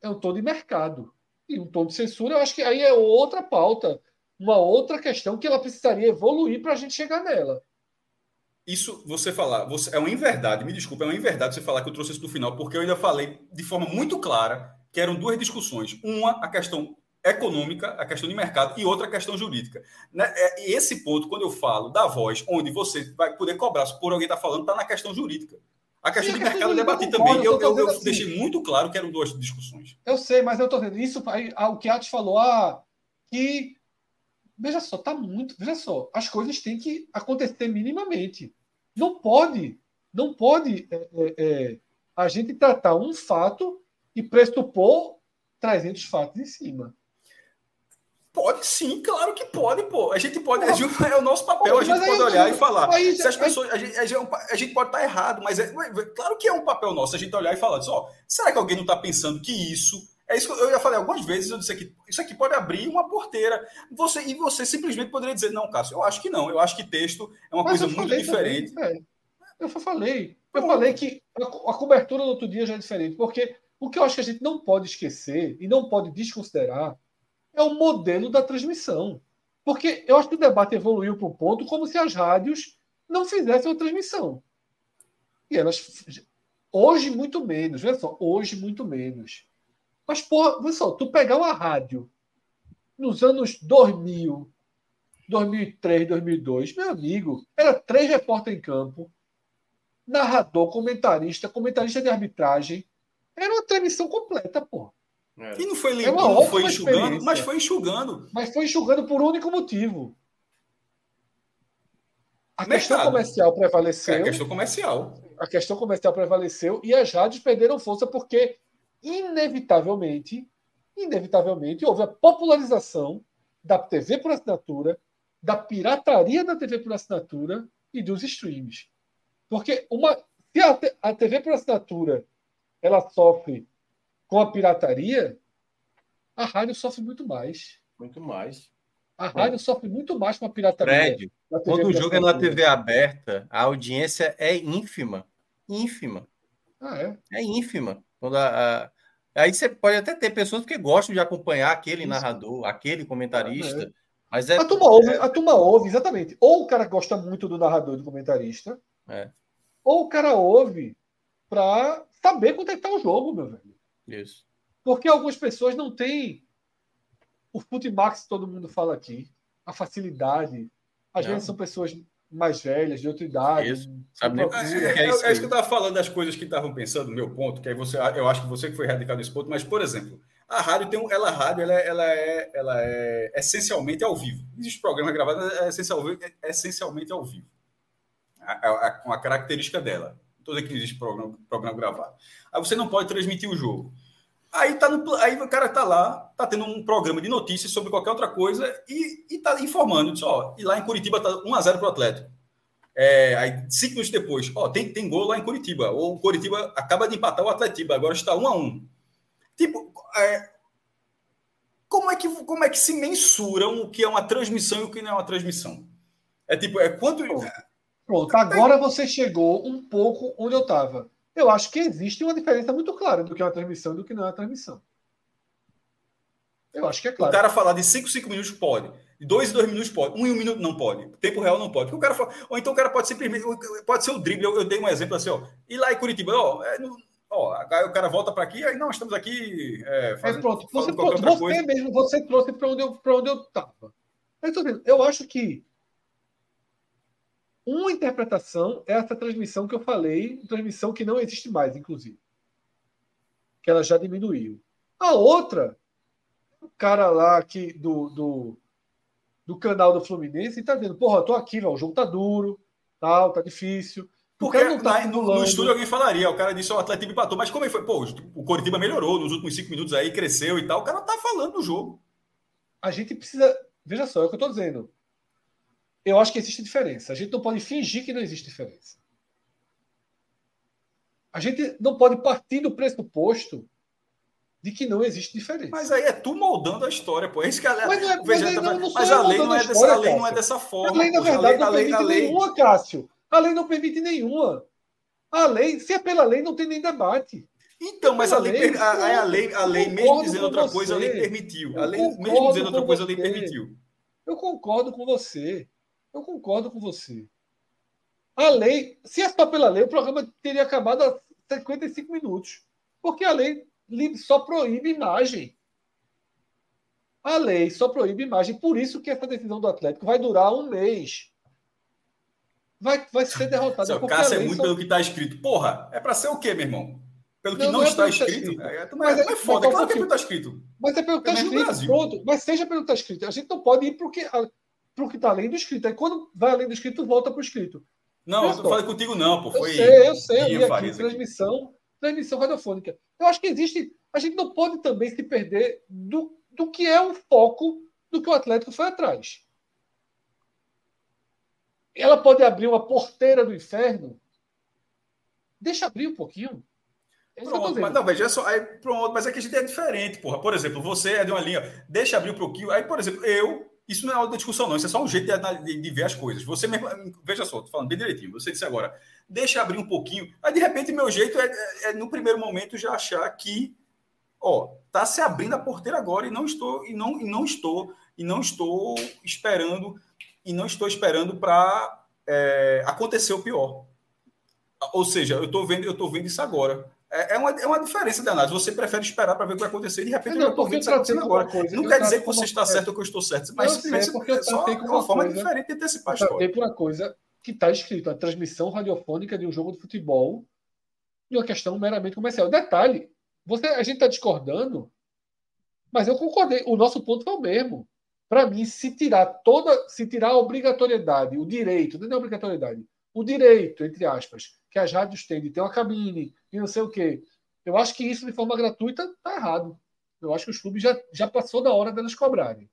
É um tom de mercado. E um tom de censura, eu acho que aí é outra pauta, uma outra questão que ela precisaria evoluir para a gente chegar nela isso você falar, você, é uma inverdade, me desculpa, é uma inverdade você falar que eu trouxe isso do final, porque eu ainda falei de forma muito clara que eram duas discussões. Uma, a questão econômica, a questão de mercado, e outra, a questão jurídica. Né? É, esse ponto, quando eu falo da voz, onde você vai poder cobrar por alguém estar tá falando, está na questão jurídica. A questão de mercado eu debati também. Eu, eu, eu assim. deixei muito claro que eram duas discussões. Eu sei, mas eu estou dizendo isso. O que a Atos falou, ah, que. Veja só, tá muito. Veja só, as coisas têm que acontecer minimamente. Não pode, não pode é, é, é, a gente tratar um fato e pressupor 300 fatos em cima. Pode sim, claro que pode, pô. A gente pode, é o nosso papel, a gente pode olhar e falar. Aí, se as pessoas, a gente, a gente pode estar errado, mas é, claro que é um papel nosso a gente olhar e falar, só, será que alguém não está pensando que isso é isso que eu já falei algumas vezes, eu disse que isso aqui pode abrir uma porteira. Você, e você simplesmente poderia dizer, não, Cássio, eu acho que não. Eu acho que texto é uma Mas coisa muito diferente. Também, eu falei. Eu falei que a cobertura do outro dia já é diferente, porque o que eu acho que a gente não pode esquecer e não pode desconsiderar é o modelo da transmissão. Porque eu acho que o debate evoluiu para um ponto como se as rádios não fizessem a transmissão. E elas. Hoje, muito menos. Veja só, hoje, muito menos. Mas, porra, olha só, tu pegar uma rádio nos anos 2000, 2003, 2002, meu amigo, era três repórteres em campo, narrador, comentarista, comentarista de arbitragem. Era uma transmissão completa, porra. É. E não foi limpando, é não foi enxugando, mas foi enxugando. Mas foi enxugando por um único motivo. A Mercado. questão comercial prevaleceu. É a questão comercial. A questão comercial prevaleceu e as rádios perderam força porque inevitavelmente, inevitavelmente, houve a popularização da TV por assinatura, da pirataria da TV por assinatura e dos streams. Porque uma, se a, a TV por assinatura ela sofre com a pirataria, a rádio sofre muito mais. Muito mais. A rádio é. sofre muito mais com a pirataria. Fred, quando o jogo é na TV aberta, a audiência é ínfima. ínfima. Ah, é? É ínfima. Quando a, a... Aí você pode até ter pessoas que gostam de acompanhar aquele Isso. narrador, aquele comentarista. É. Mas é, a, turma ouve, é... a turma ouve, exatamente. Ou o cara gosta muito do narrador e do comentarista, é. ou o cara ouve para saber quanto é que tá o jogo, meu velho. Isso. Porque algumas pessoas não têm o futimax que todo mundo fala aqui, a facilidade. Às não. vezes são pessoas mais velhas, de outra idade. Isso. Sabe nem é, é, é, isso é, isso que eu estava falando das coisas que estavam pensando, meu ponto, que aí você, eu acho que você que foi radical nesse ponto, mas, por exemplo, a rádio tem um, ela, a rádio, ela, ela, é, ela é essencialmente ao vivo. Existe programa gravado, é essencialmente, é essencialmente ao vivo. Com a, a, a, característica dela. Toda que existe programa, programa gravado. Aí você não pode transmitir o jogo. Aí, tá no, aí o cara tá lá, tá tendo um programa de notícias sobre qualquer outra coisa e, e tá informando. Diz, ó, e lá em Curitiba tá 1x0 pro Atlético. É, aí, cinco minutos depois, ó, tem, tem gol lá em Curitiba. Ou o Curitiba acaba de empatar o Atletiba, agora está 1 a 1 Tipo, é, como, é que, como é que se mensuram o que é uma transmissão e o que não é uma transmissão? É tipo, é quanto. Pronto, agora você chegou um pouco onde eu estava eu acho que existe uma diferença muito clara do que é uma transmissão e do que não é uma transmissão. Eu acho que é claro. O cara falar de 5, 5 minutos pode. De 2 em 2 minutos pode. 1 um em 1 um minuto não pode. Tempo real não pode. o cara fala, ou então o cara pode simplesmente. Pode ser o drible. Eu, eu dei um exemplo assim, ó. E lá em Curitiba, ó. É, no, ó aí o cara volta para aqui, aí não, estamos aqui. É, fazendo, é pronto. Você, pronto, você mesmo, você trouxe para onde eu onde eu estava. Eu acho que uma interpretação é essa transmissão que eu falei, transmissão que não existe mais, inclusive. Que ela já diminuiu. A outra, o cara lá que, do, do, do canal do Fluminense está dizendo, porra, eu tô aqui, ó, o jogo tá duro, tal, tá difícil. Porque não tá no, no, estúdio alguém falaria, o cara disse, o Atlético empatou, mas como é que foi? Pô, o Coritiba melhorou nos últimos cinco minutos aí, cresceu e tal. O cara tá falando do jogo. A gente precisa. Veja só, é o que eu tô dizendo eu acho que existe diferença. A gente não pode fingir que não existe diferença. A gente não pode partir do pressuposto de que não existe diferença. Mas aí é tu moldando a história, pô. É isso que a, mas, não é, mas, não, não mas a lei não é dessa, a lei não é dessa forma. A lei, na verdade, lei, não permite a lei, nenhuma, Cássio. A lei não permite nenhuma. A lei, se é pela lei, não tem nem debate. Então, mas a lei, lei, a, a, lei, a lei mesmo dizendo outra coisa, a lei permitiu. A lei, mesmo dizendo outra coisa, a lei permitiu. Eu concordo com você. Eu concordo com você. A lei, se é só pela lei, o programa teria acabado há 55 minutos. Porque a lei só proíbe imagem. A lei só proíbe imagem. Por isso que essa decisão do Atlético vai durar um mês. Vai, vai ser derrotado. Seu Cássio é muito só... pelo que está escrito. Porra, é para ser o quê, meu irmão? Pelo que não, não, não é está tá escrito. escrito. É, mas, é, é foda, claro que é pelo que está escrito. Mas é pelo que está escrito. Pronto. Mas seja pelo que está escrito. A gente não pode ir porque para o que está além do escrito. Aí quando vai além do escrito, volta para o escrito. Não, eu não falei contigo, não, pô. Foi eu sei, eu sei, eu vi aqui, transmissão, transmissão radiofônica. Eu acho que existe. A gente não pode também se perder do, do que é o foco do que o Atlético foi atrás. Ela pode abrir uma porteira do inferno. Deixa abrir um pouquinho. É pronto, mas não, veja só, aí, pronto, mas aqui a gente é diferente, porra. Por exemplo, você é de uma linha, deixa abrir um pouquinho. Aí, por exemplo, eu isso não é uma discussão, não. Isso é só um jeito de, de, de ver as coisas. Você mesmo. Veja só, estou falando bem direitinho. Você disse agora, deixa abrir um pouquinho. Aí, de repente, meu jeito é, é, é no primeiro momento, já achar que. Ó, tá se abrindo a porteira agora e não estou e não, e não estou e não estou esperando e não estou esperando para é, acontecer o pior. Ou seja, eu estou vendo eu estou vendo isso agora. É, é uma, é uma diferença de análise. Você prefere esperar para ver o que vai acontecer e de repente não, eu estou vendo isso acontecendo agora. Coisa, não quer dizer que você está certo ou que eu estou certo, mas simplesmente porque é só uma, uma forma coisa, diferente de antecipar a história. Tem por uma coisa que está escrito, a transmissão radiofônica de um jogo de futebol de uma questão meramente comercial. Detalhe, você, a gente está discordando, mas eu concordei. O nosso ponto foi o mesmo. Para mim, se tirar toda, se tirar a obrigatoriedade, o direito, não é obrigatoriedade, o direito, entre aspas, que as rádios têm de ter uma cabine e não sei o quê. Eu acho que isso de forma gratuita está errado. Eu acho que os clubes já, já passou da hora delas cobrarem.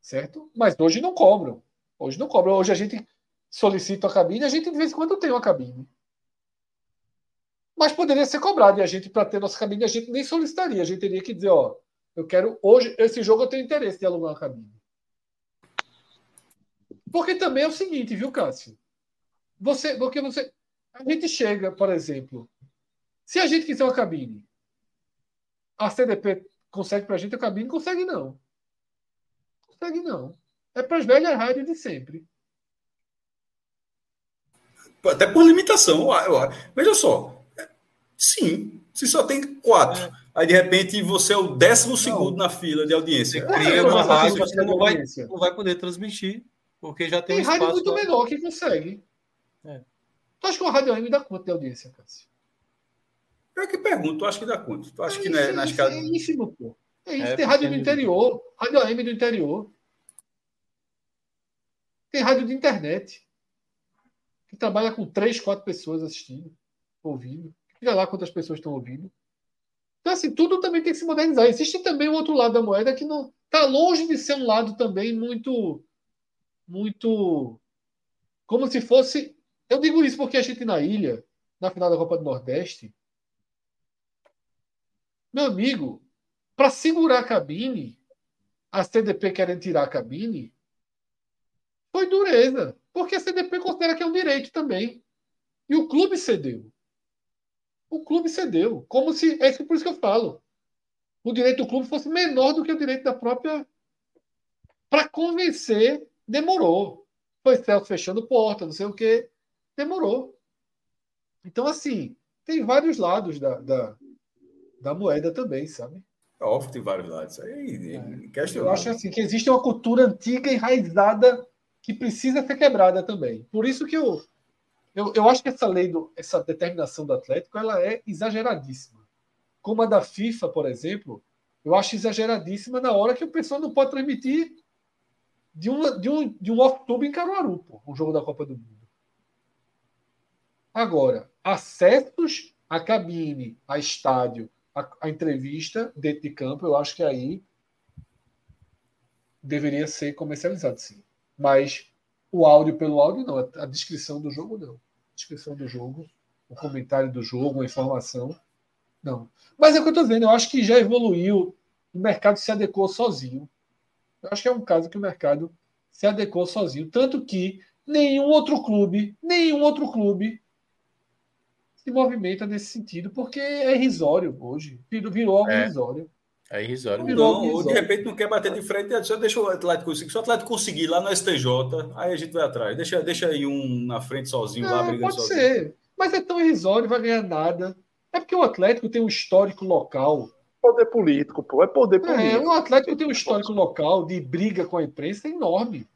Certo? Mas hoje não cobram. Hoje não cobram. Hoje a gente solicita a cabine, a gente de vez em quando tem uma cabine. Mas poderia ser cobrado. E a gente, para ter nossa cabine, a gente nem solicitaria. A gente teria que dizer, ó, eu quero. Hoje, esse jogo eu tenho interesse de alugar uma cabine. Porque também é o seguinte, viu, Cássio? Você, porque você. A gente chega, por exemplo, se a gente quiser uma cabine, a CDP consegue para a gente a cabine? Consegue não. Consegue não. É para as velhas rádios de sempre. Até por limitação. Veja só. Sim, se só tem quatro. É. Aí, de repente, você é o décimo segundo na fila de audiência. Você cria uma rádio, você não vai, não vai poder transmitir, porque já tem, tem um rádio muito lá. menor que consegue. É. Tu acha que uma rádio AM dá quanto de audiência, Cássio? Eu que pergunto, tu acha que dá quanto? Tu acha é que isso, na, escada. É ínfimo, pô. É isso, é, tem rádio do interior, rádio AM do interior. Tem rádio de internet. Que trabalha com três, quatro pessoas assistindo, ouvindo. Olha lá quantas pessoas estão ouvindo. Então, assim, tudo também tem que se modernizar. Existe também o outro lado da moeda que não está longe de ser um lado também muito. Muito. Como se fosse eu digo isso porque a gente na ilha, na final da Copa do Nordeste, meu amigo, para segurar a cabine, a CDP querendo tirar a cabine, foi dureza. Porque a CDP considera que é um direito também. E o clube cedeu. O clube cedeu. Como se. É por isso que eu falo. O direito do clube fosse menor do que o direito da própria. Para convencer, demorou. Foi Celso fechando porta, não sei o quê demorou. Então, assim, tem vários lados da, da, da moeda também, sabe? É óbvio que tem vários lados. Aí, é. Eu acho assim, que existe uma cultura antiga enraizada que precisa ser quebrada também. Por isso que eu, eu, eu acho que essa lei, do, essa determinação do Atlético, ela é exageradíssima. Como a da FIFA, por exemplo, eu acho exageradíssima na hora que o pessoal não pode transmitir de, uma, de um, de um off-tube em Caruaru, pô, um jogo da Copa do Mundo. Agora, acessos à cabine, a estádio, a, a, entrevista dentro de campo, eu acho que aí deveria ser comercializado, sim. Mas o áudio pelo áudio, não. A descrição do jogo, não. A descrição do jogo, o comentário do jogo, a informação, não. Mas é o que eu estou dizendo, eu acho que já evoluiu, o mercado se adequou sozinho. Eu acho que é um caso que o mercado se adequou sozinho. Tanto que nenhum outro clube, nenhum outro clube se movimenta nesse sentido, porque é irrisório hoje. Virou algo é. irrisório. É irrisório. Virou não, irrisório. de repente não quer bater de frente, só deixa o Atlético conseguir. Se o Atlético conseguir lá no STJ, aí a gente vai atrás. Deixa, deixa aí um na frente sozinho, lá brigando pode sozinho. ser. Mas é tão irrisório, vai ganhar nada. É porque o Atlético tem um histórico local. Poder político, pô. É poder político. É, o Atlético tem um histórico local de briga com a imprensa enorme.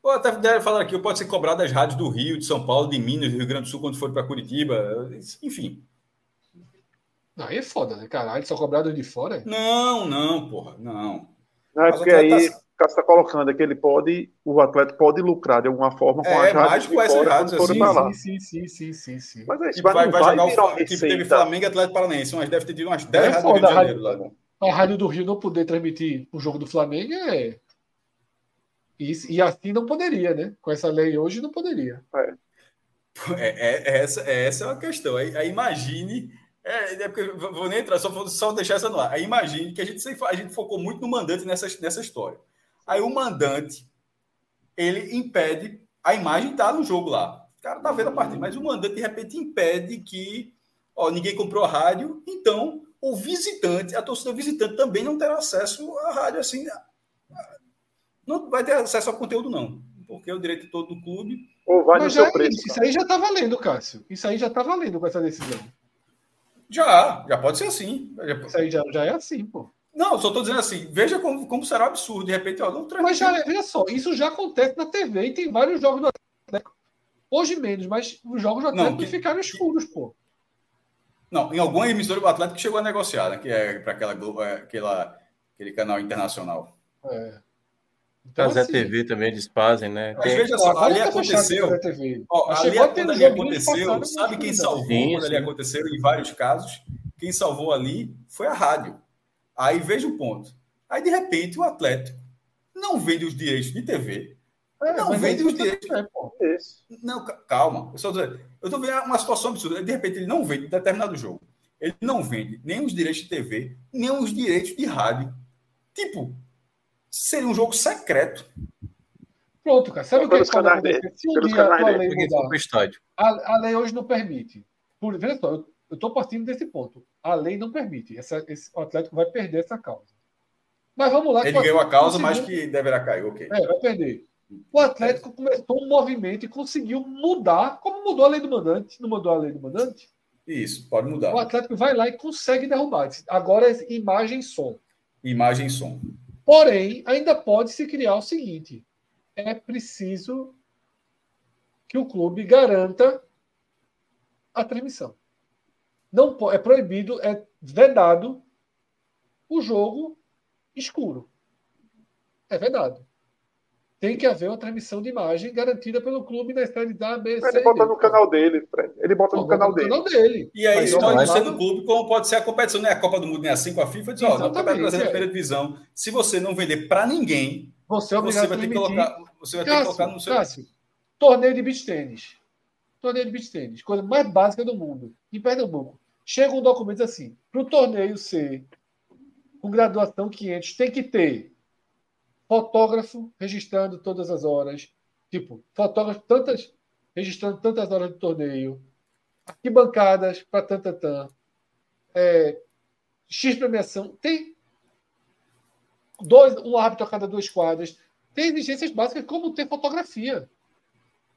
Ou até deve falar aqui, pode ser cobrado das rádios do Rio, de São Paulo, de Minas, do Rio Grande do Sul, quando for para Curitiba, enfim. Aí é foda, né, caralho? Só cobrado de fora? Não, não, porra, não. Não, é porque aí tá... o cara está colocando é que ele pode, o atleta pode lucrar de alguma forma com é, as rádios de fora rádios, assim. Sim, sim, sim, sim, sim. Mas aí, tipo, vai, vai, vai jogar o tipo, teve Flamengo e Atlético Paranaense, mas deve ter tido umas 10 é rádios do Rio de Janeiro lá. Né? A rádio do Rio não poder transmitir o jogo do Flamengo é e, e assim não poderia, né? Com essa lei hoje não poderia. É. É, é, é essa, é, essa é uma questão. Aí, aí imagine. É, é porque vou nem entrar, só, só deixar essa no ar. Aí imagine que a gente, a gente focou muito no mandante nessa, nessa história. Aí o mandante ele impede, a imagem tá no jogo lá. O cara tá vendo a partida, mas o mandante de repente impede que ó, ninguém comprou a rádio, então o visitante, a torcida visitante também não terá acesso à rádio assim não vai ter acesso ao conteúdo, não. Porque é o direito todo do clube. Ou vai Mas no seu é preço. Isso, isso aí já está valendo, Cássio. Isso aí já está valendo com essa decisão. Já, já pode ser assim. Isso aí já, já é assim, pô. Não, só estou dizendo assim, veja como, como será absurdo, de repente, ó, não Mas já, veja só, isso já acontece na TV e tem vários jogos do Atlético. Hoje menos, mas os jogos do Atlético não, que, ficaram escuros, pô. Não, em alguma emissora do Atlético chegou a negociar, né? Que é para aquela, é, aquela, aquele canal internacional. É. Então, Casé assim, TV também eles fazem, né? Mas veja só, ali aconteceu. Ó, ali, quando ali aconteceu, sabe quem salvou sim, quando ali aconteceu em vários casos? Quem salvou ali foi a rádio. Aí veja o ponto. Aí, de repente, o Atlético não vende os direitos de TV. É, não vende os direitos. É, pô. Não, calma. Eu estou eu tô vendo uma situação absurda. De repente, ele não vende determinado jogo. Ele não vende nem os direitos de TV, nem os direitos de rádio. Tipo, seria um jogo secreto. Pronto, cara. Sabe o que, pode canais acontecer? dele. Se um Pelos dia a tua lei mudar, a lei hoje não permite. Por, veja só, eu estou partindo desse ponto. A lei não permite. Essa, esse, o Atlético vai perder essa causa. Mas vamos lá. Ele ganhou a causa, mas que deverá cair. Ok. É, vai perder. O Atlético começou um movimento e conseguiu mudar, como mudou a lei do mandante. Não mudou a lei do mandante? Isso, pode mudar. O Atlético vai lá e consegue derrubar. Agora é imagem e som. Imagem e som. Porém, ainda pode se criar o seguinte: é preciso que o clube garanta a transmissão. Não é proibido, é vedado o jogo escuro. É vedado. Tem que haver uma transmissão de imagem garantida pelo clube na série A, B, C. Ele bota no canal dele, Fred. Ele bota no canal dele. canal dele. E aí, é vaga- no clube, como pode ser a competição, não é a Copa do Mundo, nem assim com a FIFA. Diz, ó, no Brasileiro é. Primeira Divisão, se você não vender para ninguém, Você é você vai ter que colocar, você vai ter que Cássio, colocar no seu. Cássio, torneio de beach tênis. Torneio de beach tênis, coisa mais básica do mundo. Em Pernambuco. Chega um documento assim: para o torneio ser com graduação 500, tem que ter fotógrafo registrando todas as horas. Tipo, fotógrafo tantas, registrando tantas horas do torneio. Arquibancadas para tantatã. É, X premiação. Tem dois, um árbitro a cada duas quadras. Tem exigências básicas como ter fotografia.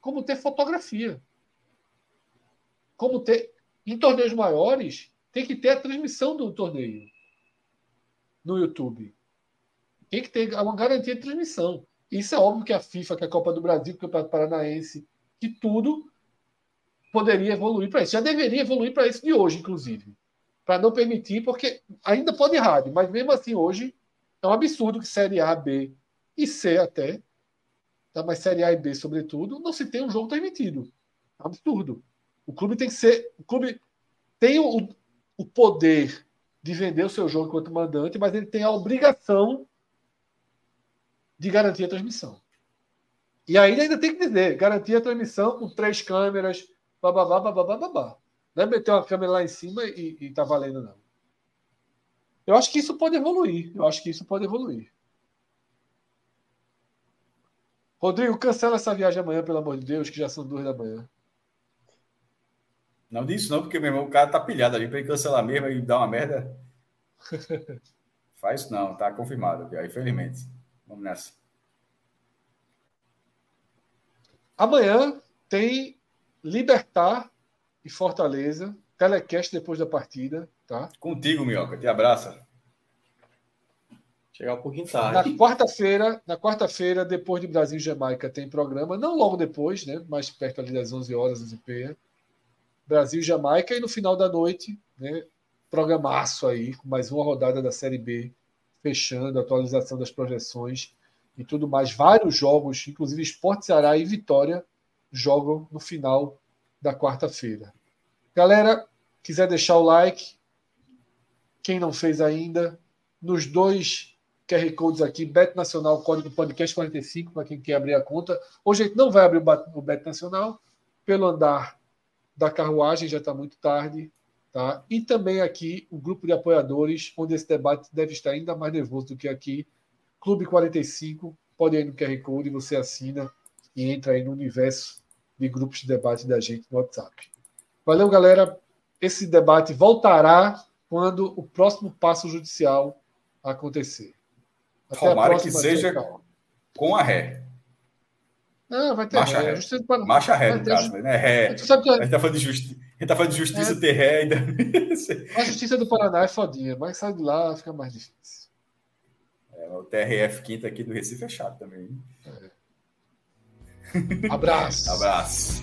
Como ter fotografia. Como ter. Em torneios maiores, tem que ter a transmissão do torneio no YouTube. Tem que ter uma garantia de transmissão. Isso é óbvio que a FIFA, que a Copa do Brasil, que o Campeonato Paranaense, que tudo poderia evoluir para isso. Já deveria evoluir para isso de hoje, inclusive. Para não permitir, porque ainda pode rádio, mas mesmo assim hoje é um absurdo que Série A, B e C até, tá? mas Série A e B, sobretudo, não se tem um jogo transmitido. É um absurdo. O clube tem que ser. O clube tem o, o poder de vender o seu jogo enquanto mandante, mas ele tem a obrigação de garantir a transmissão. E aí ainda tem que dizer, garantir a transmissão com três câmeras, bababá, bababá, babá. Não é meter uma câmera lá em cima e, e tá valendo, não. Eu acho que isso pode evoluir. Eu acho que isso pode evoluir. Rodrigo, cancela essa viagem amanhã, pelo amor de Deus, que já são duas da manhã. Não disso não, porque meu irmão, o cara tá pilhado ali para ele cancelar mesmo e dar uma merda. Faz isso não, tá confirmado, já, infelizmente. Vamos nessa. Amanhã tem Libertar e Fortaleza. Telecast depois da partida, tá? Contigo, Minhoca, te abraça. Chegar um pouquinho Na tarde. quarta-feira, na quarta-feira, depois de Brasil e Jamaica, tem programa, não logo depois, né? Mais perto ali das 11 horas, 11 p Brasil e Jamaica, e no final da noite, né? Programaço aí, com mais uma rodada da Série B, fechando, atualização das projeções e tudo mais. Vários jogos, inclusive Esporte Ceará e Vitória, jogam no final da quarta-feira. Galera, quiser deixar o like, quem não fez ainda, nos dois QR Codes aqui, Bet Nacional, código podcast 45, para quem quer abrir a conta. Hoje a gente não vai abrir o Bet Nacional, pelo andar da carruagem, já está muito tarde. Tá? E também aqui o grupo de apoiadores, onde esse debate deve estar ainda mais nervoso do que aqui. Clube 45, pode ir no QR Code, você assina e entra aí no universo de grupos de debate da gente no WhatsApp. Valeu, galera. Esse debate voltará quando o próximo passo judicial acontecer. Até a Tomara que próxima, seja-. Com a ré. Não, vai ter Marcha ré. ré. Justiça do Paraná. Marcha ré, no caso, né? Ré. Tu sabe que A gente tá falando de gente tá falando de justiça É. ter ré ainda. a justiça do Paraná é fodinha, mas sai de lá fica mais difícil. o TRF quinta aqui do Recife é chato também. Abraço. Abraço.